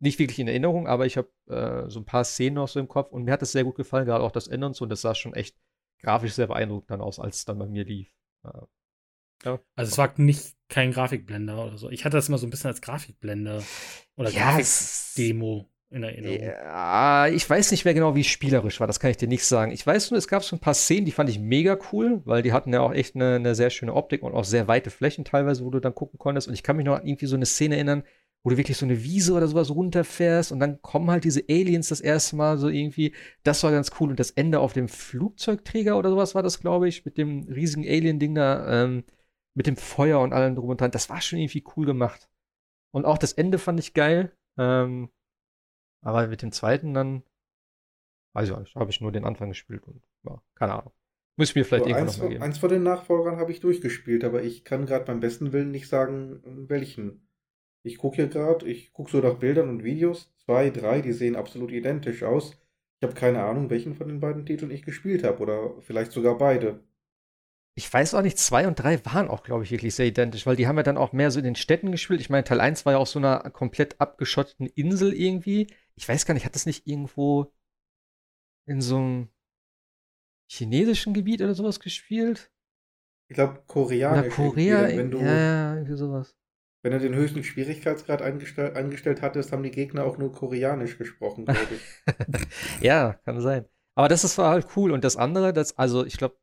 nicht wirklich in Erinnerung, aber ich habe äh, so ein paar Szenen noch so im Kopf und mir hat das sehr gut gefallen, gerade auch das Ende und so. Und das sah schon echt grafisch sehr beeindruckend dann aus, als es dann bei mir lief. Äh, ja. Also es war nicht kein Grafikblender oder so. Ich hatte das immer so ein bisschen als Grafikblender oder ja, Grafikdemo in Erinnerung. Ja, ich weiß nicht mehr genau, wie spielerisch war, das kann ich dir nicht sagen. Ich weiß nur, es gab so ein paar Szenen, die fand ich mega cool, weil die hatten ja auch echt eine, eine sehr schöne Optik und auch sehr weite Flächen teilweise, wo du dann gucken konntest. Und ich kann mich noch an irgendwie so eine Szene erinnern, wo du wirklich so eine Wiese oder sowas runterfährst und dann kommen halt diese Aliens das erste Mal so irgendwie. Das war ganz cool. Und das Ende auf dem Flugzeugträger oder sowas war das, glaube ich, mit dem riesigen Alien-Ding da. Ähm, mit dem Feuer und allem drum und dran. Das war schon irgendwie cool gemacht. Und auch das Ende fand ich geil. Ähm, aber mit dem zweiten dann, weiß ich nicht, habe ich nur den Anfang gespielt und ja, keine Ahnung. Muss ich mir vielleicht so, irgendwann nochmal geben. Eins von den Nachfolgern habe ich durchgespielt, aber ich kann gerade beim besten Willen nicht sagen, welchen. Ich gucke hier gerade, ich gucke so nach Bildern und Videos. Zwei, drei, die sehen absolut identisch aus. Ich habe keine Ahnung, welchen von den beiden Titeln ich gespielt habe oder vielleicht sogar beide ich weiß auch nicht, zwei und drei waren auch, glaube ich, wirklich sehr identisch, weil die haben ja dann auch mehr so in den Städten gespielt. Ich meine, Teil 1 war ja auf so einer komplett abgeschotteten Insel irgendwie. Ich weiß gar nicht, hat das nicht irgendwo in so einem chinesischen Gebiet oder sowas gespielt? Ich glaube, koreanisch. Oder Korea, wenn du, ja, irgendwie sowas. Wenn du den höchsten Schwierigkeitsgrad eingestell, eingestellt hattest, haben die Gegner auch nur koreanisch gesprochen, glaube ich. *laughs* ja, kann sein. Aber das ist war halt cool. Und das andere, das, also ich glaube,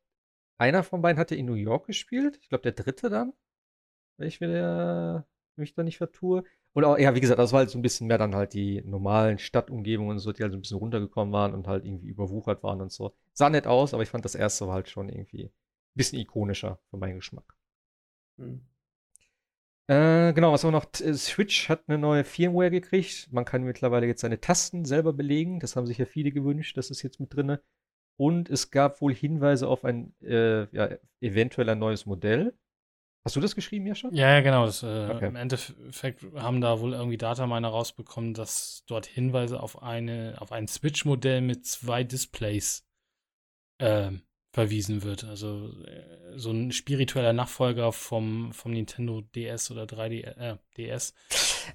einer von beiden hatte in New York gespielt. Ich glaube, der dritte dann. Wenn ich mir mich da nicht vertue. Und auch, ja, wie gesagt, das war halt so ein bisschen mehr dann halt die normalen Stadtumgebungen und so, die halt so ein bisschen runtergekommen waren und halt irgendwie überwuchert waren und so. Sah nett aus, aber ich fand das erste war halt schon irgendwie ein bisschen ikonischer für meinen Geschmack. Hm. Äh, genau, was auch noch, äh, Switch hat eine neue Firmware gekriegt. Man kann mittlerweile jetzt seine Tasten selber belegen. Das haben sich ja viele gewünscht. Das ist jetzt mit drin. Und es gab wohl Hinweise auf ein äh, ja, eventuell ein neues Modell. Hast du das geschrieben, Jascha? Ja, ja, genau. Das, äh, okay. Im Endeffekt haben da wohl irgendwie Dataminer rausbekommen, dass dort Hinweise auf eine, auf ein Switch-Modell mit zwei Displays äh, verwiesen wird. Also äh, so ein spiritueller Nachfolger vom, vom Nintendo DS oder 3D, äh, DS.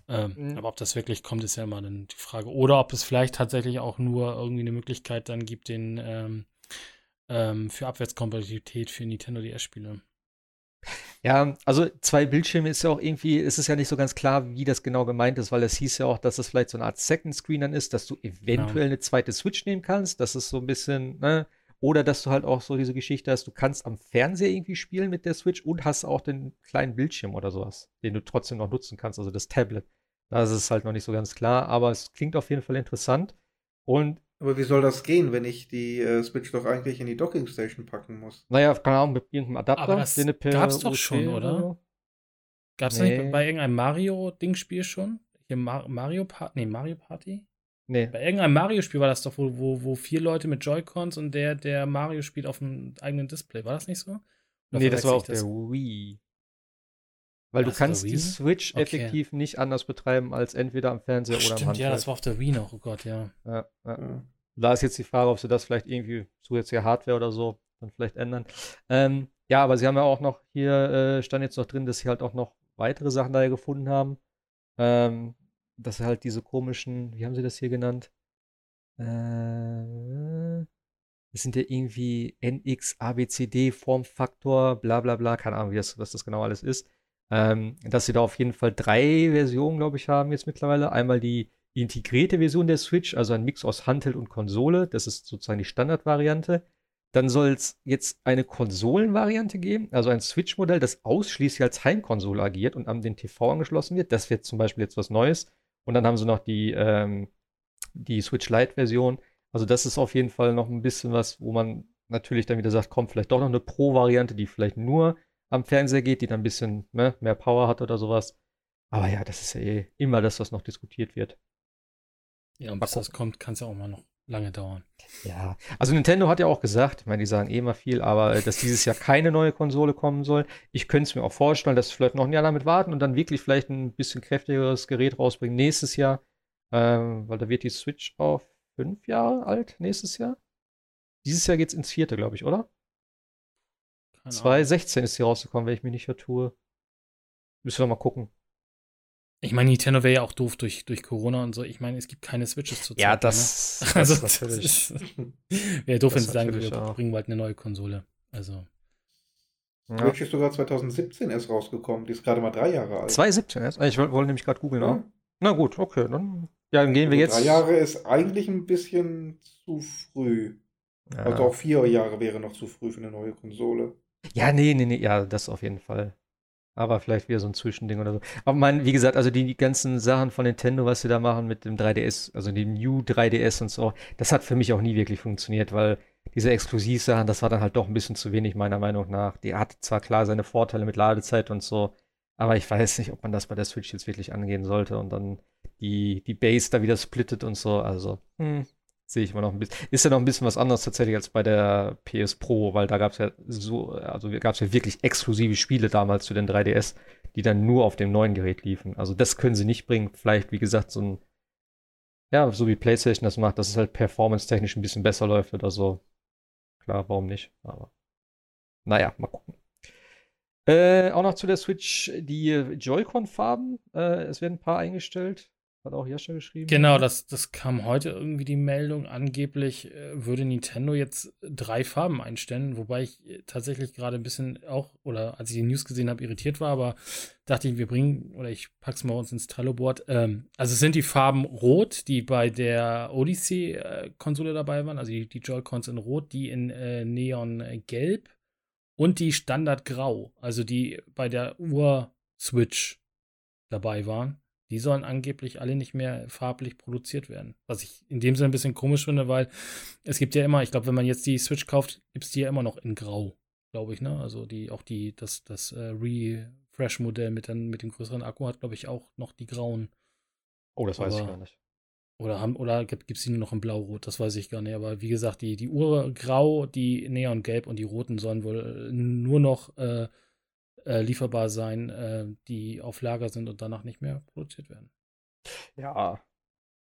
Ähm, mhm. Aber ob das wirklich kommt, ist ja immer dann die Frage. Oder ob es vielleicht tatsächlich auch nur irgendwie eine Möglichkeit dann gibt, den ähm, ähm, für Abwärtskompatibilität für Nintendo DS-Spiele. Ja, also zwei Bildschirme ist ja auch irgendwie, ist es ja nicht so ganz klar, wie das genau gemeint ist, weil es hieß ja auch, dass es vielleicht so eine Art Second Screen dann ist, dass du eventuell genau. eine zweite Switch nehmen kannst. Das ist so ein bisschen, ne? Oder dass du halt auch so diese Geschichte hast, du kannst am Fernseher irgendwie spielen mit der Switch und hast auch den kleinen Bildschirm oder sowas, den du trotzdem noch nutzen kannst, also das Tablet. Da ist es halt noch nicht so ganz klar, aber es klingt auf jeden Fall interessant. Und aber wie soll das gehen, wenn ich die äh, Switch doch eigentlich in die Docking Station packen muss? Naja, keine Ahnung, mit irgendeinem Adapter. Aber das gab's doch schon, oder? oder? Gab's nee. nicht bei irgendeinem Mario-Dingspiel schon? Hier Mar Mario Party? Nee, Mario Party? Nee. Bei irgendeinem Mario-Spiel war das doch, wo, wo, wo vier Leute mit Joy-Cons und der, der Mario spielt auf dem eigenen Display. War das nicht so? Oder nee, das war auf das? der Wii. Weil Was, du kannst die Switch okay. effektiv nicht anders betreiben als entweder am Fernseher Ach, oder am stimmt, Handheld. Ja, das war auf der Wii noch, oh Gott, ja. Ja, ja. ja. Da ist jetzt die Frage, ob sie das vielleicht irgendwie zusätzliche Hardware oder so dann vielleicht ändern. Ähm, ja, aber sie haben ja auch noch, hier äh, stand jetzt noch drin, dass sie halt auch noch weitere Sachen da gefunden haben. Ähm, dass halt diese komischen, wie haben sie das hier genannt? Äh, das sind ja irgendwie NX, ABCD, Formfaktor, bla bla bla, keine Ahnung, wie das, was das genau alles ist. Ähm, dass sie da auf jeden Fall drei Versionen, glaube ich, haben jetzt mittlerweile. Einmal die integrierte Version der Switch, also ein Mix aus Handheld und Konsole. Das ist sozusagen die Standardvariante. Dann soll es jetzt eine Konsolenvariante geben, also ein Switch-Modell, das ausschließlich als Heimkonsole agiert und an den TV angeschlossen wird. Das wird zum Beispiel jetzt was Neues. Und dann haben sie noch die, ähm, die Switch Lite-Version. Also das ist auf jeden Fall noch ein bisschen was, wo man natürlich dann wieder sagt, kommt vielleicht doch noch eine Pro-Variante, die vielleicht nur am Fernseher geht, die dann ein bisschen ne, mehr Power hat oder sowas. Aber ja, das ist ja eh immer das, was noch diskutiert wird. Ja, und bis das kommt, kann es ja auch mal noch lange dauern. Ja, also Nintendo hat ja auch gesagt, ich meine, die sagen eh immer viel, aber dass dieses Jahr keine neue Konsole kommen soll. Ich könnte es mir auch vorstellen, dass vielleicht noch ein Jahr damit warten und dann wirklich vielleicht ein bisschen kräftigeres Gerät rausbringen nächstes Jahr. Ähm, weil da wird die Switch auch fünf Jahre alt nächstes Jahr. Dieses Jahr geht es ins vierte, glaube ich, oder? 2016 ist sie rausgekommen, wenn ich mich nicht vertue. Müssen wir mal gucken. Ich meine, Nintendo wäre ja auch doof durch, durch Corona und so. Ich meine, es gibt keine Switches zu Ja, das, *laughs* ne? also, das natürlich. wäre doof, wenn sie sagen, wir auch. bringen bald eine neue Konsole. Also. Ja. Switch ist sogar 2017 erst rausgekommen. Die ist gerade mal drei Jahre alt. 2017 erst? Ich wollte nämlich gerade googeln, ja. Na gut, okay. Dann, ja, dann gehen wir also jetzt. Drei Jahre ist eigentlich ein bisschen zu früh. Ja. Also auch vier Jahre wäre noch zu früh für eine neue Konsole. Ja, nee, nee, nee, ja, das auf jeden Fall. Aber vielleicht wieder so ein Zwischending oder so. Aber mein, wie gesagt, also die, die ganzen Sachen von Nintendo, was sie da machen mit dem 3DS, also dem New 3DS und so, das hat für mich auch nie wirklich funktioniert, weil diese Exklusivsachen, das war dann halt doch ein bisschen zu wenig, meiner Meinung nach. Die hat zwar klar seine Vorteile mit Ladezeit und so, aber ich weiß nicht, ob man das bei der Switch jetzt wirklich angehen sollte und dann die, die Base da wieder splittet und so. Also, hm, sehe ich immer noch ein bisschen. Ist ja noch ein bisschen was anderes tatsächlich als bei der PS Pro, weil da gab es ja so, also gab es ja wirklich exklusive Spiele damals zu den 3DS, die dann nur auf dem neuen Gerät liefen. Also das können sie nicht bringen. Vielleicht, wie gesagt, so ein, ja, so wie PlayStation das macht, dass es halt performance-technisch ein bisschen besser läuft oder so. Klar, warum nicht? Aber naja, mal gucken. Äh, auch noch zu der Switch die Joy-Con-Farben. Äh, es werden ein paar eingestellt. Hat auch Jascha geschrieben. Genau, das, das kam heute irgendwie die Meldung. Angeblich äh, würde Nintendo jetzt drei Farben einstellen, wobei ich äh, tatsächlich gerade ein bisschen auch, oder als ich die News gesehen habe, irritiert war, aber dachte ich, wir bringen, oder ich pack's mal uns ins Trello-Board. Ähm, also es sind die Farben Rot, die bei der Odyssey-Konsole äh, dabei waren, also die, Joy-Cons in Rot, die in äh, Neon Gelb und die Standard Grau, also die bei der Ur-Switch dabei waren die sollen angeblich alle nicht mehr farblich produziert werden. Was ich in dem Sinne ein bisschen komisch finde, weil es gibt ja immer, ich glaube, wenn man jetzt die Switch kauft, gibt es die ja immer noch in Grau, glaube ich, ne? Also die, auch die, das, das äh, Refresh-Modell mit, mit dem größeren Akku hat, glaube ich, auch noch die grauen. Oh, das weiß aber, ich gar nicht. Oder, haben, oder gibt es die nur noch in Blau-Rot? Das weiß ich gar nicht. Aber wie gesagt, die, die Uhr grau, die Neon-Gelb und die roten sollen wohl nur noch äh, äh, lieferbar sein, äh, die auf Lager sind und danach nicht mehr produziert werden. Ja,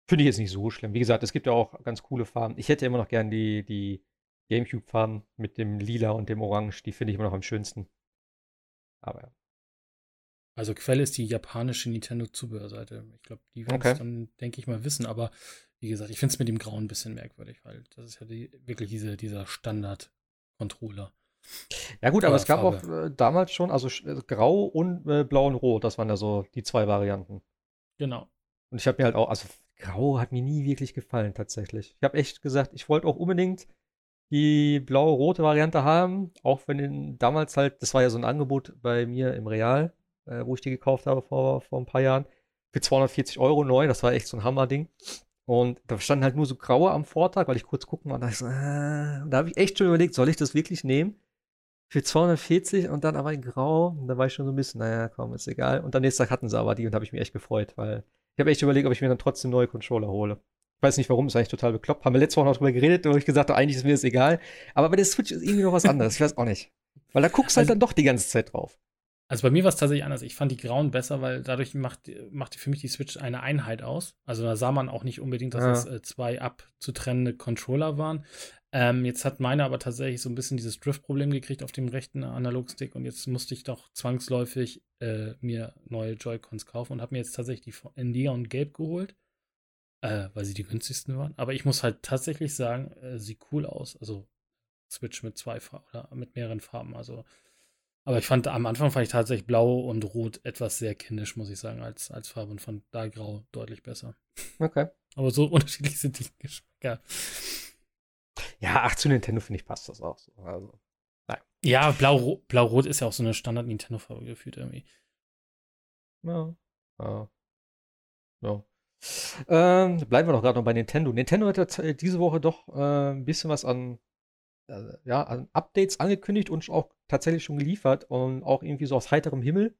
finde ich jetzt nicht so schlimm. Wie gesagt, es gibt ja auch ganz coole Farben. Ich hätte immer noch gern die, die Gamecube-Farben mit dem Lila und dem Orange. Die finde ich immer noch am schönsten. Aber ja. Also Quelle ist die japanische Nintendo-Zubehörseite. Ich glaube, die werden es okay. dann, denke ich mal, wissen. Aber wie gesagt, ich finde es mit dem Grauen ein bisschen merkwürdig, weil das ist ja die, wirklich diese, dieser Standard-Controller. Ja gut, aber es gab auch äh, damals schon, also äh, grau und äh, blau und rot, das waren ja so die zwei Varianten. Genau. Und ich habe mir halt auch, also grau hat mir nie wirklich gefallen tatsächlich. Ich habe echt gesagt, ich wollte auch unbedingt die blaue-rote Variante haben, auch wenn in, damals halt, das war ja so ein Angebot bei mir im Real, äh, wo ich die gekauft habe vor, vor ein paar Jahren, für 240 Euro neu, das war echt so ein Hammerding. Und da standen halt nur so graue am Vortag, weil ich kurz gucken war. Und da, so, äh, da habe ich echt schon überlegt, soll ich das wirklich nehmen? Für 240 und dann aber in Grau. Und da war ich schon so ein bisschen, naja, komm, ist egal. Und am nächsten Tag hatten sie aber die und habe ich mich echt gefreut, weil ich habe echt überlegt, ob ich mir dann trotzdem neue Controller hole. Ich weiß nicht warum, ist eigentlich total bekloppt. Haben wir letzte Woche noch drüber geredet, wo ich gesagt habe, eigentlich ist mir das egal. Aber bei der Switch ist irgendwie noch was anderes. Ich weiß auch nicht. Weil da guckst du halt also, dann doch die ganze Zeit drauf. Also bei mir war es tatsächlich anders. Ich fand die Grauen besser, weil dadurch macht, macht für mich die Switch eine Einheit aus. Also da sah man auch nicht unbedingt, dass ja. es äh, zwei abzutrennende Controller waren. Ähm, jetzt hat meine aber tatsächlich so ein bisschen dieses Drift-Problem gekriegt auf dem rechten Analogstick und jetzt musste ich doch zwangsläufig äh, mir neue Joy-Cons kaufen und habe mir jetzt tatsächlich die in Neon Gelb geholt, äh, weil sie die günstigsten waren. Aber ich muss halt tatsächlich sagen, äh, sieht cool aus. Also Switch mit zwei Farben oder mit mehreren Farben. Also, aber ich fand am Anfang fand ich tatsächlich Blau und Rot etwas sehr kindisch, muss ich sagen, als, als Farbe und fand da Grau deutlich besser. Okay. Aber so *laughs* unterschiedlich sind die Geschmäcker. Ja, ach, zu Nintendo finde ich passt das auch so. Also, Ja, Blau-Rot Blau ist ja auch so eine Standard-Nintendo-Farbe gefühlt irgendwie. ja. Ja. ja. Ähm, bleiben wir doch gerade noch bei Nintendo. Nintendo hat jetzt, äh, diese Woche doch äh, ein bisschen was an, äh, ja, an Updates angekündigt und auch tatsächlich schon geliefert und auch irgendwie so aus heiterem Himmel.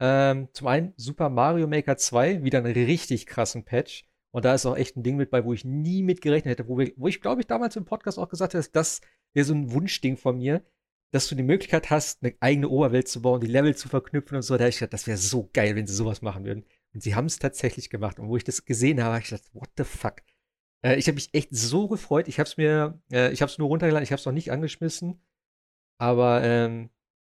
Ähm, zum einen Super Mario Maker 2, wieder einen richtig krassen Patch. Und da ist auch echt ein Ding mit bei, wo ich nie mit gerechnet hätte, wo, wir, wo ich glaube ich damals im Podcast auch gesagt habe, das wäre so ein Wunschding von mir, dass du die Möglichkeit hast, eine eigene Oberwelt zu bauen, die Level zu verknüpfen und so. Da habe ich gedacht, das wäre so geil, wenn sie sowas machen würden. Und sie haben es tatsächlich gemacht. Und wo ich das gesehen habe, habe ich gedacht, what the fuck? Äh, ich habe mich echt so gefreut. Ich habe es mir, äh, ich habe es nur runtergeladen, ich habe es noch nicht angeschmissen. Aber ähm,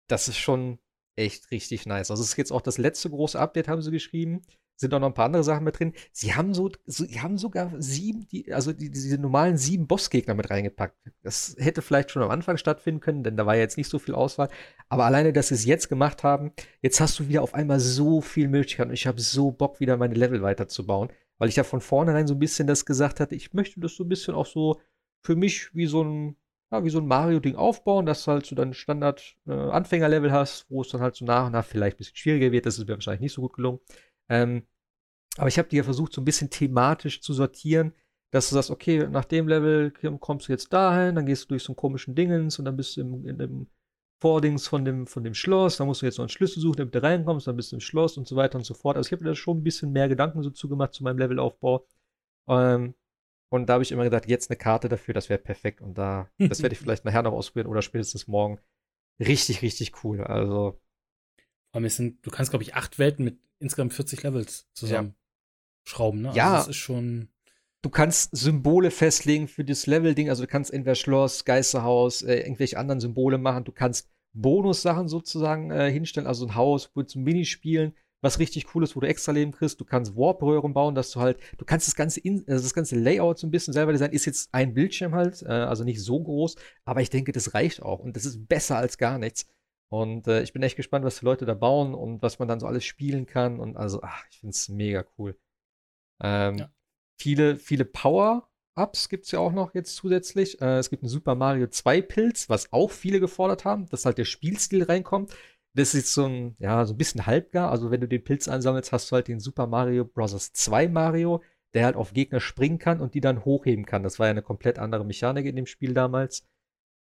das ist schon echt richtig nice. Also es ist jetzt auch das letzte große Update, haben sie geschrieben sind auch noch ein paar andere Sachen mit drin. Sie haben so, so sie haben sogar sieben, die, also die, diese normalen sieben Bossgegner mit reingepackt. Das hätte vielleicht schon am Anfang stattfinden können, denn da war ja jetzt nicht so viel Auswahl. Aber alleine, dass sie es jetzt gemacht haben, jetzt hast du wieder auf einmal so viel Möglichkeiten. Und ich habe so Bock, wieder meine Level weiterzubauen, weil ich ja von vornherein so ein bisschen das gesagt hatte, ich möchte das so ein bisschen auch so für mich wie so ein ja, wie so ein Mario-Ding aufbauen, dass du halt so dein Standard-Anfänger-Level äh, hast, wo es dann halt so nach und nach vielleicht ein bisschen schwieriger wird. Das ist mir wahrscheinlich nicht so gut gelungen. Ähm, aber ich habe dir versucht, so ein bisschen thematisch zu sortieren, dass du sagst, okay, nach dem Level kommst du jetzt dahin, dann gehst du durch so einen komischen Dingens und dann bist du im, in dem Vordings von dem, von dem Schloss, dann musst du jetzt noch einen Schlüssel suchen, damit du reinkommst, dann bist du im Schloss und so weiter und so fort. Also ich habe mir da schon ein bisschen mehr Gedanken so zugemacht zu meinem Levelaufbau. Ähm, und da habe ich immer gedacht, jetzt eine Karte dafür, das wäre perfekt. Und da, das werde ich *laughs* vielleicht nachher noch ausprobieren oder spätestens morgen. Richtig, richtig cool. Also. Allem sind, du kannst, glaube ich, acht Welten mit insgesamt 40 Levels zusammen schrauben, ne? Ja. Also das ist schon. Du kannst Symbole festlegen für das Level-Ding. Also du kannst entweder Schloss, Geisterhaus, äh, irgendwelche anderen Symbole machen. Du kannst Bonussachen sozusagen äh, hinstellen, also ein Haus, wo zum Minispielen, was richtig cool ist, wo du extra Leben kriegst. Du kannst Warp-Röhren bauen, dass du halt, du kannst das ganze, in, also das ganze Layout so ein bisschen selber designen. Ist jetzt ein Bildschirm halt, äh, also nicht so groß, aber ich denke, das reicht auch und das ist besser als gar nichts. Und äh, ich bin echt gespannt, was die Leute da bauen und was man dann so alles spielen kann. Und also, ach, ich finde es mega cool. Ähm, ja. Viele, viele Power-Ups gibt es ja auch noch jetzt zusätzlich. Äh, es gibt einen Super Mario 2 Pilz, was auch viele gefordert haben, dass halt der Spielstil reinkommt. Das ist so ein, ja, so ein bisschen halbgar. Also, wenn du den Pilz ansammelst, hast du halt den Super Mario Bros. 2 Mario, der halt auf Gegner springen kann und die dann hochheben kann. Das war ja eine komplett andere Mechanik in dem Spiel damals.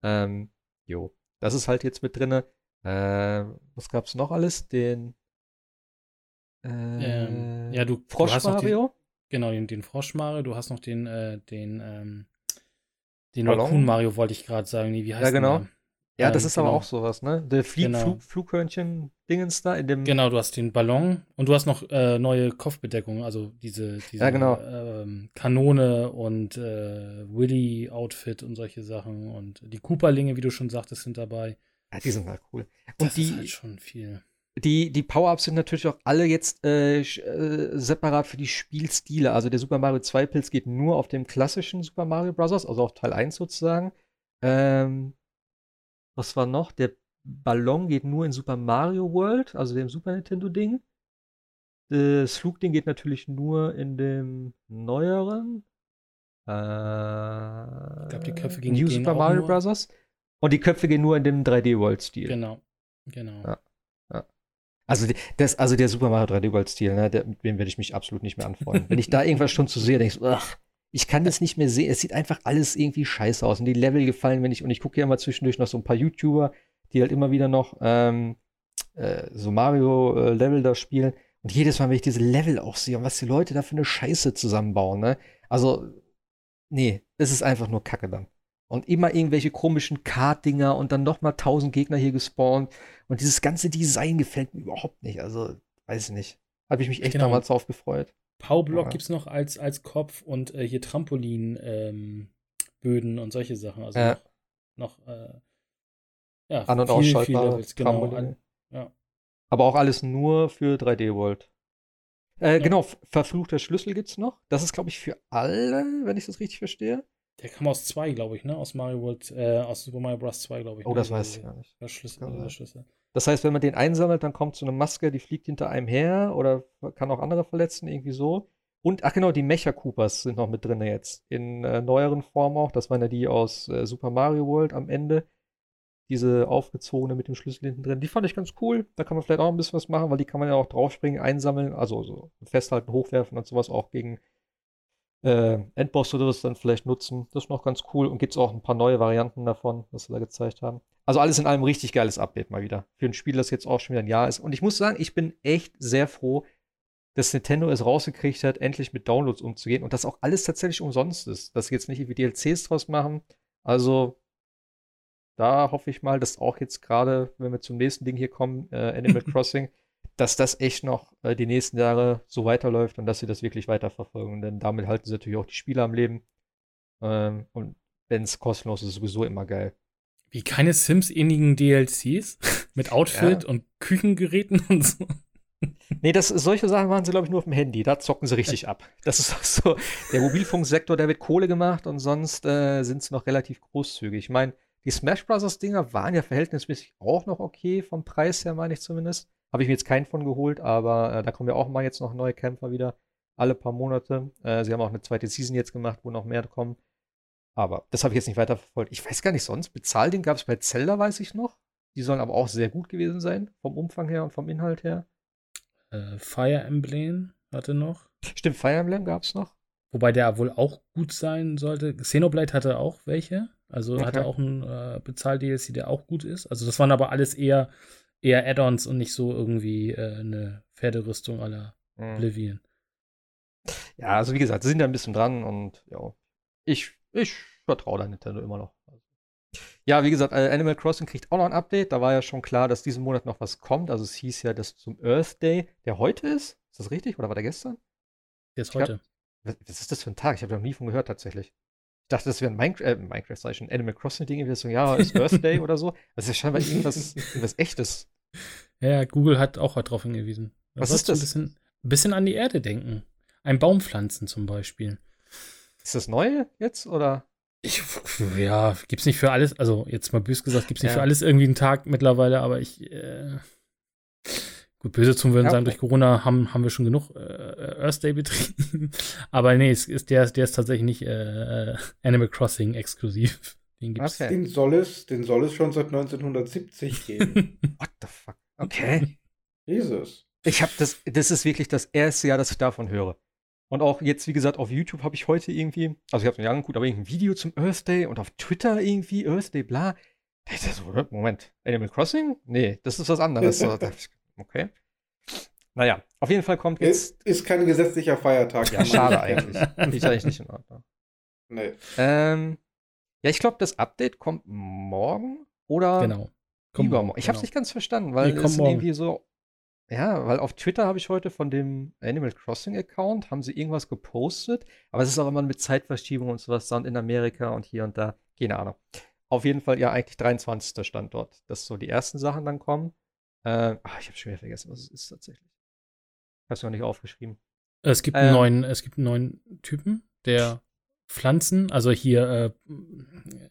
Ähm, jo, das ist halt jetzt mit drinne. Äh, was gab's noch alles? Den äh, ähm, ja, du Frosch du Mario? Genau, den, den Frosch Mario, du hast noch den, äh, den, ähm, den Raccoon Mario, wollte ich gerade sagen. Nee, wie heißt ja, genau. Der? Ja, das ähm, ist genau. aber auch sowas, ne? Der Flieg genau. Flug, Flughörnchen-Dingens da in dem. Genau, du hast den Ballon und du hast noch äh, neue Kopfbedeckung, also diese, diese ja, genau. ähm, Kanone und äh, Willy-Outfit und solche Sachen und die Cooperlinge, wie du schon sagtest, sind dabei. Ja, die sind halt cool. Und das die, ist halt schon viel die, die Power-Ups sind natürlich auch alle jetzt äh, äh, separat für die Spielstile. Also der Super Mario 2 Pilz geht nur auf dem klassischen Super Mario Bros., also auf Teil 1 sozusagen. Ähm, was war noch? Der Ballon geht nur in Super Mario World, also dem Super Nintendo-Ding. Das Flugding geht natürlich nur in dem neueren. Äh, ich glaube, die Köpfe gehen New Super Mario Bros. Und die Köpfe gehen nur in dem 3D-World-Stil. Genau. Genau. Ja. Also, das, also der Super Mario 3D World Stil, ne, der, mit dem werde ich mich absolut nicht mehr anfreunden. Wenn ich da irgendwas schon zu sehe, denke ich ach, ich kann das nicht mehr sehen. Es sieht einfach alles irgendwie scheiße aus. Und die Level gefallen mir nicht. Und ich gucke ja immer zwischendurch noch so ein paar YouTuber, die halt immer wieder noch ähm, äh, so Mario-Level äh, da spielen. Und jedes Mal, wenn ich diese Level auch sehe und was die Leute da für eine Scheiße zusammenbauen, ne? Also, nee, es ist einfach nur Kacke dann und immer irgendwelche komischen Kart-Dinger und dann nochmal tausend Gegner hier gespawnt. Und dieses ganze Design gefällt mir überhaupt nicht. Also, weiß ich nicht. Habe ich mich echt genau. damals drauf gefreut. Powerblock ja. gibt es noch als, als Kopf und äh, hier Trampolin-Böden ähm, und solche Sachen. Also ja. noch, noch äh, ja, an- und ausschaltbare genau. An, ja. Aber auch alles nur für 3D World. Äh, ja. Genau, verfluchter Schlüssel gibt es noch. Das ist, glaube ich, für alle, wenn ich das richtig verstehe. Der kam aus 2, glaube ich, ne? Aus Mario World, äh, aus Super Mario Bros. 2, glaube ich. Oh, ne? das weiß ich gar nicht. Der Schlüssel, ja. der Schlüssel. Das heißt, wenn man den einsammelt, dann kommt so eine Maske, die fliegt hinter einem her oder kann auch andere verletzen, irgendwie so. Und, ach genau, die Mecha Coopers sind noch mit drin jetzt. In äh, neueren Formen auch. Das waren ja die aus äh, Super Mario World am Ende. Diese aufgezogene mit dem Schlüssel hinten drin. Die fand ich ganz cool. Da kann man vielleicht auch ein bisschen was machen, weil die kann man ja auch draufspringen, einsammeln, also so festhalten, hochwerfen und sowas auch gegen äh, Endboss oder das dann vielleicht nutzen. Das ist noch ganz cool. Und gibt es auch ein paar neue Varianten davon, was sie da gezeigt haben. Also alles in allem richtig geiles Update mal wieder. Für ein Spiel, das jetzt auch schon wieder ein Jahr ist. Und ich muss sagen, ich bin echt sehr froh, dass Nintendo es rausgekriegt hat, endlich mit Downloads umzugehen und das auch alles tatsächlich umsonst ist. Dass sie jetzt nicht irgendwie DLCs draus machen. Also, da hoffe ich mal, dass auch jetzt gerade, wenn wir zum nächsten Ding hier kommen, äh, Animal *laughs* Crossing, dass das echt noch äh, die nächsten Jahre so weiterläuft und dass sie das wirklich weiterverfolgen. Denn damit halten sie natürlich auch die Spieler am Leben. Ähm, und wenn es kostenlos ist, ist sowieso immer geil. Wie keine Sims-ähnlichen DLCs *laughs* mit Outfit ja. und Küchengeräten und so. *laughs* Nee, das, solche Sachen machen sie, glaube ich, nur auf dem Handy. Da zocken sie richtig *laughs* ab. Das ist auch so. Der Mobilfunksektor, der wird Kohle gemacht und sonst äh, sind sie noch relativ großzügig. Ich meine, die Smash Bros. Dinger waren ja verhältnismäßig auch noch okay, vom Preis her, meine ich zumindest. Habe ich mir jetzt keinen von geholt, aber äh, da kommen ja auch mal jetzt noch neue Kämpfer wieder. Alle paar Monate. Äh, sie haben auch eine zweite Season jetzt gemacht, wo noch mehr kommen. Aber das habe ich jetzt nicht weiterverfolgt. Ich weiß gar nicht sonst. Bezahlding gab es bei Zelda, weiß ich noch. Die sollen aber auch sehr gut gewesen sein, vom Umfang her und vom Inhalt her. Äh, Fire Emblem hatte noch. Stimmt, Fire Emblem gab es noch. Wobei der wohl auch gut sein sollte. Xenoblade hatte auch welche. Also okay. hatte auch ein äh, Bezahl-DLC, der auch gut ist. Also das waren aber alles eher eher Add-ons und nicht so irgendwie äh, eine Pferderüstung aller mhm. Oblivion. Ja, also wie gesagt, sie sind da ein bisschen dran und ja, ich, ich vertraue da Nintendo immer noch. Ja, wie gesagt, äh, Animal Crossing kriegt auch noch ein Update. Da war ja schon klar, dass diesen Monat noch was kommt. Also es hieß ja, dass zum Earth Day, der heute ist. Ist das richtig? Oder war der gestern? Der ist heute. Hab, was ist das für ein Tag? Ich habe noch nie von gehört tatsächlich. Ich dachte, das wäre ein Minecraft, äh, Minecraft, sag ich schon, Animal Crossing-Ding, wie so, ja, ist Birthday *laughs* oder so. Das ist ja scheinbar irgendwas, irgendwas echtes. Ja, Google hat auch darauf hingewiesen. Da Was ist das? Ein bisschen, ein bisschen an die Erde denken. Ein Baum pflanzen zum Beispiel. Ist das neu jetzt oder? Ich, ja, gibt's nicht für alles, also jetzt mal bös gesagt, gibt's nicht ja. für alles irgendwie einen Tag mittlerweile, aber ich, äh, Gut, böse Zungen würden ja, sagen, durch Corona haben, haben wir schon genug äh, Earth Day betrieben. *laughs* Aber nee, es ist, der, der ist tatsächlich nicht äh, Animal Crossing exklusiv. *laughs* Den, gibt's. Okay. den, soll es, den soll es schon seit 1970 geben. *laughs* What the fuck? Okay. Jesus. Ich habe das, das ist wirklich das erste Jahr, dass ich davon höre. Und auch jetzt, wie gesagt, auf YouTube habe ich heute irgendwie, also ich habe es mir angeguckt, aber irgendein Video zum Earth Day und auf Twitter irgendwie Earth Day, bla. Da ich so, Moment, Animal Crossing? Nee, das ist was anderes. Okay. Naja, auf jeden Fall kommt jetzt. Ist, ist kein gesetzlicher Feiertag. Ja, schade eigentlich. Ist eigentlich nicht in Ordnung. Nee. Ähm, ja, ich glaube, das Update kommt morgen oder genau. kommt übermorgen. Ich genau. habe es nicht ganz verstanden, weil nee, es irgendwie so. Ja, weil auf Twitter habe ich heute von dem Animal Crossing Account, haben sie irgendwas gepostet, aber es ist auch immer mit Zeitverschiebung und sowas dann in Amerika und hier und da. Keine Ahnung. Auf jeden Fall ja eigentlich 23. Standort, dass so die ersten Sachen dann kommen. Äh, ach, ich habe schon wieder vergessen, was es ist tatsächlich. Hast du noch nicht aufgeschrieben. Es gibt, einen ähm, neuen, es gibt neuen Typen, der Pflanzen, also hier, äh,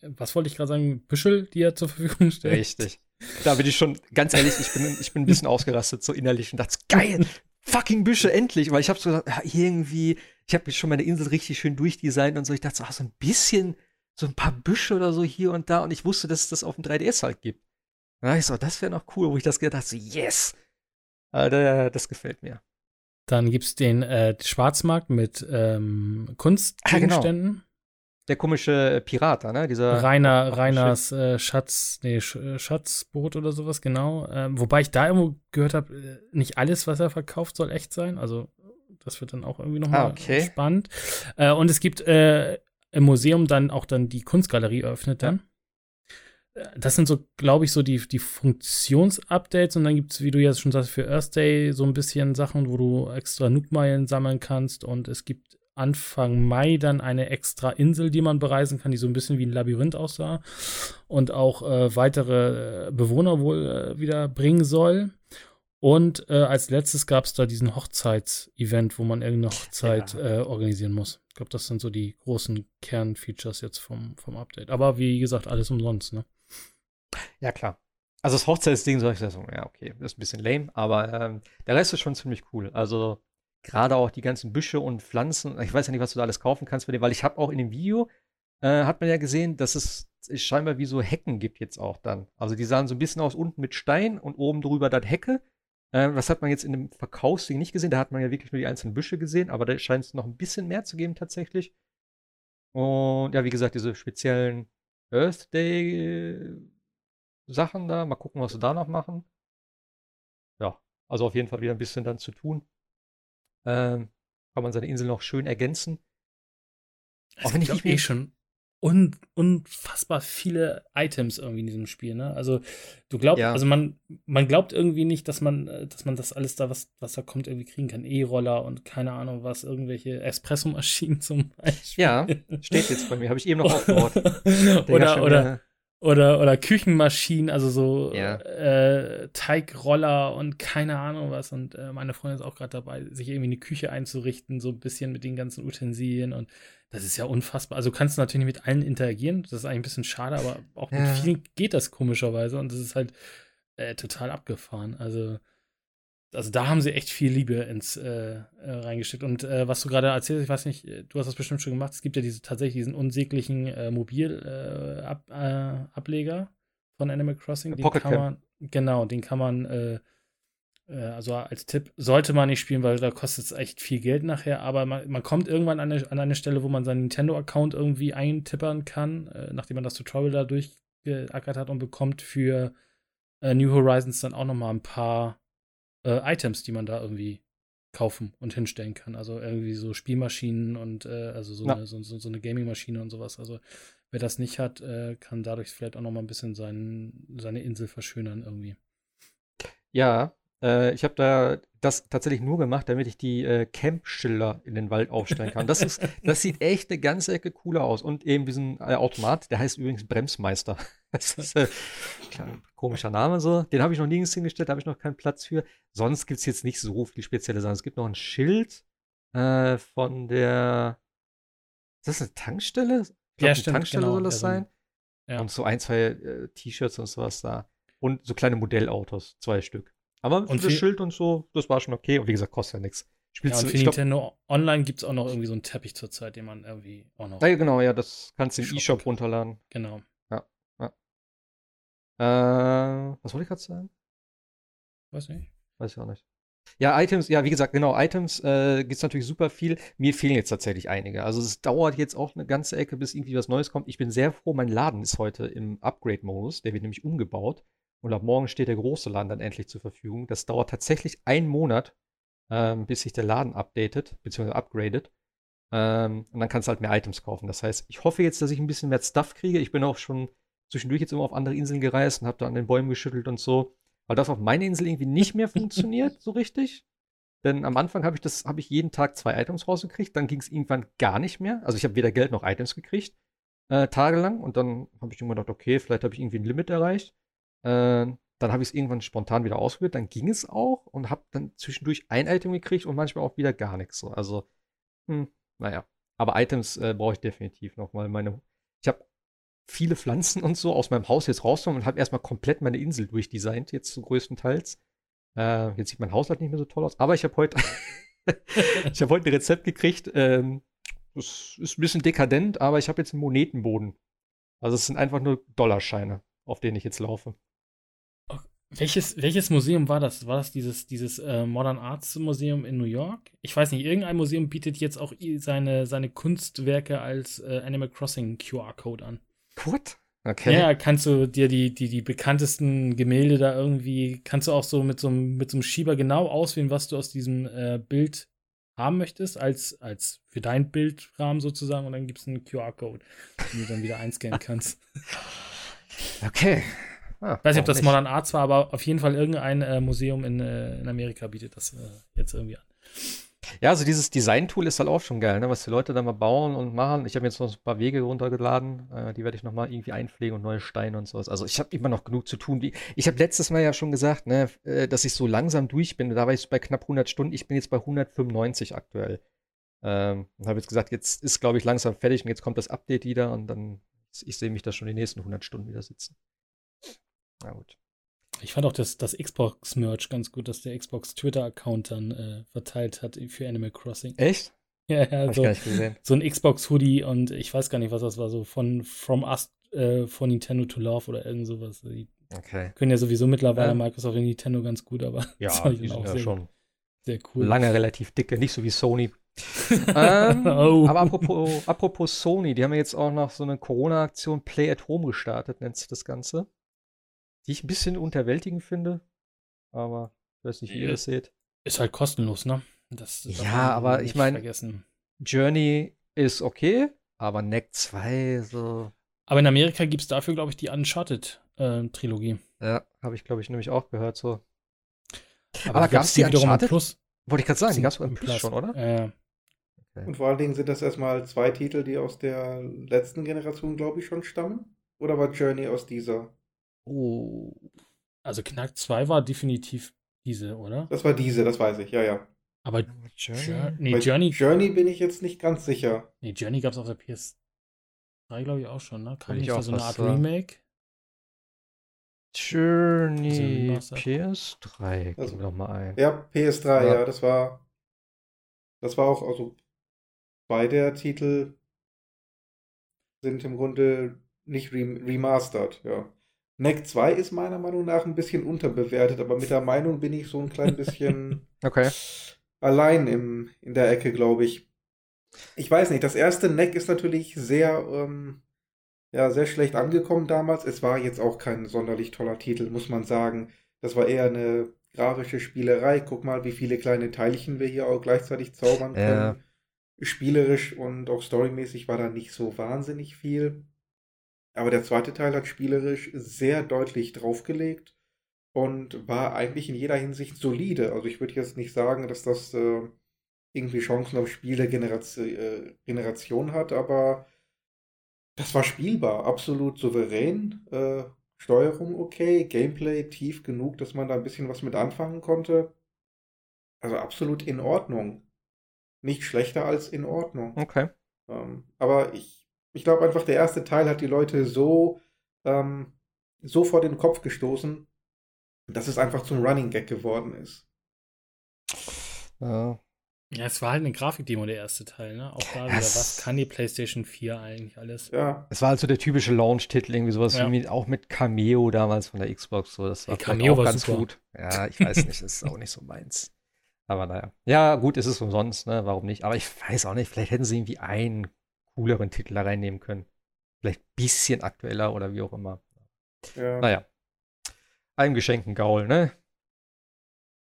was wollte ich gerade sagen, Büschel, die er zur Verfügung stellt. Richtig. Da bin ich schon, ganz ehrlich, ich bin, ich bin ein bisschen ausgerastet, so innerlich und dachte, geil, fucking Büsche, endlich. Weil ich habe so gesagt, ja, irgendwie, ich habe schon meine Insel richtig schön durchdesignt und so. Ich dachte so, ach, so ein bisschen, so ein paar Büsche oder so hier und da. Und ich wusste, dass es das auf dem 3DS halt gibt. Dann ich so, das wäre noch cool, wo ich das gedacht habe, so, yes! Alter, das gefällt mir. Dann gibt es den äh, Schwarzmarkt mit ähm, Kunstgegenständen. Ah, genau. Der komische Pirat ne? Dieser Rainer, Rainers äh, Schatz, nee, Sch äh, Schatzboot oder sowas, genau. Ähm, wobei ich da irgendwo gehört habe, äh, nicht alles, was er verkauft, soll echt sein. Also, das wird dann auch irgendwie nochmal ah, okay. spannend. Äh, und es gibt äh, im Museum dann auch dann die Kunstgalerie eröffnet dann das sind so, glaube ich, so die, die Funktionsupdates und dann gibt es, wie du jetzt schon sagst, für Earth Day so ein bisschen Sachen, wo du extra Nook-Meilen sammeln kannst und es gibt Anfang Mai dann eine extra Insel, die man bereisen kann, die so ein bisschen wie ein Labyrinth aussah und auch äh, weitere äh, Bewohner wohl äh, wieder bringen soll. Und äh, als letztes gab es da diesen Hochzeitsevent, wo man irgendeine Hochzeit ja. äh, organisieren muss. Ich glaube, das sind so die großen Kernfeatures jetzt vom, vom Update. Aber wie gesagt, alles umsonst, ne? Ja, klar. Also das Hochzeitsding soll ich sagen, ja, okay, das ist ein bisschen lame, aber ähm, der Rest ist schon ziemlich cool. Also gerade auch die ganzen Büsche und Pflanzen. Ich weiß ja nicht, was du da alles kaufen kannst für den, weil ich habe auch in dem Video, äh, hat man ja gesehen, dass es, scheinbar wie so Hecken gibt jetzt auch dann. Also die sahen so ein bisschen aus unten mit Stein und oben drüber dann Hecke. Äh, das hat man jetzt in dem Verkaufsding nicht gesehen. Da hat man ja wirklich nur die einzelnen Büsche gesehen, aber da scheint es noch ein bisschen mehr zu geben tatsächlich. Und ja, wie gesagt, diese speziellen Earth Day Sachen da. Mal gucken, was sie da noch machen. Ja, also auf jeden Fall wieder ein bisschen dann zu tun. Ähm, kann man seine Insel noch schön ergänzen. Es auch wenn ich nicht eh schon un unfassbar viele Items irgendwie in diesem Spiel, ne? Also du glaubst, ja. also man, man glaubt irgendwie nicht, dass man, äh, dass man das alles da, was, was da kommt, irgendwie kriegen kann. E-Roller und keine Ahnung was, irgendwelche Espresso-Maschinen *laughs* zum Beispiel. Ja, steht jetzt bei mir, habe ich eben noch aufgebaut. *laughs* oder, oder, oder, oder Küchenmaschinen, also so ja. äh, Teigroller und keine Ahnung was. Und äh, meine Freundin ist auch gerade dabei, sich irgendwie eine Küche einzurichten, so ein bisschen mit den ganzen Utensilien. Und das ist ja unfassbar. Also kannst du natürlich nicht mit allen interagieren. Das ist eigentlich ein bisschen schade, aber auch ja. mit vielen geht das komischerweise. Und das ist halt äh, total abgefahren. Also also da haben sie echt viel Liebe ins äh, äh, reingesteckt. Und äh, was du gerade erzählst, ich weiß nicht, äh, du hast das bestimmt schon gemacht. Es gibt ja diese tatsächlich diesen unsäglichen äh, Mobilableger äh, von Animal Crossing. Den Pocket kann man, genau, den kann man, also als Tipp, sollte man nicht spielen, weil da kostet es echt viel Geld nachher. Aber man, man kommt irgendwann an eine, an eine, Stelle, wo man seinen Nintendo-Account irgendwie eintippern kann, nachdem man das Tutorial da durchgeackert hat und bekommt für New Horizons dann auch noch mal ein paar äh, Items, die man da irgendwie kaufen und hinstellen kann. Also irgendwie so Spielmaschinen und äh, also so, ja. eine, so, so, eine Gaming-Maschine und sowas. Also wer das nicht hat, äh, kann dadurch vielleicht auch noch mal ein bisschen sein, seine Insel verschönern irgendwie. Ja, äh, ich habe da das tatsächlich nur gemacht, damit ich die äh, Camp-Schilder in den Wald aufstellen kann. Das, ist, *laughs* das sieht echt eine ganze Ecke cooler aus. Und eben diesen äh, Automat, der heißt übrigens Bremsmeister. *laughs* Das ist äh, ein komischer Name so. Den habe ich noch nirgends hingestellt, da habe ich noch keinen Platz für. Sonst gibt es jetzt nicht so viel spezielle Sachen. Es gibt noch ein Schild äh, von der. Ist das eine Tankstelle? Ich glaub, ja, stimmt, eine Tankstelle genau. soll das sein. Ja. Und so ein, zwei äh, T-Shirts und sowas da. Und so kleine Modellautos, zwei Stück. Aber und das Schild und so, das war schon okay. Und wie gesagt, kostet ja nichts. Spielst ja, und für Nintendo Online gibt es auch noch irgendwie so einen Teppich zurzeit, den man irgendwie auch noch. Ja, genau, ja, das kannst du im E-Shop runterladen. Genau. Ja, ja. Äh, was wollte ich gerade sagen? Weiß nicht. Weiß ich auch nicht. Ja, Items, ja, wie gesagt, genau, Items äh, gibt es natürlich super viel. Mir fehlen jetzt tatsächlich einige. Also es dauert jetzt auch eine ganze Ecke, bis irgendwie was Neues kommt. Ich bin sehr froh, mein Laden ist heute im Upgrade-Modus. Der wird nämlich umgebaut. Und ab morgen steht der große Laden dann endlich zur Verfügung. Das dauert tatsächlich einen Monat, ähm, bis sich der Laden updatet, beziehungsweise upgradet. Ähm, und dann kannst du halt mehr Items kaufen. Das heißt, ich hoffe jetzt, dass ich ein bisschen mehr Stuff kriege. Ich bin auch schon zwischendurch jetzt immer auf andere Inseln gereist und habe da an den Bäumen geschüttelt und so. Weil das auf meiner Insel irgendwie nicht mehr funktioniert, so richtig. Denn am Anfang habe ich das, habe ich jeden Tag zwei Items rausgekriegt, dann ging es irgendwann gar nicht mehr. Also ich habe weder Geld noch Items gekriegt, äh, tagelang. Und dann habe ich immer gedacht, okay, vielleicht habe ich irgendwie ein Limit erreicht. Äh, dann habe ich es irgendwann spontan wieder ausprobiert, dann ging es auch und habe dann zwischendurch ein Item gekriegt und manchmal auch wieder gar nichts. So. Also, hm, naja. Aber Items äh, brauche ich definitiv noch, weil meine. Ich habe viele Pflanzen und so aus meinem Haus jetzt rausgenommen und habe erstmal komplett meine Insel durchdesignt, jetzt so größtenteils. Äh, jetzt sieht mein Haus halt nicht mehr so toll aus. Aber ich habe heute. *laughs* ich habe heute ein Rezept gekriegt. Ähm, das ist ein bisschen dekadent, aber ich habe jetzt einen Monetenboden. Also es sind einfach nur Dollarscheine, auf denen ich jetzt laufe. Welches, welches Museum war das? War das dieses, dieses äh, Modern Arts Museum in New York? Ich weiß nicht, irgendein Museum bietet jetzt auch seine, seine Kunstwerke als äh, Animal Crossing QR-Code an. What? Okay. Ja, kannst du dir die, die, die bekanntesten Gemälde da irgendwie, kannst du auch so mit so einem, mit so einem Schieber genau auswählen, was du aus diesem äh, Bild haben möchtest, als, als für dein Bildrahmen sozusagen, und dann gibt es einen QR-Code, den du dann wieder einscannen kannst. *laughs* Okay. Ah, ich weiß nicht, ob das nicht. Modern Arts war, aber auf jeden Fall irgendein äh, Museum in, äh, in Amerika bietet das äh, jetzt irgendwie an. Ja, also dieses Design-Tool ist halt auch schon geil, ne? was die Leute da mal bauen und machen. Ich habe jetzt noch ein paar Wege runtergeladen, äh, die werde ich nochmal irgendwie einpflegen und neue Steine und sowas. Also ich habe immer noch genug zu tun. Wie, ich habe letztes Mal ja schon gesagt, ne, äh, dass ich so langsam durch bin. Da war ich bei knapp 100 Stunden. Ich bin jetzt bei 195 aktuell. Ähm, und habe jetzt gesagt, jetzt ist, glaube ich, langsam fertig und jetzt kommt das Update wieder und dann, ich sehe mich da schon die nächsten 100 Stunden wieder sitzen. Na gut. Ich fand auch das, das Xbox-Merch ganz gut, dass der Xbox Twitter-Account dann äh, verteilt hat für Animal Crossing. Echt? *laughs* Ja, ja, so, so ein Xbox-Hoodie und ich weiß gar nicht, was das war, so von From Us äh, von Nintendo to Love oder irgend sowas. Die Okay. können ja sowieso mittlerweile Ja. Microsoft und Nintendo ganz gut, aber *laughs* Ja, das die sind auch ja sehr, schon sehr cool. lange relativ dicke, nicht so wie Sony. *laughs* ähm, Oh. Aber apropos, apropos Sony, die haben ja jetzt auch noch so eine Corona-Aktion Play at Home gestartet, nennt sich das Ganze. Die ich ein bisschen unterwältigend finde. Aber ich weiß nicht, wie ihr Ja. das seht. Ist halt kostenlos, ne? Das Ja, aber ich mein- Vergessen. Journey ist okay, aber Neck 2, so. Aber in Amerika gibt es dafür, glaube ich, die Uncharted-Trilogie. Ja, habe ich, glaube ich, nämlich auch gehört, so. aber Aber die gab's die wiederum im Uncharted? Plus? Wollte ich gerade sagen, die gab es Im Plus schon, oder? Äh, Und vor allen Dingen sind das erstmal zwei Titel, die aus der letzten Generation, glaube ich, schon stammen. Oder war Journey aus dieser? Oh. also Knack 2 war definitiv diese, oder? Das war diese, das weiß ich, ja, ja. Aber Journey? Jour- nee, Bei Journey, Journey bin ich jetzt nicht ganz sicher. nee, Journey gab es auf der PS3, glaube ich, auch schon, ne? Will ich nicht auch so eine Art sagen. Remake? Journey Remaster. PS3, Also- gib mir doch mal ein. Ja, PS3, Ja. ja, das war. Das war auch, also beide der Titel sind im Grunde nicht rem remastered, ja. Neck 2 ist meiner Meinung nach ein bisschen unterbewertet, aber mit der Meinung bin ich so ein klein bisschen *laughs* Okay. allein im, in der Ecke, glaube ich. Ich weiß nicht, das erste Neck ist natürlich sehr, ähm, ja, sehr schlecht angekommen damals. Es war jetzt auch kein sonderlich toller Titel, muss man sagen. Das war eher eine grafische Spielerei. Guck mal, wie viele kleine Teilchen wir hier auch gleichzeitig zaubern Ja. können. Spielerisch und auch storymäßig war da nicht so wahnsinnig viel. Aber der zweite Teil hat spielerisch sehr deutlich draufgelegt und war eigentlich in jeder Hinsicht solide. Also ich würde jetzt nicht sagen, dass das äh, irgendwie Chancen auf Spiele Generation, äh, Generation hat, aber das war spielbar, absolut souverän. Äh, Steuerung okay, Gameplay tief genug, dass man da ein bisschen was mit anfangen konnte. Also absolut in Ordnung. Nicht schlechter als in Ordnung. Okay. Ähm, aber ich, ich glaube einfach, der erste Teil hat die Leute so, ähm, so vor den Kopf gestoßen, dass es einfach zum Running Gag geworden ist. Ja. Ja, es war halt eine Grafikdemo, der erste Teil, ne? Auch da wieder, was kann die PlayStation 4 eigentlich alles? Ja, Es war also der typische Launch-Titel, irgendwie sowas Ja. wie mit, auch mit Cameo damals von der Xbox. So, das war Cameo auch war ganz super. gut. Ja, ich weiß nicht, das ist auch nicht so meins. Aber naja. Ja, gut, es ist umsonst, ne? Warum nicht? Aber ich weiß auch nicht, vielleicht hätten sie irgendwie einen cooleren Titel reinnehmen können. Vielleicht ein bisschen aktueller oder wie auch immer. ja. Naja. Einem geschenkten Gaul, ne?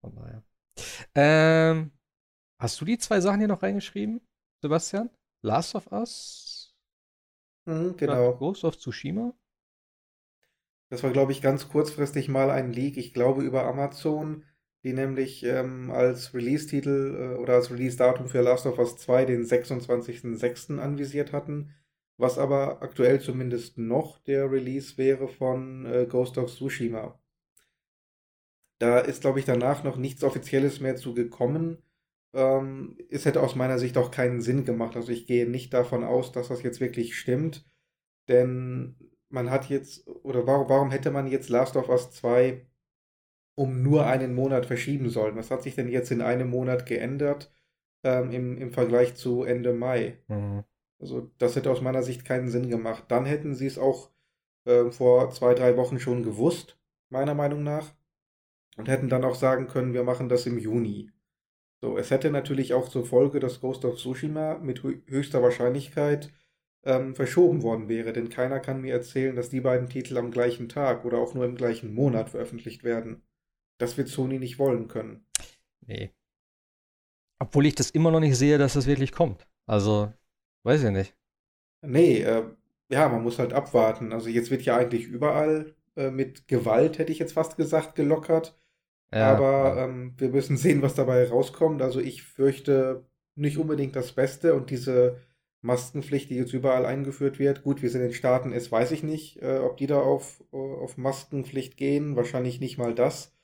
Von daher. Ähm, hast du die zwei Sachen hier noch reingeschrieben, Sebastian? Last of Us? Mhm, genau. Ghost of Tsushima? Das war, glaube ich, ganz kurzfristig mal ein Leak, ich glaube über Amazon, die nämlich ähm, als Release-Titel äh, oder als Release-Datum für Last of Us 2 den 26.06. anvisiert hatten, was aber aktuell zumindest noch der Release wäre von äh, Ghost of Tsushima. Da ist, glaube ich, danach noch nichts Offizielles mehr zu gekommen. Ähm, es hätte aus meiner Sicht auch keinen Sinn gemacht. Also ich gehe nicht davon aus, dass das jetzt wirklich stimmt. Denn man hat jetzt, oder warum, warum hätte man jetzt Last of Us 2 um nur einen Monat verschieben sollen? Was hat sich denn jetzt in einem Monat geändert ähm, im, im Vergleich zu Ende Mai? Mhm. Also das hätte aus meiner Sicht keinen Sinn gemacht. Dann hätten sie es auch ähm, vor zwei, drei Wochen schon gewusst, meiner Meinung nach. Und hätten dann auch sagen können, wir machen das im Juni. So, es hätte natürlich auch zur Folge, dass Ghost of Tsushima mit hö- höchster Wahrscheinlichkeit ähm, verschoben worden wäre. Denn keiner kann mir erzählen, dass die beiden Titel am gleichen Tag oder auch nur im gleichen Monat veröffentlicht werden. Das wird Sony nicht wollen können. Nee. Obwohl ich das immer noch nicht sehe, dass das wirklich kommt. Also, weiß ich nicht. Nee, äh, ja, man muss halt abwarten. Also jetzt wird ja eigentlich überall äh, mit Gewalt, hätte ich jetzt fast gesagt, gelockert. Ja, Aber ja. ähm, wir müssen sehen, was dabei rauskommt. Also ich fürchte nicht unbedingt das Beste und diese Maskenpflicht, die jetzt überall eingeführt wird. Gut, wie es in den Staaten ist, weiß ich nicht, äh, ob die da auf, äh, auf Maskenpflicht gehen. Wahrscheinlich nicht mal das.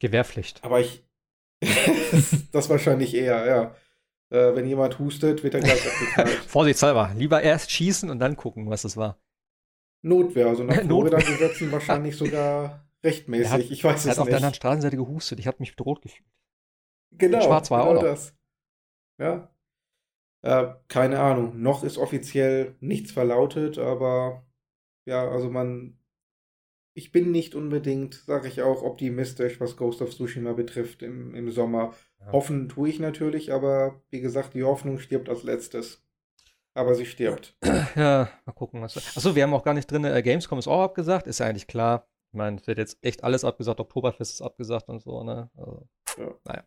Gewehrpflicht. Aber ich. *laughs* das wahrscheinlich eher, ja. Äh, wenn jemand hustet, wird er gleich *laughs* abgeknallt. Vorsichtshalber. Lieber erst schießen und dann gucken, was es war. Notwehr, also nach *laughs* Notwehr. Florida-Gesetzen wahrscheinlich sogar rechtmäßig. hat- ich weiß Er es hat auf der anderen nicht. Straßenseite gehustet. Ich habe mich bedroht gefühlt. Genau, Schwarz war er genau auch noch. das. Ja. Äh, keine Ahnung. Noch ist offiziell nichts verlautet, aber ja, also man. Ich bin nicht unbedingt, sage ich auch, optimistisch, was Ghost of Tsushima betrifft im, im Sommer. Ja. Hoffen tue ich natürlich, aber wie gesagt, die Hoffnung stirbt als letztes. Aber sie stirbt. *clears throat* Ja, mal gucken, was. Achso, wir haben auch gar nicht drin. Äh, Gamescom ist auch abgesagt, ist ja eigentlich klar. Ich meine, es wird jetzt echt alles abgesagt. Oktoberfest ist abgesagt und so, ne? Also, Ja. Naja.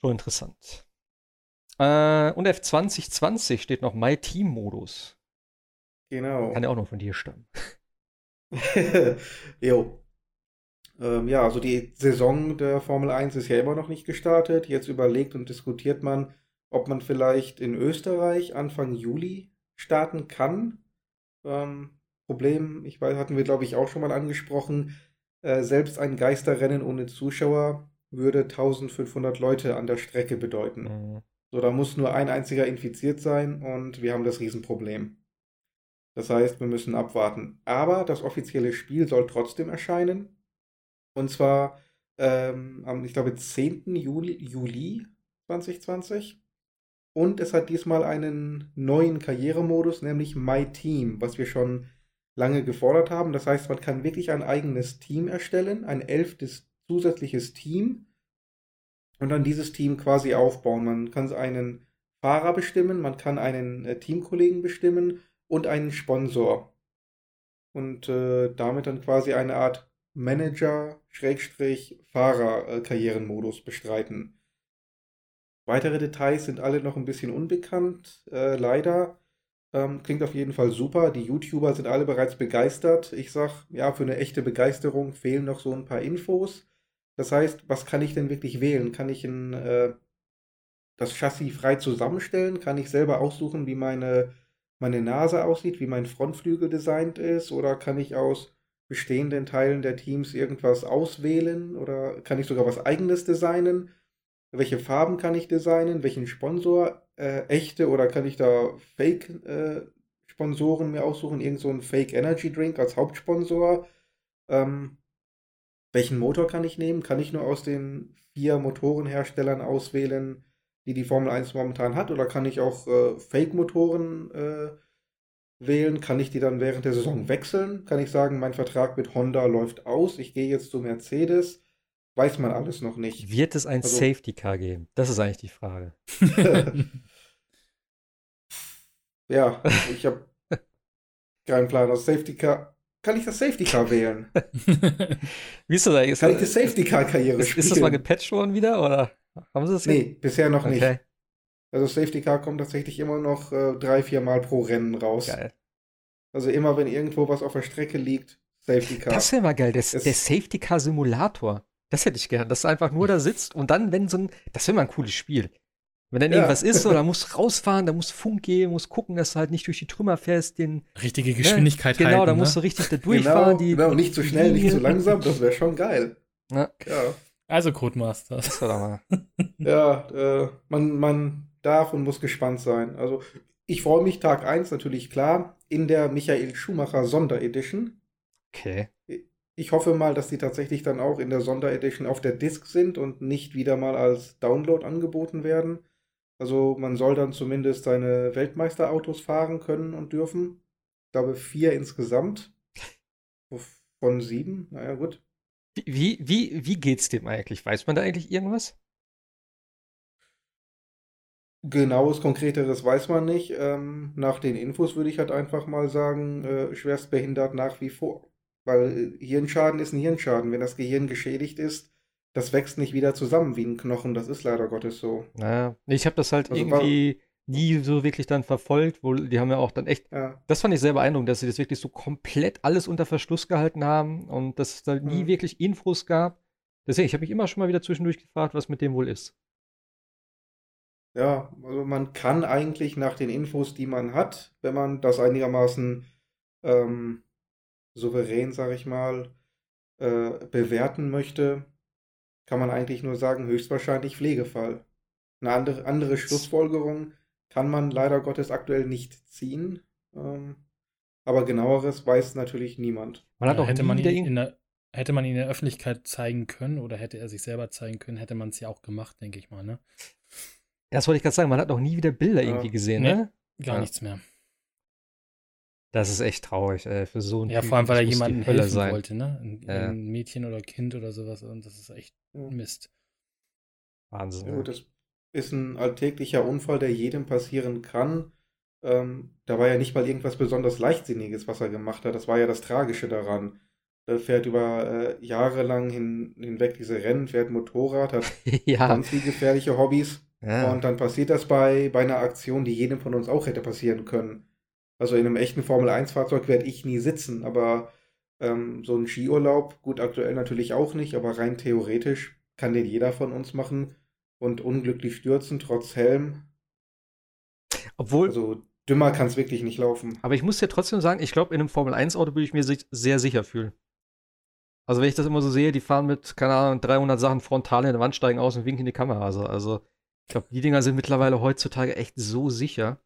Schon interessant. Äh, und F2020 steht noch My Team-Modus. Genau. Kann ja auch noch von dir stammen. *laughs* *laughs* jo. Ähm, ja, also die Saison der Formel 1 ist ja immer noch nicht gestartet. Jetzt überlegt und diskutiert man, ob man vielleicht in Österreich Anfang Juli starten kann. Ähm, Problem, ich weiß, hatten wir glaube ich auch schon mal angesprochen, äh, selbst ein Geisterrennen ohne Zuschauer würde 1500 Leute an der Strecke bedeuten. Mhm. So, da muss nur ein einziger infiziert sein und wir haben das Riesenproblem. Das heißt, wir müssen abwarten. Aber das offizielle Spiel soll trotzdem erscheinen. Und zwar ähm, am, ich glaube, 10. Juli, Juli 2020. Und es hat diesmal einen neuen Karrieremodus, nämlich My Team, was wir schon lange gefordert haben. Das heißt, man kann wirklich ein eigenes Team erstellen, ein elftes zusätzliches Team und dann dieses Team quasi aufbauen. Man kann einen Fahrer bestimmen, man kann einen äh, Teamkollegen bestimmen und einen Sponsor. Und äh, damit dann quasi eine Art Manager-Fahrer-Karrierenmodus bestreiten. Weitere Details sind alle noch ein bisschen unbekannt, äh, leider. Ähm, klingt auf jeden Fall super. Die YouTuber sind alle bereits begeistert. Ich sag, ja, für eine echte Begeisterung fehlen noch so ein paar Infos. Das heißt, was kann ich denn wirklich wählen? Kann ich ein, äh, das Chassis frei zusammenstellen? Kann ich selber aussuchen, wie meine, meine Nase aussieht, wie mein Frontflügel designt ist? Oder kann ich aus bestehenden Teilen der Teams irgendwas auswählen? Oder kann ich sogar was eigenes designen? Welche Farben kann ich designen? Welchen Sponsor? Äh, echte oder kann ich da Fake-Sponsoren mir aussuchen? Irgend so ein Fake Energy Drink als Hauptsponsor? Ähm, welchen Motor kann ich nehmen? Kann ich nur aus den vier Motorenherstellern auswählen, die die Formel 1 momentan hat? Oder kann ich auch äh, Fake-Motoren äh, wählen? Kann ich die dann während der Saison wechseln? Kann ich sagen, mein Vertrag mit Honda läuft aus, ich gehe jetzt zu Mercedes? Weiß man alles noch nicht. Wird es ein Also- Safety Car geben? Das ist eigentlich die Frage. *laughs* ja, ich habe keinen Plan. Das Safety Car. Kann ich das Safety Car wählen? *laughs* Wie ist das eigentlich? Kann ich die Safety Car-Karriere ist, spielen? ist das mal gepatcht worden wieder? Oder haben sie das Nee, bisher noch nicht. Okay, Also Safety Car kommt tatsächlich immer noch äh, drei, vier Mal pro Rennen raus. geil. Also immer, wenn irgendwo was auf der Strecke liegt, Safety Car. Das wäre mal geil, der, der Safety Car Simulator. Das hätte ich gern, dass du einfach nur da *laughs* sitzt und dann, wenn so ein, das wäre mal ein cooles Spiel. Wenn dann Ja. irgendwas ist, so, dann musst du rausfahren, da musst du Funk geben, musst gucken, dass du halt nicht durch die Trümmer fährst, den, Richtige Geschwindigkeit genau, halten. da ne? musst du richtig da genau, durchfahren, die, genau, nicht zu schnell, nicht zu Linie. langsam, das wäre schon geil. Ja, Ja, Also Codemasters. das war doch mal. *laughs* ja äh, man, man darf und muss gespannt sein. Also ich freue mich, Tag 1 natürlich klar, in der Michael Schumacher Sonderedition. Okay. Ich hoffe mal, dass die tatsächlich dann auch in der Sonderedition auf der Disk sind und nicht wieder mal als Download angeboten werden. Also man soll dann zumindest seine Weltmeisterautos fahren können und dürfen. Ich glaube vier insgesamt. *laughs* Von sieben. Naja, gut. Wie, wie, wie geht's dem eigentlich? Weiß man da eigentlich irgendwas? Genaues, konkreteres weiß man nicht. Ähm, nach den Infos würde ich halt einfach mal sagen, äh, schwerstbehindert nach wie vor. Weil äh, Hirnschaden ist ein Hirnschaden. Wenn das Gehirn geschädigt ist, das wächst nicht wieder zusammen wie ein Knochen. Das ist leider Gottes so. Naja, ich habe das halt Also irgendwie nie so wirklich dann verfolgt, wo die haben ja auch dann echt, Ja, das fand ich sehr beeindruckend, dass sie das wirklich so komplett alles unter Verschluss gehalten haben und dass es da nie Mhm. wirklich Infos gab. Deswegen, ich habe mich immer schon mal wieder zwischendurch gefragt, was mit dem wohl ist. ja, also man kann eigentlich nach den Infos, die man hat, wenn man das einigermaßen ähm, souverän, sage ich mal, äh, bewerten möchte, kann man eigentlich nur sagen, höchstwahrscheinlich Pflegefall. Eine andere, andere Schlussfolgerung kann man leider Gottes aktuell nicht ziehen. Ähm, aber genaueres weiß natürlich niemand. Man hat auch hätte man ihn in der, hätte man ihn in der Öffentlichkeit zeigen können oder hätte er sich selber zeigen können, hätte man es ja auch gemacht, denke ich mal, ne? Ja, das wollte ich gerade sagen, man hat noch nie wieder Bilder ja. irgendwie gesehen, nee, ne? Gar ja. nichts mehr. Das ist echt traurig, ey, für so einen Ja, typ, vor allem, weil er jemanden helfen sein. wollte, ne? Ein, ja. ein, Mädchen oder Kind oder sowas und das ist echt Mist. Wahnsinn. Ja, gut, das ist ein alltäglicher Unfall, der jedem passieren kann. Ähm, da war ja nicht mal irgendwas besonders Leichtsinniges, was er gemacht hat. Das war ja das Tragische daran. Er fährt über äh, Jahre lang hin, hinweg diese Rennen, fährt Motorrad, hat *laughs* ja. ganz viele gefährliche Hobbys. Ja. Und dann passiert das bei, bei einer Aktion, die jedem von uns auch hätte passieren können. Also in einem echten Formel-1-Fahrzeug werde ich nie sitzen, aber ähm, so ein Skiurlaub, gut, aktuell natürlich auch nicht, aber rein theoretisch kann den jeder von uns machen und unglücklich stürzen, trotz Helm. Obwohl. Also dümmer kann es wirklich nicht laufen. Aber ich muss dir trotzdem sagen, ich glaube, in einem Formel-1-Auto würde ich mir sehr sicher fühlen. Also wenn ich das immer so sehe, die fahren mit, keine Ahnung, 300 Sachen frontal in der Wand, steigen aus und winken in die Kamera. Also, also ich glaube, die Dinger sind mittlerweile heutzutage echt so sicher.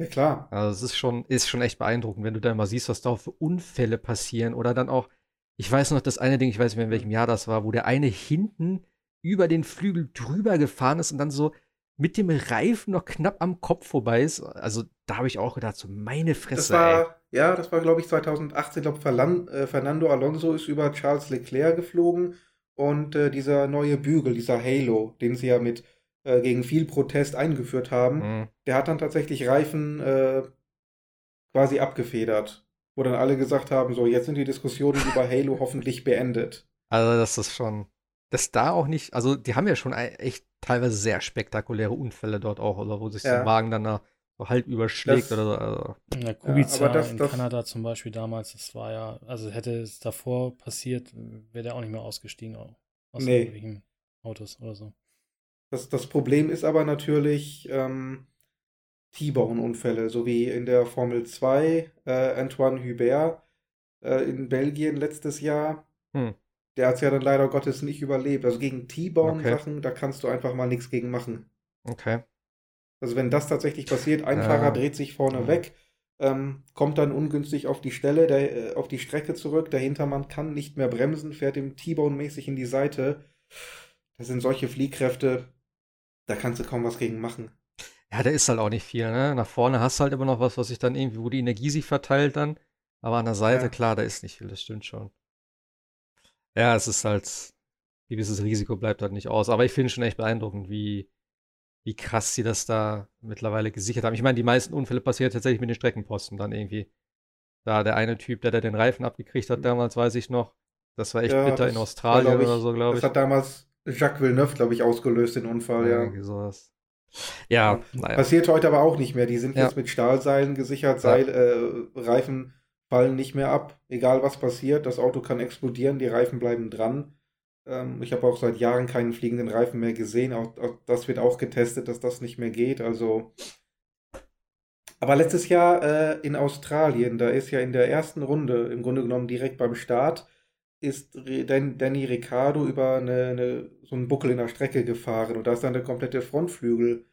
Ja, klar. Also es ist schon, ist schon echt beeindruckend, wenn du dann mal siehst, was da für Unfälle passieren oder dann auch, ich weiß noch, das eine Ding, ich weiß nicht mehr, in welchem Jahr das war, wo der eine hinten über den Flügel drüber gefahren ist und dann so mit dem Reifen noch knapp am Kopf vorbei ist. Also da habe ich auch gedacht, so meine Fresse. Das war, ja, das war glaube ich 2018. Ich glaube, äh, Fernando Alonso ist über Charles Leclerc geflogen und äh, dieser neue Bügel, dieser Halo, den sie ja mit äh, gegen viel Protest eingeführt haben, mhm. der hat dann tatsächlich Reifen äh, quasi abgefedert. Wo dann alle gesagt haben, so, jetzt sind die Diskussionen über Halo hoffentlich beendet. Also das ist schon, dass da auch nicht, also die haben ja schon echt teilweise sehr spektakuläre Unfälle dort auch, oder wo sich ja. der Wagen dann da so halb überschlägt das, oder so. Also. Ja, Kubica ja, das, in das, Kanada zum Beispiel damals, das war ja, also hätte es davor passiert, wäre der auch nicht mehr ausgestiegen aus nee. irgendwelchen Autos oder so. Das, das Problem ist aber natürlich ähm, T-Bone-Unfälle, so wie in der Formel 2 äh, Antoine Hubert äh, in Belgien letztes Jahr. Hm. Der hat es ja dann leider Gottes nicht überlebt. Also gegen T-Bone-Sachen, okay. da kannst du einfach mal nichts gegen machen. Okay. Also wenn das tatsächlich passiert, ein ja. Fahrer dreht sich vorne ja. weg, ähm, kommt dann ungünstig auf die Stelle, der, äh, auf die Strecke zurück, der Hintermann kann nicht mehr bremsen, fährt ihm T-Bone-mäßig in die Seite. Das sind solche Fliehkräfte, da kannst du kaum was gegen machen. Ja, da ist halt auch nicht viel, ne? Nach vorne hast du halt immer noch was, was sich dann irgendwie, wo die Energie sich verteilt dann. Aber an der Seite, ja. klar, da ist nicht viel, das stimmt schon. Ja, es ist halt, gewisses Risiko bleibt halt nicht aus. Aber ich finde schon echt beeindruckend, wie, wie krass sie das da mittlerweile gesichert haben. Ich meine, die meisten Unfälle passieren tatsächlich mit den Streckenposten dann irgendwie. Da der eine Typ, der da den Reifen abgekriegt hat, damals weiß ich noch. Das war echt ja, bitter in Australien ich, oder so, glaube ich. Das hat damals Jacques Villeneuve, glaube ich, ausgelöst, den Unfall, ja. Irgendwie sowas. Ja, naja. Passiert heute aber auch nicht mehr. Die sind ja. jetzt mit Stahlseilen gesichert, Seil, äh, Reifen fallen nicht mehr ab. Egal was passiert, das Auto kann explodieren, die Reifen bleiben dran. Ähm, ich habe auch seit Jahren keinen fliegenden Reifen mehr gesehen. Auch, auch, das wird auch getestet, dass das nicht mehr geht. Also. Aber letztes Jahr äh, in Australien, da ist ja in der ersten Runde, im Grunde genommen direkt beim Start, ist Danny Ricciardo über eine, eine, so einen Buckel in der Strecke gefahren und da ist dann der komplette Frontflügel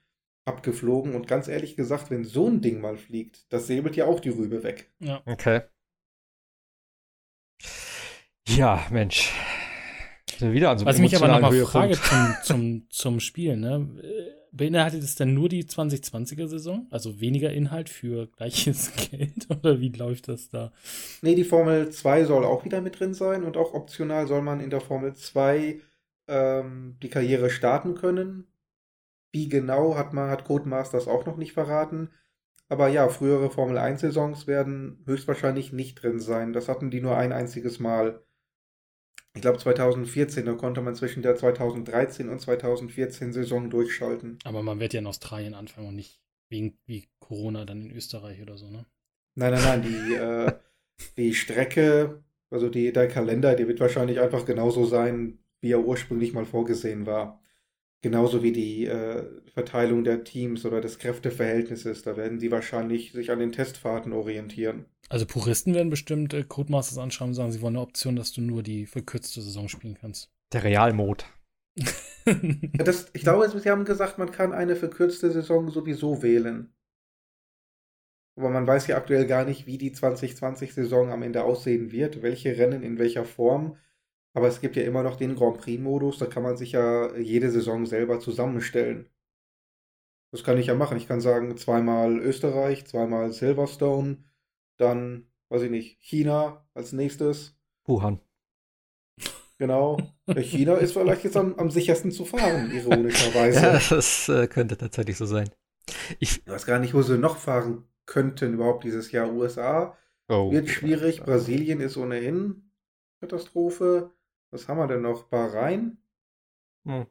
abgeflogen. Und ganz ehrlich gesagt, wenn so ein Ding mal fliegt, das säbelt ja auch die Rübe weg. Ja. Okay. Ja, Mensch. Wieder an so Was ich mich aber nochmal frage zum, zum, zum Spiel, ne? Beinhaltet es denn nur die 2020er Saison? Also weniger Inhalt für gleiches *laughs* Geld? Oder wie läuft das da? Nee, die Formel 2 soll auch wieder mit drin sein und auch optional soll man in der Formel 2 ähm, die Karriere starten können. Wie genau hat man, hat Codemasters auch noch nicht verraten. Aber ja, frühere Formel 1-Saisons werden höchstwahrscheinlich nicht drin sein. Das hatten die nur ein einziges Mal. Ich glaube 2014, da konnte man zwischen der 2013 und 2014 Saison durchschalten. Aber man wird ja in Australien anfangen und nicht wegen wie Corona dann in Österreich oder so, ne? Nein, nein, nein, die, *laughs* äh, die Strecke, also die, der Kalender, der wird wahrscheinlich einfach genauso sein, wie er ursprünglich mal vorgesehen war. Genauso wie die äh, Verteilung der Teams oder des Kräfteverhältnisses. Da werden sie wahrscheinlich sich an den Testfahrten orientieren. Also Puristen werden bestimmt äh, Codemasters anschauen und sagen, sie wollen eine Option, dass du nur die verkürzte Saison spielen kannst. Der Realmod. *laughs* das, ich glaube, sie haben gesagt, man kann eine verkürzte Saison sowieso wählen. Aber man weiß ja aktuell gar nicht, wie die 2020-Saison am Ende aussehen wird, welche Rennen in welcher Form. Aber es gibt ja immer noch den Grand Prix-Modus, da kann man sich ja jede Saison selber zusammenstellen. Das kann ich ja machen. Ich kann sagen, zweimal Österreich, zweimal Silverstone, dann, weiß ich nicht, China als nächstes. Wuhan. Genau. *laughs* China ist vielleicht jetzt am, am sichersten zu fahren, ironischerweise. *laughs* Ja, das äh, könnte tatsächlich so sein. Ich, ich weiß gar nicht, wo sie noch fahren könnten überhaupt dieses Jahr. USA oh, wird schwierig, Brasilien ist ohnehin Katastrophe. Was haben wir denn noch? Bahrain? Hm.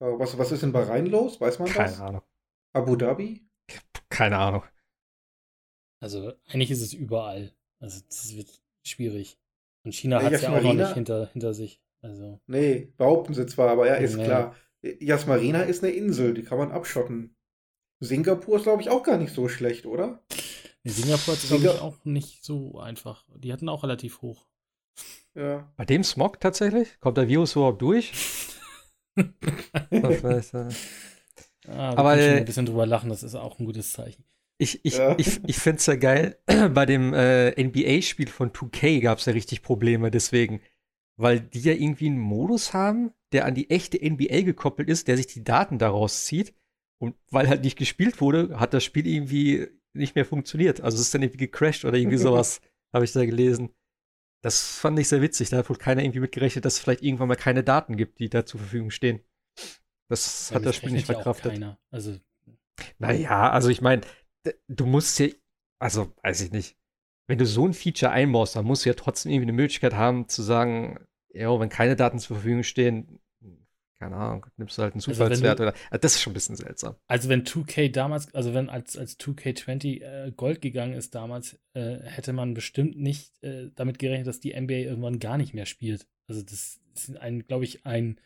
Äh, was, was ist in Bahrain los? Weiß man Keine das? Ahnung. Abu Dhabi? Keine Ahnung. Also eigentlich ist es überall. Also das wird schwierig. Und China hat es ja auch noch nicht hinter, hinter sich. Also. Nee, behaupten sie zwar, aber ja, ist nee. klar. Jasmarina ist eine Insel, die kann man abschotten. Singapur ist, glaube ich, auch gar nicht so schlecht, oder? Nee, Singapur ist, glaube ich, auch nicht so einfach. Die hatten auch relativ hoch. Ja. Bei dem Smog tatsächlich? Kommt der Virus überhaupt durch? das weiß, äh. ah, Aber äh, ein bisschen drüber lachen, das ist auch ein gutes Zeichen. Ich, ich, ja. ich, ich finde es ja geil. *clears throat* Bei dem äh, NBA-Spiel von 2K gab es ja richtig Probleme deswegen. Weil die ja irgendwie einen Modus haben, der an die echte NBA gekoppelt ist, der sich die Daten daraus zieht. Und weil halt nicht gespielt wurde, hat das Spiel irgendwie nicht mehr funktioniert. Also es ist dann irgendwie gecrashed oder irgendwie *laughs* sowas, habe ich da gelesen. Das fand ich sehr witzig. Da hat wohl keiner irgendwie mitgerechnet, dass es vielleicht irgendwann mal keine Daten gibt, die da zur Verfügung stehen. Das ja, hat das Spiel nicht verkraftet. Ja also. Naja, also ich meine, du musst ja, also weiß ich nicht, wenn du so ein Feature einbaust, dann musst du ja trotzdem irgendwie eine Möglichkeit haben zu sagen, ja, wenn keine Daten zur Verfügung stehen, keine Ahnung, nimmst du halt einen also Zufallswert also oder. Das ist schon ein bisschen seltsam. Also wenn 2K damals, also wenn als, als 2K20 äh, Gold gegangen ist damals, äh, hätte man bestimmt nicht äh, damit gerechnet, dass die NBA irgendwann gar nicht mehr spielt. Also das ist ein, glaube ich, ein,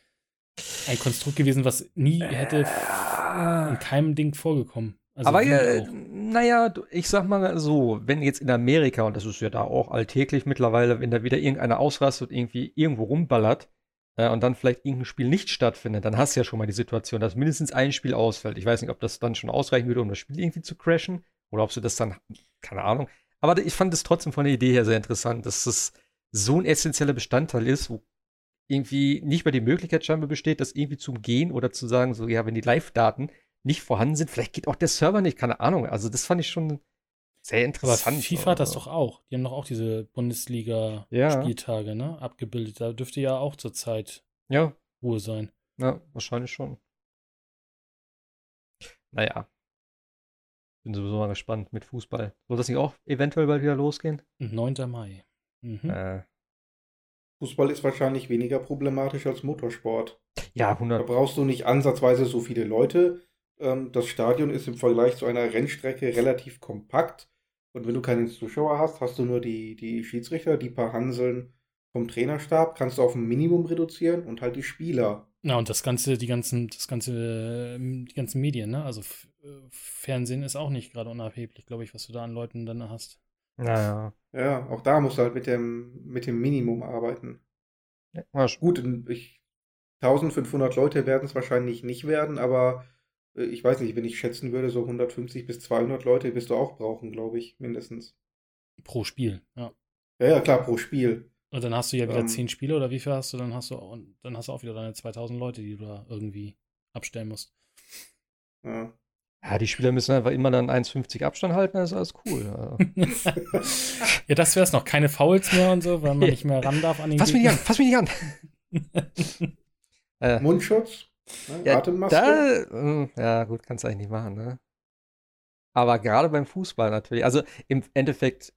ein Konstrukt gewesen, was nie hätte in keinem Ding vorgekommen. Also Aber ja, naja, ich sag mal so, wenn jetzt in Amerika, und das ist ja da auch alltäglich mittlerweile, wenn da wieder irgendeiner ausrastet und irgendwie irgendwo rumballert, äh, und dann vielleicht irgendein Spiel nicht stattfindet, dann hast du ja schon mal die Situation, dass mindestens ein Spiel ausfällt. Ich weiß nicht, ob das dann schon ausreichen würde, um das Spiel irgendwie zu crashen oder ob du das dann, keine Ahnung. Aber ich fand es trotzdem von der Idee her sehr interessant, dass es so ein essentieller Bestandteil ist, wo irgendwie nicht mehr die Möglichkeit scheinbar besteht, das irgendwie zu umgehen oder zu sagen, so, ja, wenn die Live-Daten nicht vorhanden sind, vielleicht geht auch der Server nicht, keine Ahnung. Also, das fand ich schon sehr interessant. Aber FIFA hat das doch auch. Die haben doch auch diese Bundesliga-Spieltage, ja. ne? Abgebildet. Da dürfte ja auch zurzeit ja. Ruhe sein. Ja, wahrscheinlich schon. Naja. Bin sowieso mal gespannt mit Fußball. Soll das nicht auch eventuell bald wieder losgehen? 9. Mai. Mhm. Äh. Fußball ist wahrscheinlich weniger problematisch als Motorsport. Ja, 100. Da brauchst du nicht ansatzweise so viele Leute. Ähm, das Stadion ist im Vergleich zu einer Rennstrecke relativ kompakt. Und wenn du keine Zuschauer hast, hast du nur die, die Schiedsrichter, die paar Hanseln vom Trainerstab, kannst du auf ein Minimum reduzieren und halt die Spieler. Ja, und das ganze, die ganzen, das ganze, ähm, die ganzen Medien, ne? Also äh, Fernsehen ist auch nicht gerade unerheblich, glaube ich, was du da an Leuten dann hast. Naja. Ja, auch da musst du halt mit dem, mit dem Minimum arbeiten. Ja, Gut, ich, 1500 Leute werden es wahrscheinlich nicht werden, aber äh, ich weiß nicht, wenn ich schätzen würde, so 150 bis 200 Leute wirst du auch brauchen, glaube ich, mindestens. Pro Spiel, ja. Ja, ja, klar, pro Spiel. Und dann hast du ja wieder ähm, 10 Spiele oder wie viel hast du? Dann hast du und dann hast du auch wieder deine 2000 Leute, die du da irgendwie abstellen musst. Ja. Ja, die Spieler müssen einfach immer dann 1,50 Abstand halten, das ist alles cool. ja, *laughs* das wäre es noch. Keine Fouls mehr und so, weil man *laughs* nicht mehr ran darf an den Fass mich nicht an, fass mich nicht an. *laughs* äh, Mundschutz? Ne? Ja, Atemmaske? Da, hm, ja, gut, kannst du eigentlich nicht machen, ne? Aber gerade beim Fußball natürlich. Also im Endeffekt,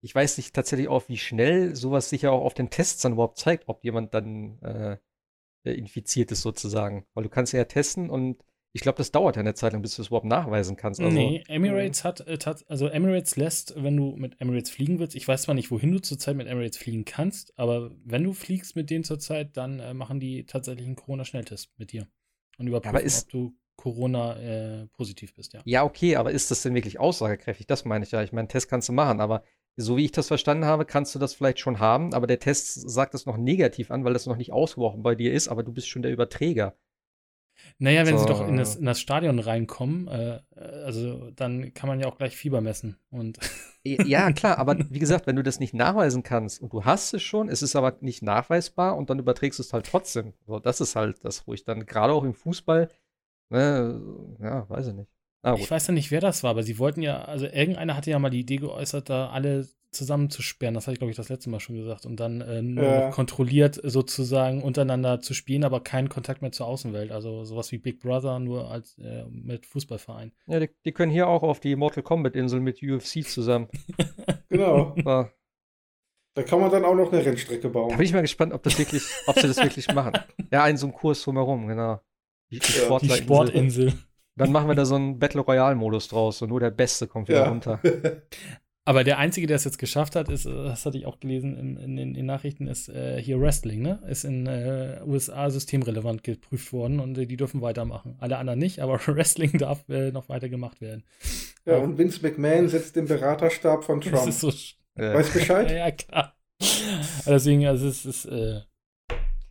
ich weiß nicht tatsächlich auch, wie schnell sowas sich ja auch auf den Tests dann überhaupt zeigt, ob jemand dann äh, infiziert ist sozusagen. Weil du kannst ja testen und ich glaube, das dauert ja eine Zeit lang, bis du es überhaupt nachweisen kannst. Also, nee, Emirates hat, äh, also Emirates lässt, wenn du mit Emirates fliegen willst, ich weiß zwar nicht, wohin du zurzeit mit Emirates fliegen kannst, aber wenn du fliegst mit denen zurzeit, dann äh, machen die tatsächlich einen Corona-Schnelltest mit dir. Und überprüfen, ja, ist, ob du Corona äh, positiv bist, ja. Ja, okay, aber ist das denn wirklich aussagekräftig? Das meine ich ja. Ich meine, Test kannst du machen, aber so wie ich das verstanden habe, kannst du das vielleicht schon haben, aber der Test sagt das noch negativ an, weil das noch nicht ausgebrochen bei dir ist, aber du bist schon der Überträger. Naja, wenn So. sie doch in das, in das Stadion reinkommen, äh, also dann kann man ja auch gleich Fieber messen. Und Ja, *laughs* klar, aber wie gesagt, wenn du das nicht nachweisen kannst und du hast es schon, es ist aber nicht nachweisbar und dann überträgst du es halt trotzdem. So, das ist halt das, wo ich dann gerade auch im Fußball, ne, ja, weiß ich nicht. Ah, ich weiß ja nicht, wer das war, aber sie wollten ja, also irgendeiner hatte ja mal die Idee geäußert, da alle zusammenzusperren. Das hatte ich, glaube ich, das letzte Mal schon gesagt. Und dann äh, nur Ja. noch kontrolliert sozusagen untereinander zu spielen, aber keinen Kontakt mehr zur Außenwelt. Also sowas wie Big Brother, nur als äh, mit Fußballverein. Ja, die, die können hier auch auf die Mortal Kombat Insel mit UFC zusammen. *laughs* Genau. Da, Da kann man dann auch noch eine Rennstrecke da bauen. bin ich mal gespannt, ob das wirklich, ob sie das wirklich machen. Ja, einen so einen Kurs drumherum, genau. Die, die Ja, Die. Sportinsel. Dann machen wir da so einen Battle Royale Modus draus und nur der Beste kommt wieder Ja. runter. *laughs* Aber der Einzige, der es jetzt geschafft hat, ist, äh, das hatte ich auch gelesen in, in, den- in den Nachrichten, ist äh, hier Wrestling, ne? Ist in äh, USA systemrelevant geprüft worden und äh, die dürfen weitermachen. Alle anderen nicht, aber *laughs* Wrestling darf äh, noch weiter gemacht werden. ja, und Vince McMahon sitzt im Beraterstab von Das Trump. ist so. sch- Ja. Weißt Bescheid? *laughs* Ja, ja, klar. Deswegen, also es ist. Äh,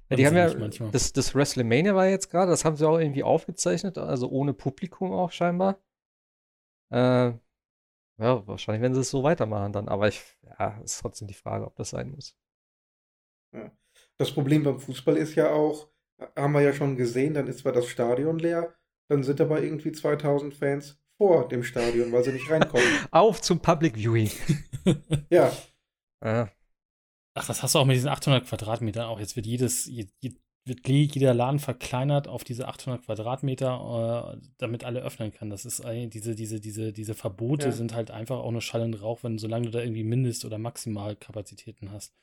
Ja, die haben ja, manchmal. das, das WrestleMania war jetzt gerade, das haben sie auch irgendwie aufgezeichnet, also ohne Publikum auch scheinbar. Äh, ja, wahrscheinlich werden sie es so weitermachen dann, aber ich, ja, ist trotzdem die Frage, ob das sein muss. Das Problem beim Fußball ist ja auch, haben wir ja schon gesehen, dann ist zwar das Stadion leer, dann sind aber irgendwie 2000 Fans vor dem Stadion, weil sie nicht reinkommen. *laughs* Auf zum Public Viewing. *laughs* ja, Ja, Ach, das hast du auch mit diesen 800 Quadratmetern auch. Jetzt wird jedes, je, je, wird jeder Laden verkleinert auf diese 800 Quadratmeter, äh, damit alle öffnen kann. Das ist diese, diese, diese, diese Verbote Ja. sind halt einfach auch nur Schall und Rauch, wenn, solange du da irgendwie Mindest- oder Maximalkapazitäten hast.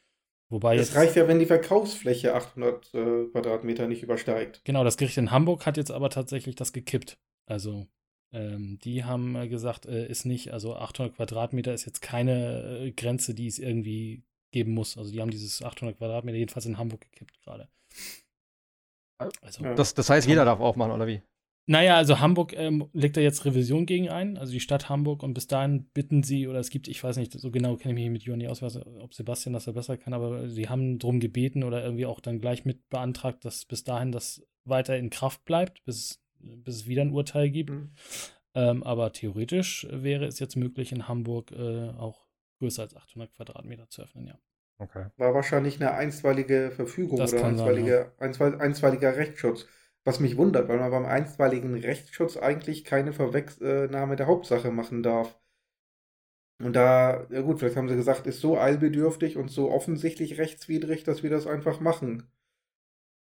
Wobei es jetzt, reicht ja, wenn die Verkaufsfläche 800 äh, Quadratmeter nicht übersteigt. genau, das Gericht in Hamburg hat jetzt aber tatsächlich das gekippt. Also, ähm, die haben äh, gesagt, äh, ist nicht, also 800 Quadratmeter ist jetzt keine Grenze, die es irgendwie geben muss. Also, die haben dieses 800 Quadratmeter jedenfalls in Hamburg gekippt gerade. Also, Ja. das, das heißt, jeder darf aufmachen, oder wie? Naja, also Hamburg ähm, legt da jetzt Revision gegen ein, also die Stadt Hamburg, und bis dahin bitten sie, oder es gibt, ich weiß nicht, so genau kenne ich mich mit Juni aus, weiß, ob Sebastian das ja besser kann, aber sie haben drum gebeten oder irgendwie auch dann gleich mit beantragt, dass bis dahin das weiter in Kraft bleibt, bis, bis es wieder ein Urteil gibt. Mhm. Ähm, aber theoretisch wäre es jetzt möglich, in Hamburg äh, auch größer als 800 Quadratmeter zu öffnen, ja. Okay. War wahrscheinlich eine einstweilige Verfügung Das oder kann sein, einstweilige, einstweil- einstweiliger Rechtsschutz. Was mich wundert, weil man beim einstweiligen Rechtsschutz eigentlich keine Verwechselnahme der Hauptsache machen darf. Und da, ja gut, vielleicht haben sie gesagt, ist so eilbedürftig und so offensichtlich rechtswidrig, dass wir das einfach machen.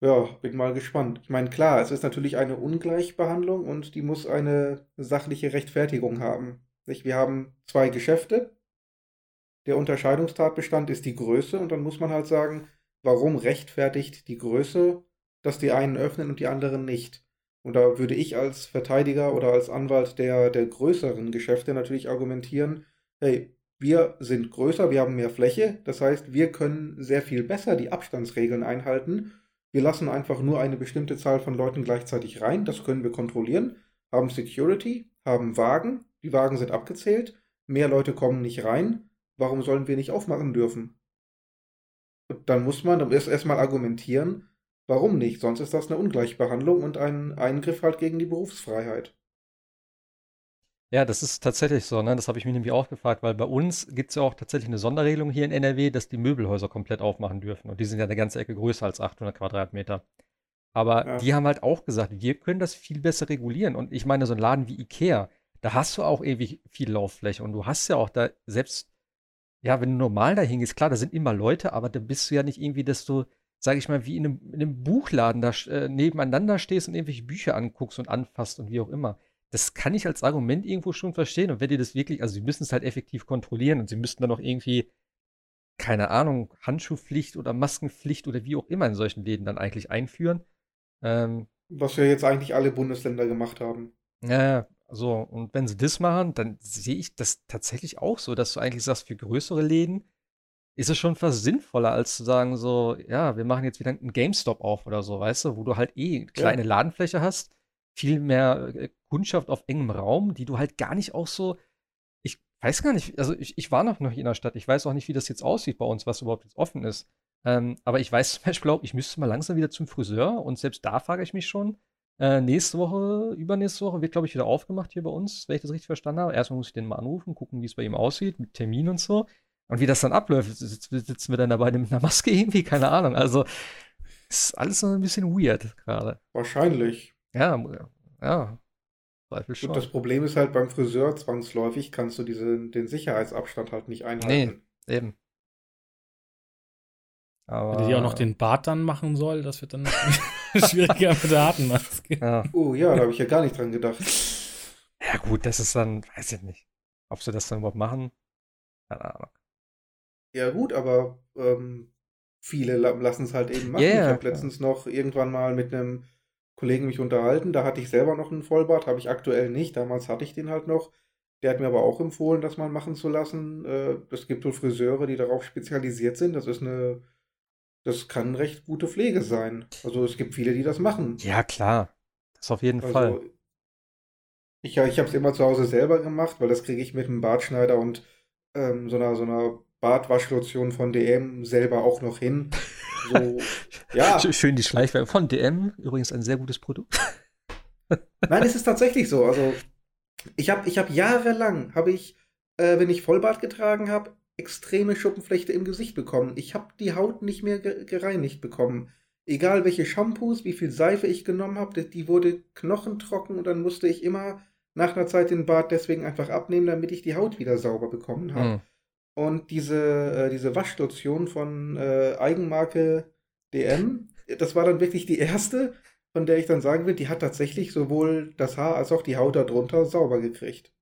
Ja, bin mal gespannt. Ich meine, klar, es ist natürlich eine Ungleichbehandlung und die muss eine sachliche Rechtfertigung haben. Wir haben zwei Geschäfte. Der Unterscheidungstatbestand ist die Größe und dann muss man halt sagen, warum rechtfertigt die Größe, dass die einen öffnen und die anderen nicht. Und da würde ich als Verteidiger oder als Anwalt der, der größeren Geschäfte natürlich argumentieren, hey, wir sind größer, wir haben mehr Fläche, das heißt, wir können sehr viel besser die Abstandsregeln einhalten. Wir lassen einfach nur eine bestimmte Zahl von Leuten gleichzeitig rein, das können wir kontrollieren, haben Security, haben Wagen, die Wagen sind abgezählt, mehr Leute kommen nicht rein, warum sollen wir nicht aufmachen dürfen? Und dann muss man erst erstmal argumentieren, warum nicht, sonst ist das eine Ungleichbehandlung und ein Eingriff halt gegen die Berufsfreiheit. Ja, das ist tatsächlich so, ne? Das habe ich mich nämlich auch gefragt, weil bei uns gibt es ja auch tatsächlich eine Sonderregelung hier in NRW, dass die Möbelhäuser komplett aufmachen dürfen. Und die sind ja eine ganze Ecke größer als 800 Quadratmeter. Aber Ja. die haben halt auch gesagt, wir können das viel besser regulieren. Und ich meine, so ein Laden wie Ikea, da hast du auch ewig viel Lauffläche. Und du hast ja auch da, selbst, ja, wenn du normal da hingehst, klar, da sind immer Leute, aber da bist du ja nicht irgendwie, dass du, sag ich mal, wie in einem, in einem Buchladen da äh, nebeneinander stehst und irgendwelche Bücher anguckst und anfasst und wie auch immer das kann ich als Argument irgendwo schon verstehen. Und wenn die das wirklich, also sie müssen es halt effektiv kontrollieren und sie müssten dann auch irgendwie, keine Ahnung, Handschuhpflicht oder Maskenpflicht oder wie auch immer in solchen Läden dann eigentlich einführen. Ähm, Was ja jetzt eigentlich alle Bundesländer gemacht haben. ja, so, und wenn sie das machen, dann sehe ich das tatsächlich auch so, dass du eigentlich sagst, für größere Läden ist es schon fast sinnvoller, als zu sagen, so, ja, wir machen jetzt wieder einen GameStop auf oder so, weißt du, wo du halt eh kleine Ladenfläche hast, viel mehr äh, Kundschaft auf engem Raum, die du halt gar nicht auch so, ich weiß gar nicht, also ich, ich war noch nicht in der Stadt, ich weiß auch nicht, wie das jetzt aussieht bei uns, was überhaupt jetzt offen ist. Ähm, aber ich weiß zum Beispiel auch, ich müsste mal langsam wieder zum Friseur und selbst da frage ich mich schon, Äh, nächste Woche, übernächste Woche wird, glaube ich, wieder aufgemacht hier bei uns, wenn ich das richtig verstanden habe. Erstmal muss ich den mal anrufen, gucken, wie es bei ihm aussieht, mit Termin und so. Und wie das dann abläuft, sitzen wir dann dabei mit einer Maske irgendwie, keine Ahnung. Also, ist alles so ein bisschen weird gerade. Wahrscheinlich. Ja, ja. Zweifel schon. Und das Problem ist halt beim Friseur zwangsläufig kannst du diese, den Sicherheitsabstand halt nicht einhalten. Nee, eben. Aber Wenn die auch noch den Bart dann machen soll, das wird dann *laughs* *laughs* *laughs* schwieriger mit der Atemmaske. Ja. Oh ja, da habe ich ja gar nicht dran gedacht. Ja gut, das ist dann, weiß ich nicht, ob sie das dann überhaupt machen. Keine Ahnung. Ja gut, aber ähm, viele lassen es halt eben machen. Yeah, ich habe letztens noch irgendwann mal mit einem Kollegen mich unterhalten, da hatte ich selber noch einen Vollbart, habe ich aktuell nicht, damals hatte ich den halt noch. Der hat mir aber auch empfohlen, das mal machen zu lassen. Äh, es gibt wohl Friseure, die darauf spezialisiert sind. Das ist eine das kann recht gute Pflege sein. Also es gibt viele, die das machen. Ja, klar. Das auf jeden also, Fall. Ich, ich habe es immer zu Hause selber gemacht, weil das kriege ich mit einem Bartschneider und ähm, so einer, so einer Bartwaschlotion von DM selber auch noch hin. So, *laughs* ja. Schön die Schleichwerbung von DM. Übrigens ein sehr gutes Produkt. *laughs* Nein, es ist tatsächlich so. Also ich habe ich hab jahrelang, habe ich, äh, wenn ich Vollbart getragen habe, extreme Schuppenflechte im Gesicht bekommen. Ich habe die Haut nicht mehr gereinigt bekommen. Egal welche Shampoos, wie viel Seife ich genommen habe, die wurde knochentrocken und dann musste ich immer nach einer Zeit den Bart deswegen einfach abnehmen, damit ich die Haut wieder sauber bekommen habe. Mhm. Und diese, äh, diese Waschlotion von äh, Eigenmarke DM, das war dann wirklich die erste, von der ich dann sagen will, die hat tatsächlich sowohl das Haar als auch die Haut darunter sauber gekriegt.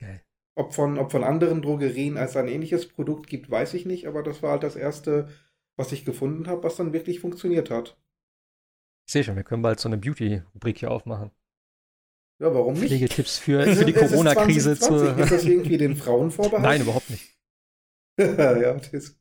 Geil. Ob von, ob von anderen Drogerien als ein ähnliches Produkt gibt, weiß ich nicht, aber das war halt das erste, was ich gefunden habe, was dann wirklich funktioniert hat. Ich sehe schon, wir können bald so eine Beauty-Rubrik hier aufmachen. Ja, warum nicht? Pflegetipps für, für die Corona-Krise. Ist, ist das irgendwie den Frauen vorbehalten? *laughs* Nein, überhaupt nicht. *laughs* ja, das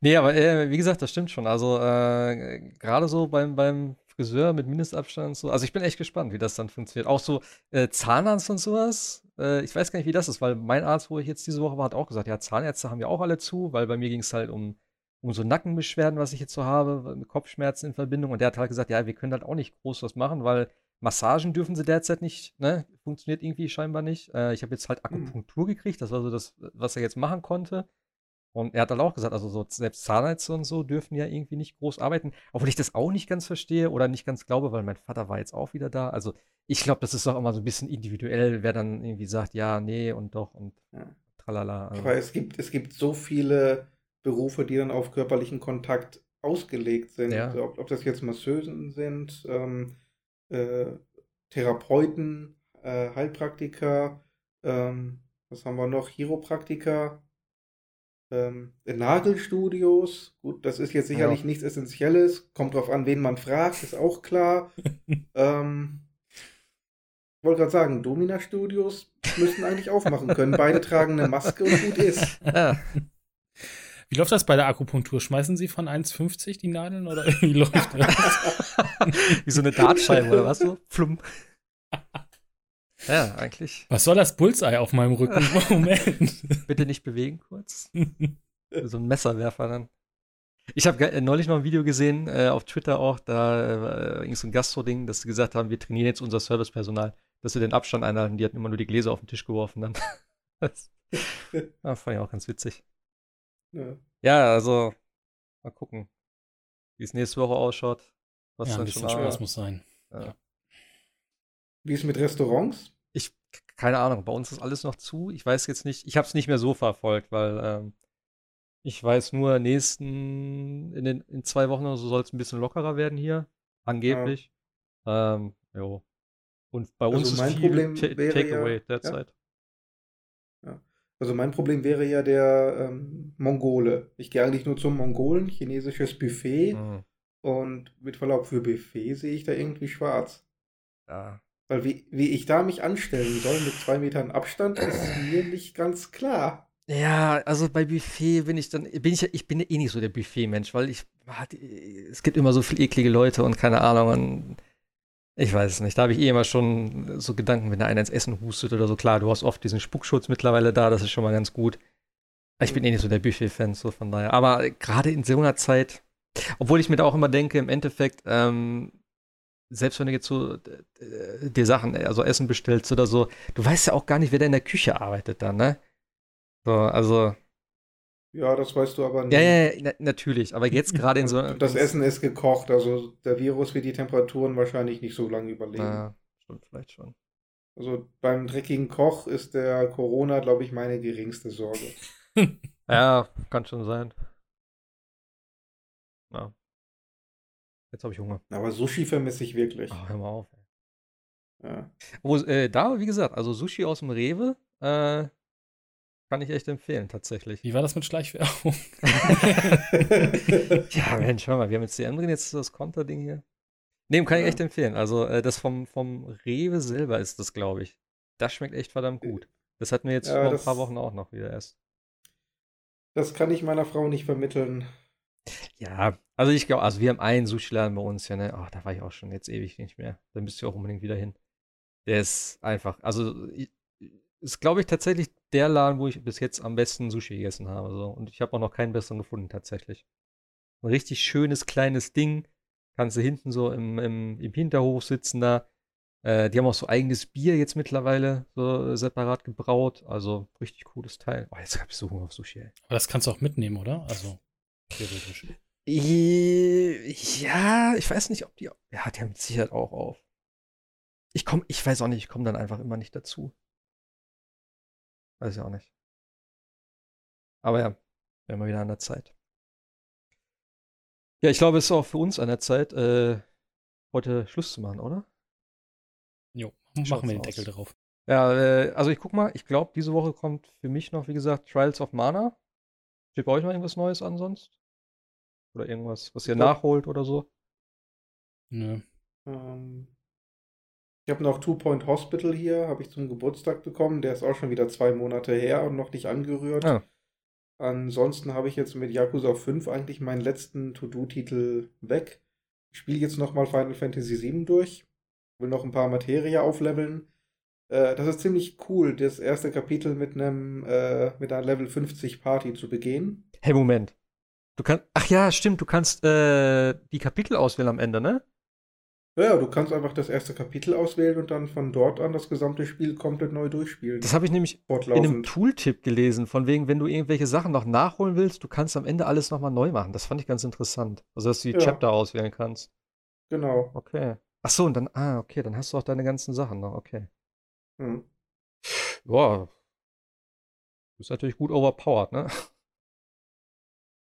Nee, aber äh, wie gesagt, das stimmt schon. Also äh, gerade so beim, beim Friseur mit Mindestabstand und so. Also ich bin echt gespannt, wie das dann funktioniert. Auch so äh, Zahnarzt und sowas. Äh, ich weiß gar nicht, wie das ist, weil mein Arzt, wo ich jetzt diese Woche war, hat auch gesagt, ja, Zahnärzte haben ja auch alle zu, weil bei mir ging es halt um, um so Nackenbeschwerden, was ich jetzt so habe, mit Kopfschmerzen in Verbindung. Und der hat halt gesagt, ja, wir können halt auch nicht groß was machen, weil Massagen dürfen sie derzeit nicht, ne? Funktioniert irgendwie scheinbar nicht. Äh, ich habe jetzt halt hm. Akupunktur gekriegt, das war so das, was er jetzt machen konnte. Und er hat dann auch gesagt, also so selbst Zahnärzte und so dürfen ja irgendwie nicht groß arbeiten, obwohl ich das auch nicht ganz verstehe oder nicht ganz glaube, weil mein Vater war jetzt auch wieder da. Also ich glaube, das ist auch immer so ein bisschen individuell, wer dann irgendwie sagt, ja, nee und doch und ja. tralala. Also. Aber es gibt, es gibt so viele Berufe, die dann auf körperlichen Kontakt ausgelegt sind. Ja. Ob, ob, das jetzt Masseusen sind, ähm, äh, Therapeuten, äh, Heilpraktiker, ähm, was haben wir noch? Chiropraktiker, ähm, Nagelstudios, gut, das ist jetzt sicherlich ja. nichts Essentielles. Kommt drauf an, wen man fragt, ist auch klar. *laughs* ähm, ich wollte gerade sagen, Domina-Studios müssten eigentlich aufmachen können. Beide tragen eine Maske und gut ist. *laughs* Wie läuft das bei der Akupunktur? Schmeißen Sie von 1,50 die Nadeln oder *laughs* wie läuft das? wie so eine Dartscheibe oder was so? Flum. Ja, eigentlich. Was soll das Bullseye auf meinem Rücken? *laughs* Moment. Bitte nicht bewegen kurz. so ein Messerwerfer dann. Ich habe äh, neulich noch ein Video gesehen, äh, auf Twitter auch, da äh, ging so ein Gastro-Ding, dass sie gesagt haben, wir trainieren jetzt unser Servicepersonal, dass sie den Abstand einhalten. Die hatten immer nur die Gläser auf den Tisch geworfen dann. *laughs* das ja, *laughs* fand ich auch ganz witzig. Ja, ja also, mal gucken, wie es nächste Woche ausschaut. Was ja, ein bisschen Spaß muss sein. Ja. Wie ist es mit Restaurants? Keine Ahnung, bei uns ist alles noch zu. Ich weiß jetzt nicht, ich habe es nicht mehr so verfolgt, weil ähm, ich weiß nur, nächsten, in, den, in zwei Wochen oder so soll es ein bisschen lockerer werden hier, angeblich. Ja. Ähm, jo. Und bei also uns ist viel Problem Takeaway ja, derzeit. Ja. ja. Also mein Problem wäre ja der ähm, Mongole. Ich gehe eigentlich nur zum Mongolen, chinesisches Buffet. Mhm. Und mit Verlaub für Buffet sehe ich da irgendwie schwarz. Ja, weil wie, wie ich da mich anstellen soll mit zwei Metern Abstand, ist mir nicht ganz klar. Ja, also bei Buffet bin ich dann, bin ich, ich bin eh nicht so der Buffet-Mensch, weil ich, es gibt immer so viele eklige Leute und keine Ahnung und ich weiß es nicht. Da habe ich eh immer schon so Gedanken, wenn da einer ins Essen hustet oder so. Klar, du hast oft diesen Spuckschutz mittlerweile da, das ist schon mal ganz gut. Ich bin eh nicht so der Buffet-Fan, so von daher. Aber gerade in so einer Zeit, obwohl ich mir da auch immer denke, im Endeffekt, ähm, selbst wenn du jetzt so äh, dir Sachen, also Essen bestellst oder so, du weißt ja auch gar nicht, wer da in der Küche arbeitet dann, ne? So, also. Ja, das weißt du aber nicht. Ja, ja, ja na, natürlich. Aber jetzt gerade in so. *laughs* Das Essen ist gekocht, also der Virus wird die Temperaturen wahrscheinlich nicht so lange überleben. Ja, stimmt, vielleicht schon. Also beim dreckigen Koch ist der Corona, glaube ich, meine geringste Sorge. *laughs* ja, kann schon sein. Ja. Jetzt habe ich Hunger. Aber Sushi vermisse ich wirklich. Oh, hör mal auf. Ja. Wo, äh, da, wie gesagt, also Sushi aus dem Rewe, äh, kann ich echt empfehlen, tatsächlich. Wie war das mit Schleichwerbung? *laughs* ja, Mensch, hör mal, wir haben jetzt die anderen, jetzt das Konterding hier. Nee, kann ich echt empfehlen. Also, äh, das vom, vom Rewe selber ist das, glaube ich. Das schmeckt echt verdammt gut. Das hatten wir jetzt ja, vor ein paar Wochen auch noch wieder erst. Das kann ich meiner Frau nicht vermitteln. Ja, also ich glaube, also wir haben einen Sushi-Laden bei uns, ja, ne? Oh, da war ich auch schon jetzt ewig nicht mehr. Da müsst ihr auch unbedingt wieder hin. Der ist einfach, also ist, glaube ich, tatsächlich der Laden, wo ich bis jetzt am besten Sushi gegessen habe. So. Und ich habe auch noch keinen besseren gefunden, tatsächlich. Ein richtig schönes, kleines Ding. Kannst du hinten so im, im, im Hinterhof sitzen da. Äh, die haben auch so eigenes Bier jetzt mittlerweile so separat gebraut. Also richtig cooles Teil. Oh, jetzt habe ich so Hunger auf Sushi, ey. Aber das kannst du auch mitnehmen, oder? Also, theoretisch. Ja, ich weiß nicht, ob die. Ja, die haben mit Sicherheit auch auf. Ich komme, ich weiß auch nicht, ich komme dann einfach immer nicht dazu. Weiß ich auch nicht. Aber ja, wir haben wieder an der Zeit. Ja, ich glaube, es ist auch für uns an der Zeit, äh, heute Schluss zu machen, oder? Jo, machen wir den aus. Deckel drauf. Ja, äh, also ich guck mal, ich glaube, diese Woche kommt für mich noch, wie gesagt, Trials of Mana. Steht bei euch noch irgendwas Neues an sonst? Oder irgendwas, was ihr ja. nachholt oder so? Nö. Ähm, ich habe noch Two Point Hospital hier, habe ich zum Geburtstag bekommen. Der ist auch schon wieder zwei Monate her und noch nicht angerührt. Ah. Ansonsten habe ich jetzt mit Yakuza 5 eigentlich meinen letzten To-Do-Titel weg. Ich spiele jetzt nochmal Final Fantasy VII durch. Will noch ein paar Materie aufleveln. Äh, das ist ziemlich cool, das erste Kapitel mit einem äh, mit einer Level 50 Party zu begehen. Hey, Moment. Du kannst. Ach ja, stimmt, du kannst äh, die Kapitel auswählen am Ende, ne? Ja, du kannst einfach das erste Kapitel auswählen und dann von dort an das gesamte Spiel komplett neu durchspielen. Das habe ich nämlich in einem Tooltip gelesen, von wegen, wenn du irgendwelche Sachen noch nachholen willst, du kannst am Ende alles nochmal neu machen. Das fand ich ganz interessant. Also, dass du die ja. Chapter auswählen kannst. Genau. Okay. Ach so, und dann, ah, okay, dann hast du auch deine ganzen Sachen noch, okay. Hm. Boah. Du bist natürlich gut overpowered, ne?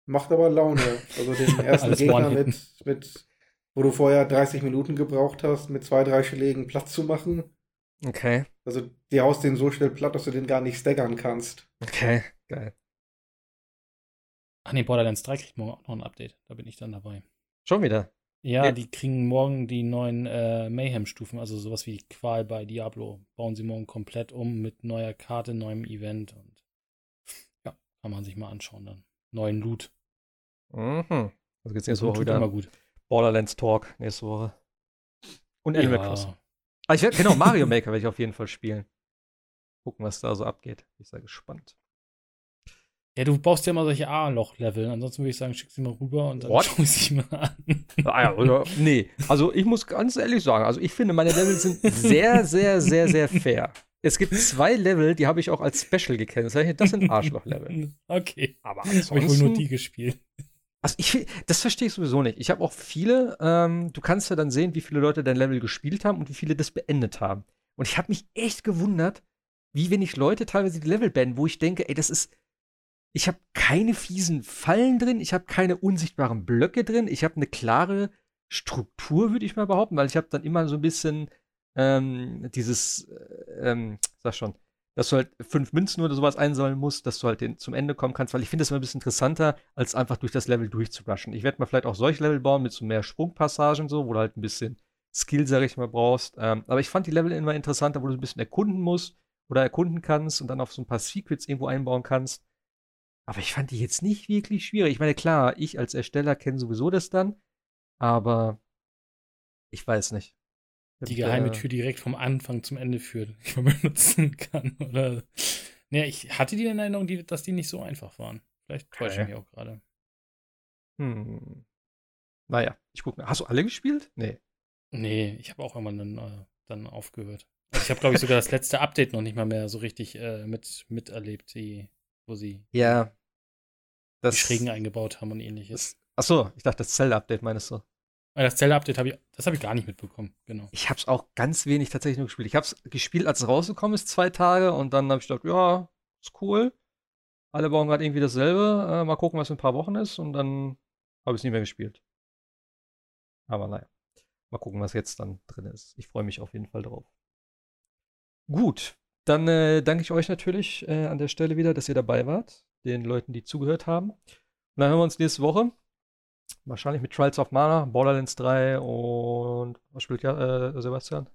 Macht aber Laune. Also den *laughs* ersten Gegner mit, mit wo du vorher 30 Minuten gebraucht hast, mit zwei, drei Schlägen Platz zu machen. Okay. Also die haust den so schnell platt, dass du den gar nicht staggern kannst. Okay, geil. Ach nee, Borderlands 3 kriegt morgen auch noch ein Update. Da bin ich dann dabei. Schon wieder? Ja, ja. die kriegen morgen die neuen äh, Mayhem-Stufen, also sowas wie Qual bei Diablo. Bauen sie morgen komplett um mit neuer Karte, neuem Event und ja, kann man sich mal anschauen dann. Neuen Loot. Mhm. Also geht's nächste Woche wieder. Immer gut. Borderlands Talk nächste Woche. Und Animal ja. Crossing. Ah, ich werd, genau, Mario *laughs* Maker werde ich auf jeden Fall spielen. Gucken, was da so abgeht. Ich sei gespannt. Ja, du baust ja immer solche A-Loch-Level. Ansonsten würde ich sagen, schick sie mal rüber und dann What? *laughs* schau ich sie mal an. Ah, ja, oder, nee, also ich muss ganz ehrlich sagen, also ich finde, meine Level sind *laughs* sehr, sehr, sehr, sehr fair. Es gibt zwei Level, die habe ich auch als Special gekennzeichnet. Das sind Arschloch-Level. *laughs* Okay. Aber ansonsten. Habe ich wohl nur die gespielt. Also ich, das verstehe ich sowieso nicht. Ich habe auch viele, ähm, du kannst ja dann sehen, wie viele Leute dein Level gespielt haben und wie viele das beendet haben. Und ich habe mich echt gewundert, wie wenig Leute teilweise die Level beenden, wo ich denke, ey, das ist, ich habe keine fiesen Fallen drin, ich habe keine unsichtbaren Blöcke drin, ich habe eine klare Struktur, würde ich mal behaupten, weil ich habe dann immer so ein bisschen ähm, dieses, äh, ähm, sag schon, dass du halt fünf Münzen oder sowas einsammeln musst, dass du halt den, zum Ende kommen kannst, weil ich finde das immer ein bisschen interessanter, als einfach durch das Level durchzurushen. Ich werde mal vielleicht auch solche Level bauen mit so mehr Sprungpassagen so, wo du halt ein bisschen Skill, sag ich mal, brauchst. Ähm, aber ich fand die Level immer interessanter, wo du ein bisschen erkunden musst oder erkunden kannst und dann auf so ein paar Secrets irgendwo einbauen kannst. Aber ich fand die jetzt nicht wirklich schwierig. Ich meine, klar, ich als Ersteller kenne sowieso das dann, aber ich weiß nicht die geheime Tür direkt vom Anfang zum Ende führt, die man *laughs* benutzen kann. Oder. Naja, ich hatte die in Erinnerung, die, dass die nicht so einfach waren. Vielleicht täusche ich mich auch gerade. Hm. Naja, ich gucke mal. Hast du alle gespielt? Nee. Nee, ich habe auch immer dann, äh, dann aufgehört. Also ich habe, glaube ich, sogar das letzte Update noch nicht mal mehr so richtig äh, mit, miterlebt, die, wo sie Ja. die Schrägen eingebaut haben und ähnliches. Achso, ich dachte, das Zelda-Update meinst du. Ah, Das Zelda-Update habe ich, das habe ich gar nicht mitbekommen, genau. Ich habe es auch ganz wenig tatsächlich nur gespielt. Ich habe es gespielt, als es rausgekommen ist, zwei Tage, und dann habe ich gedacht, ja, ist cool. Alle bauen gerade irgendwie dasselbe. Äh, mal gucken, was in ein paar Wochen ist, und dann habe ich es nicht mehr gespielt. Aber naja, mal gucken, was jetzt dann drin ist. Ich freue mich auf jeden Fall drauf. Gut, dann äh, danke ich euch natürlich äh, an der Stelle wieder, dass ihr dabei wart, den Leuten, die zugehört haben. Und dann hören wir uns nächste Woche. Wahrscheinlich mit Trials of Mana, Borderlands 3 und was spielt ja äh, Sebastian?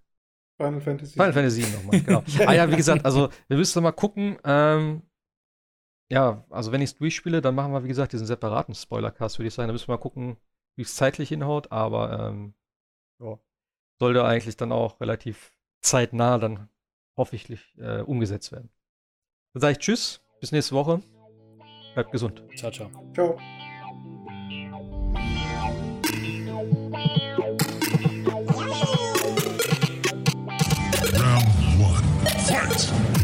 Final Fantasy. Final Fantasy nochmal, genau. *laughs* ah ja, wie gesagt, also wir müssen mal gucken. Ähm, ja, also wenn ich es durchspiele, dann machen wir, wie gesagt, diesen separaten Spoilercast, würde ich sagen. Da müssen wir mal gucken, wie es zeitlich hinhaut, aber ähm, ja, sollte eigentlich dann auch relativ zeitnah dann hoffentlich äh, umgesetzt werden. Dann sage ich Tschüss, bis nächste Woche. Bleibt gesund. Ciao, ciao. Ciao. podcast.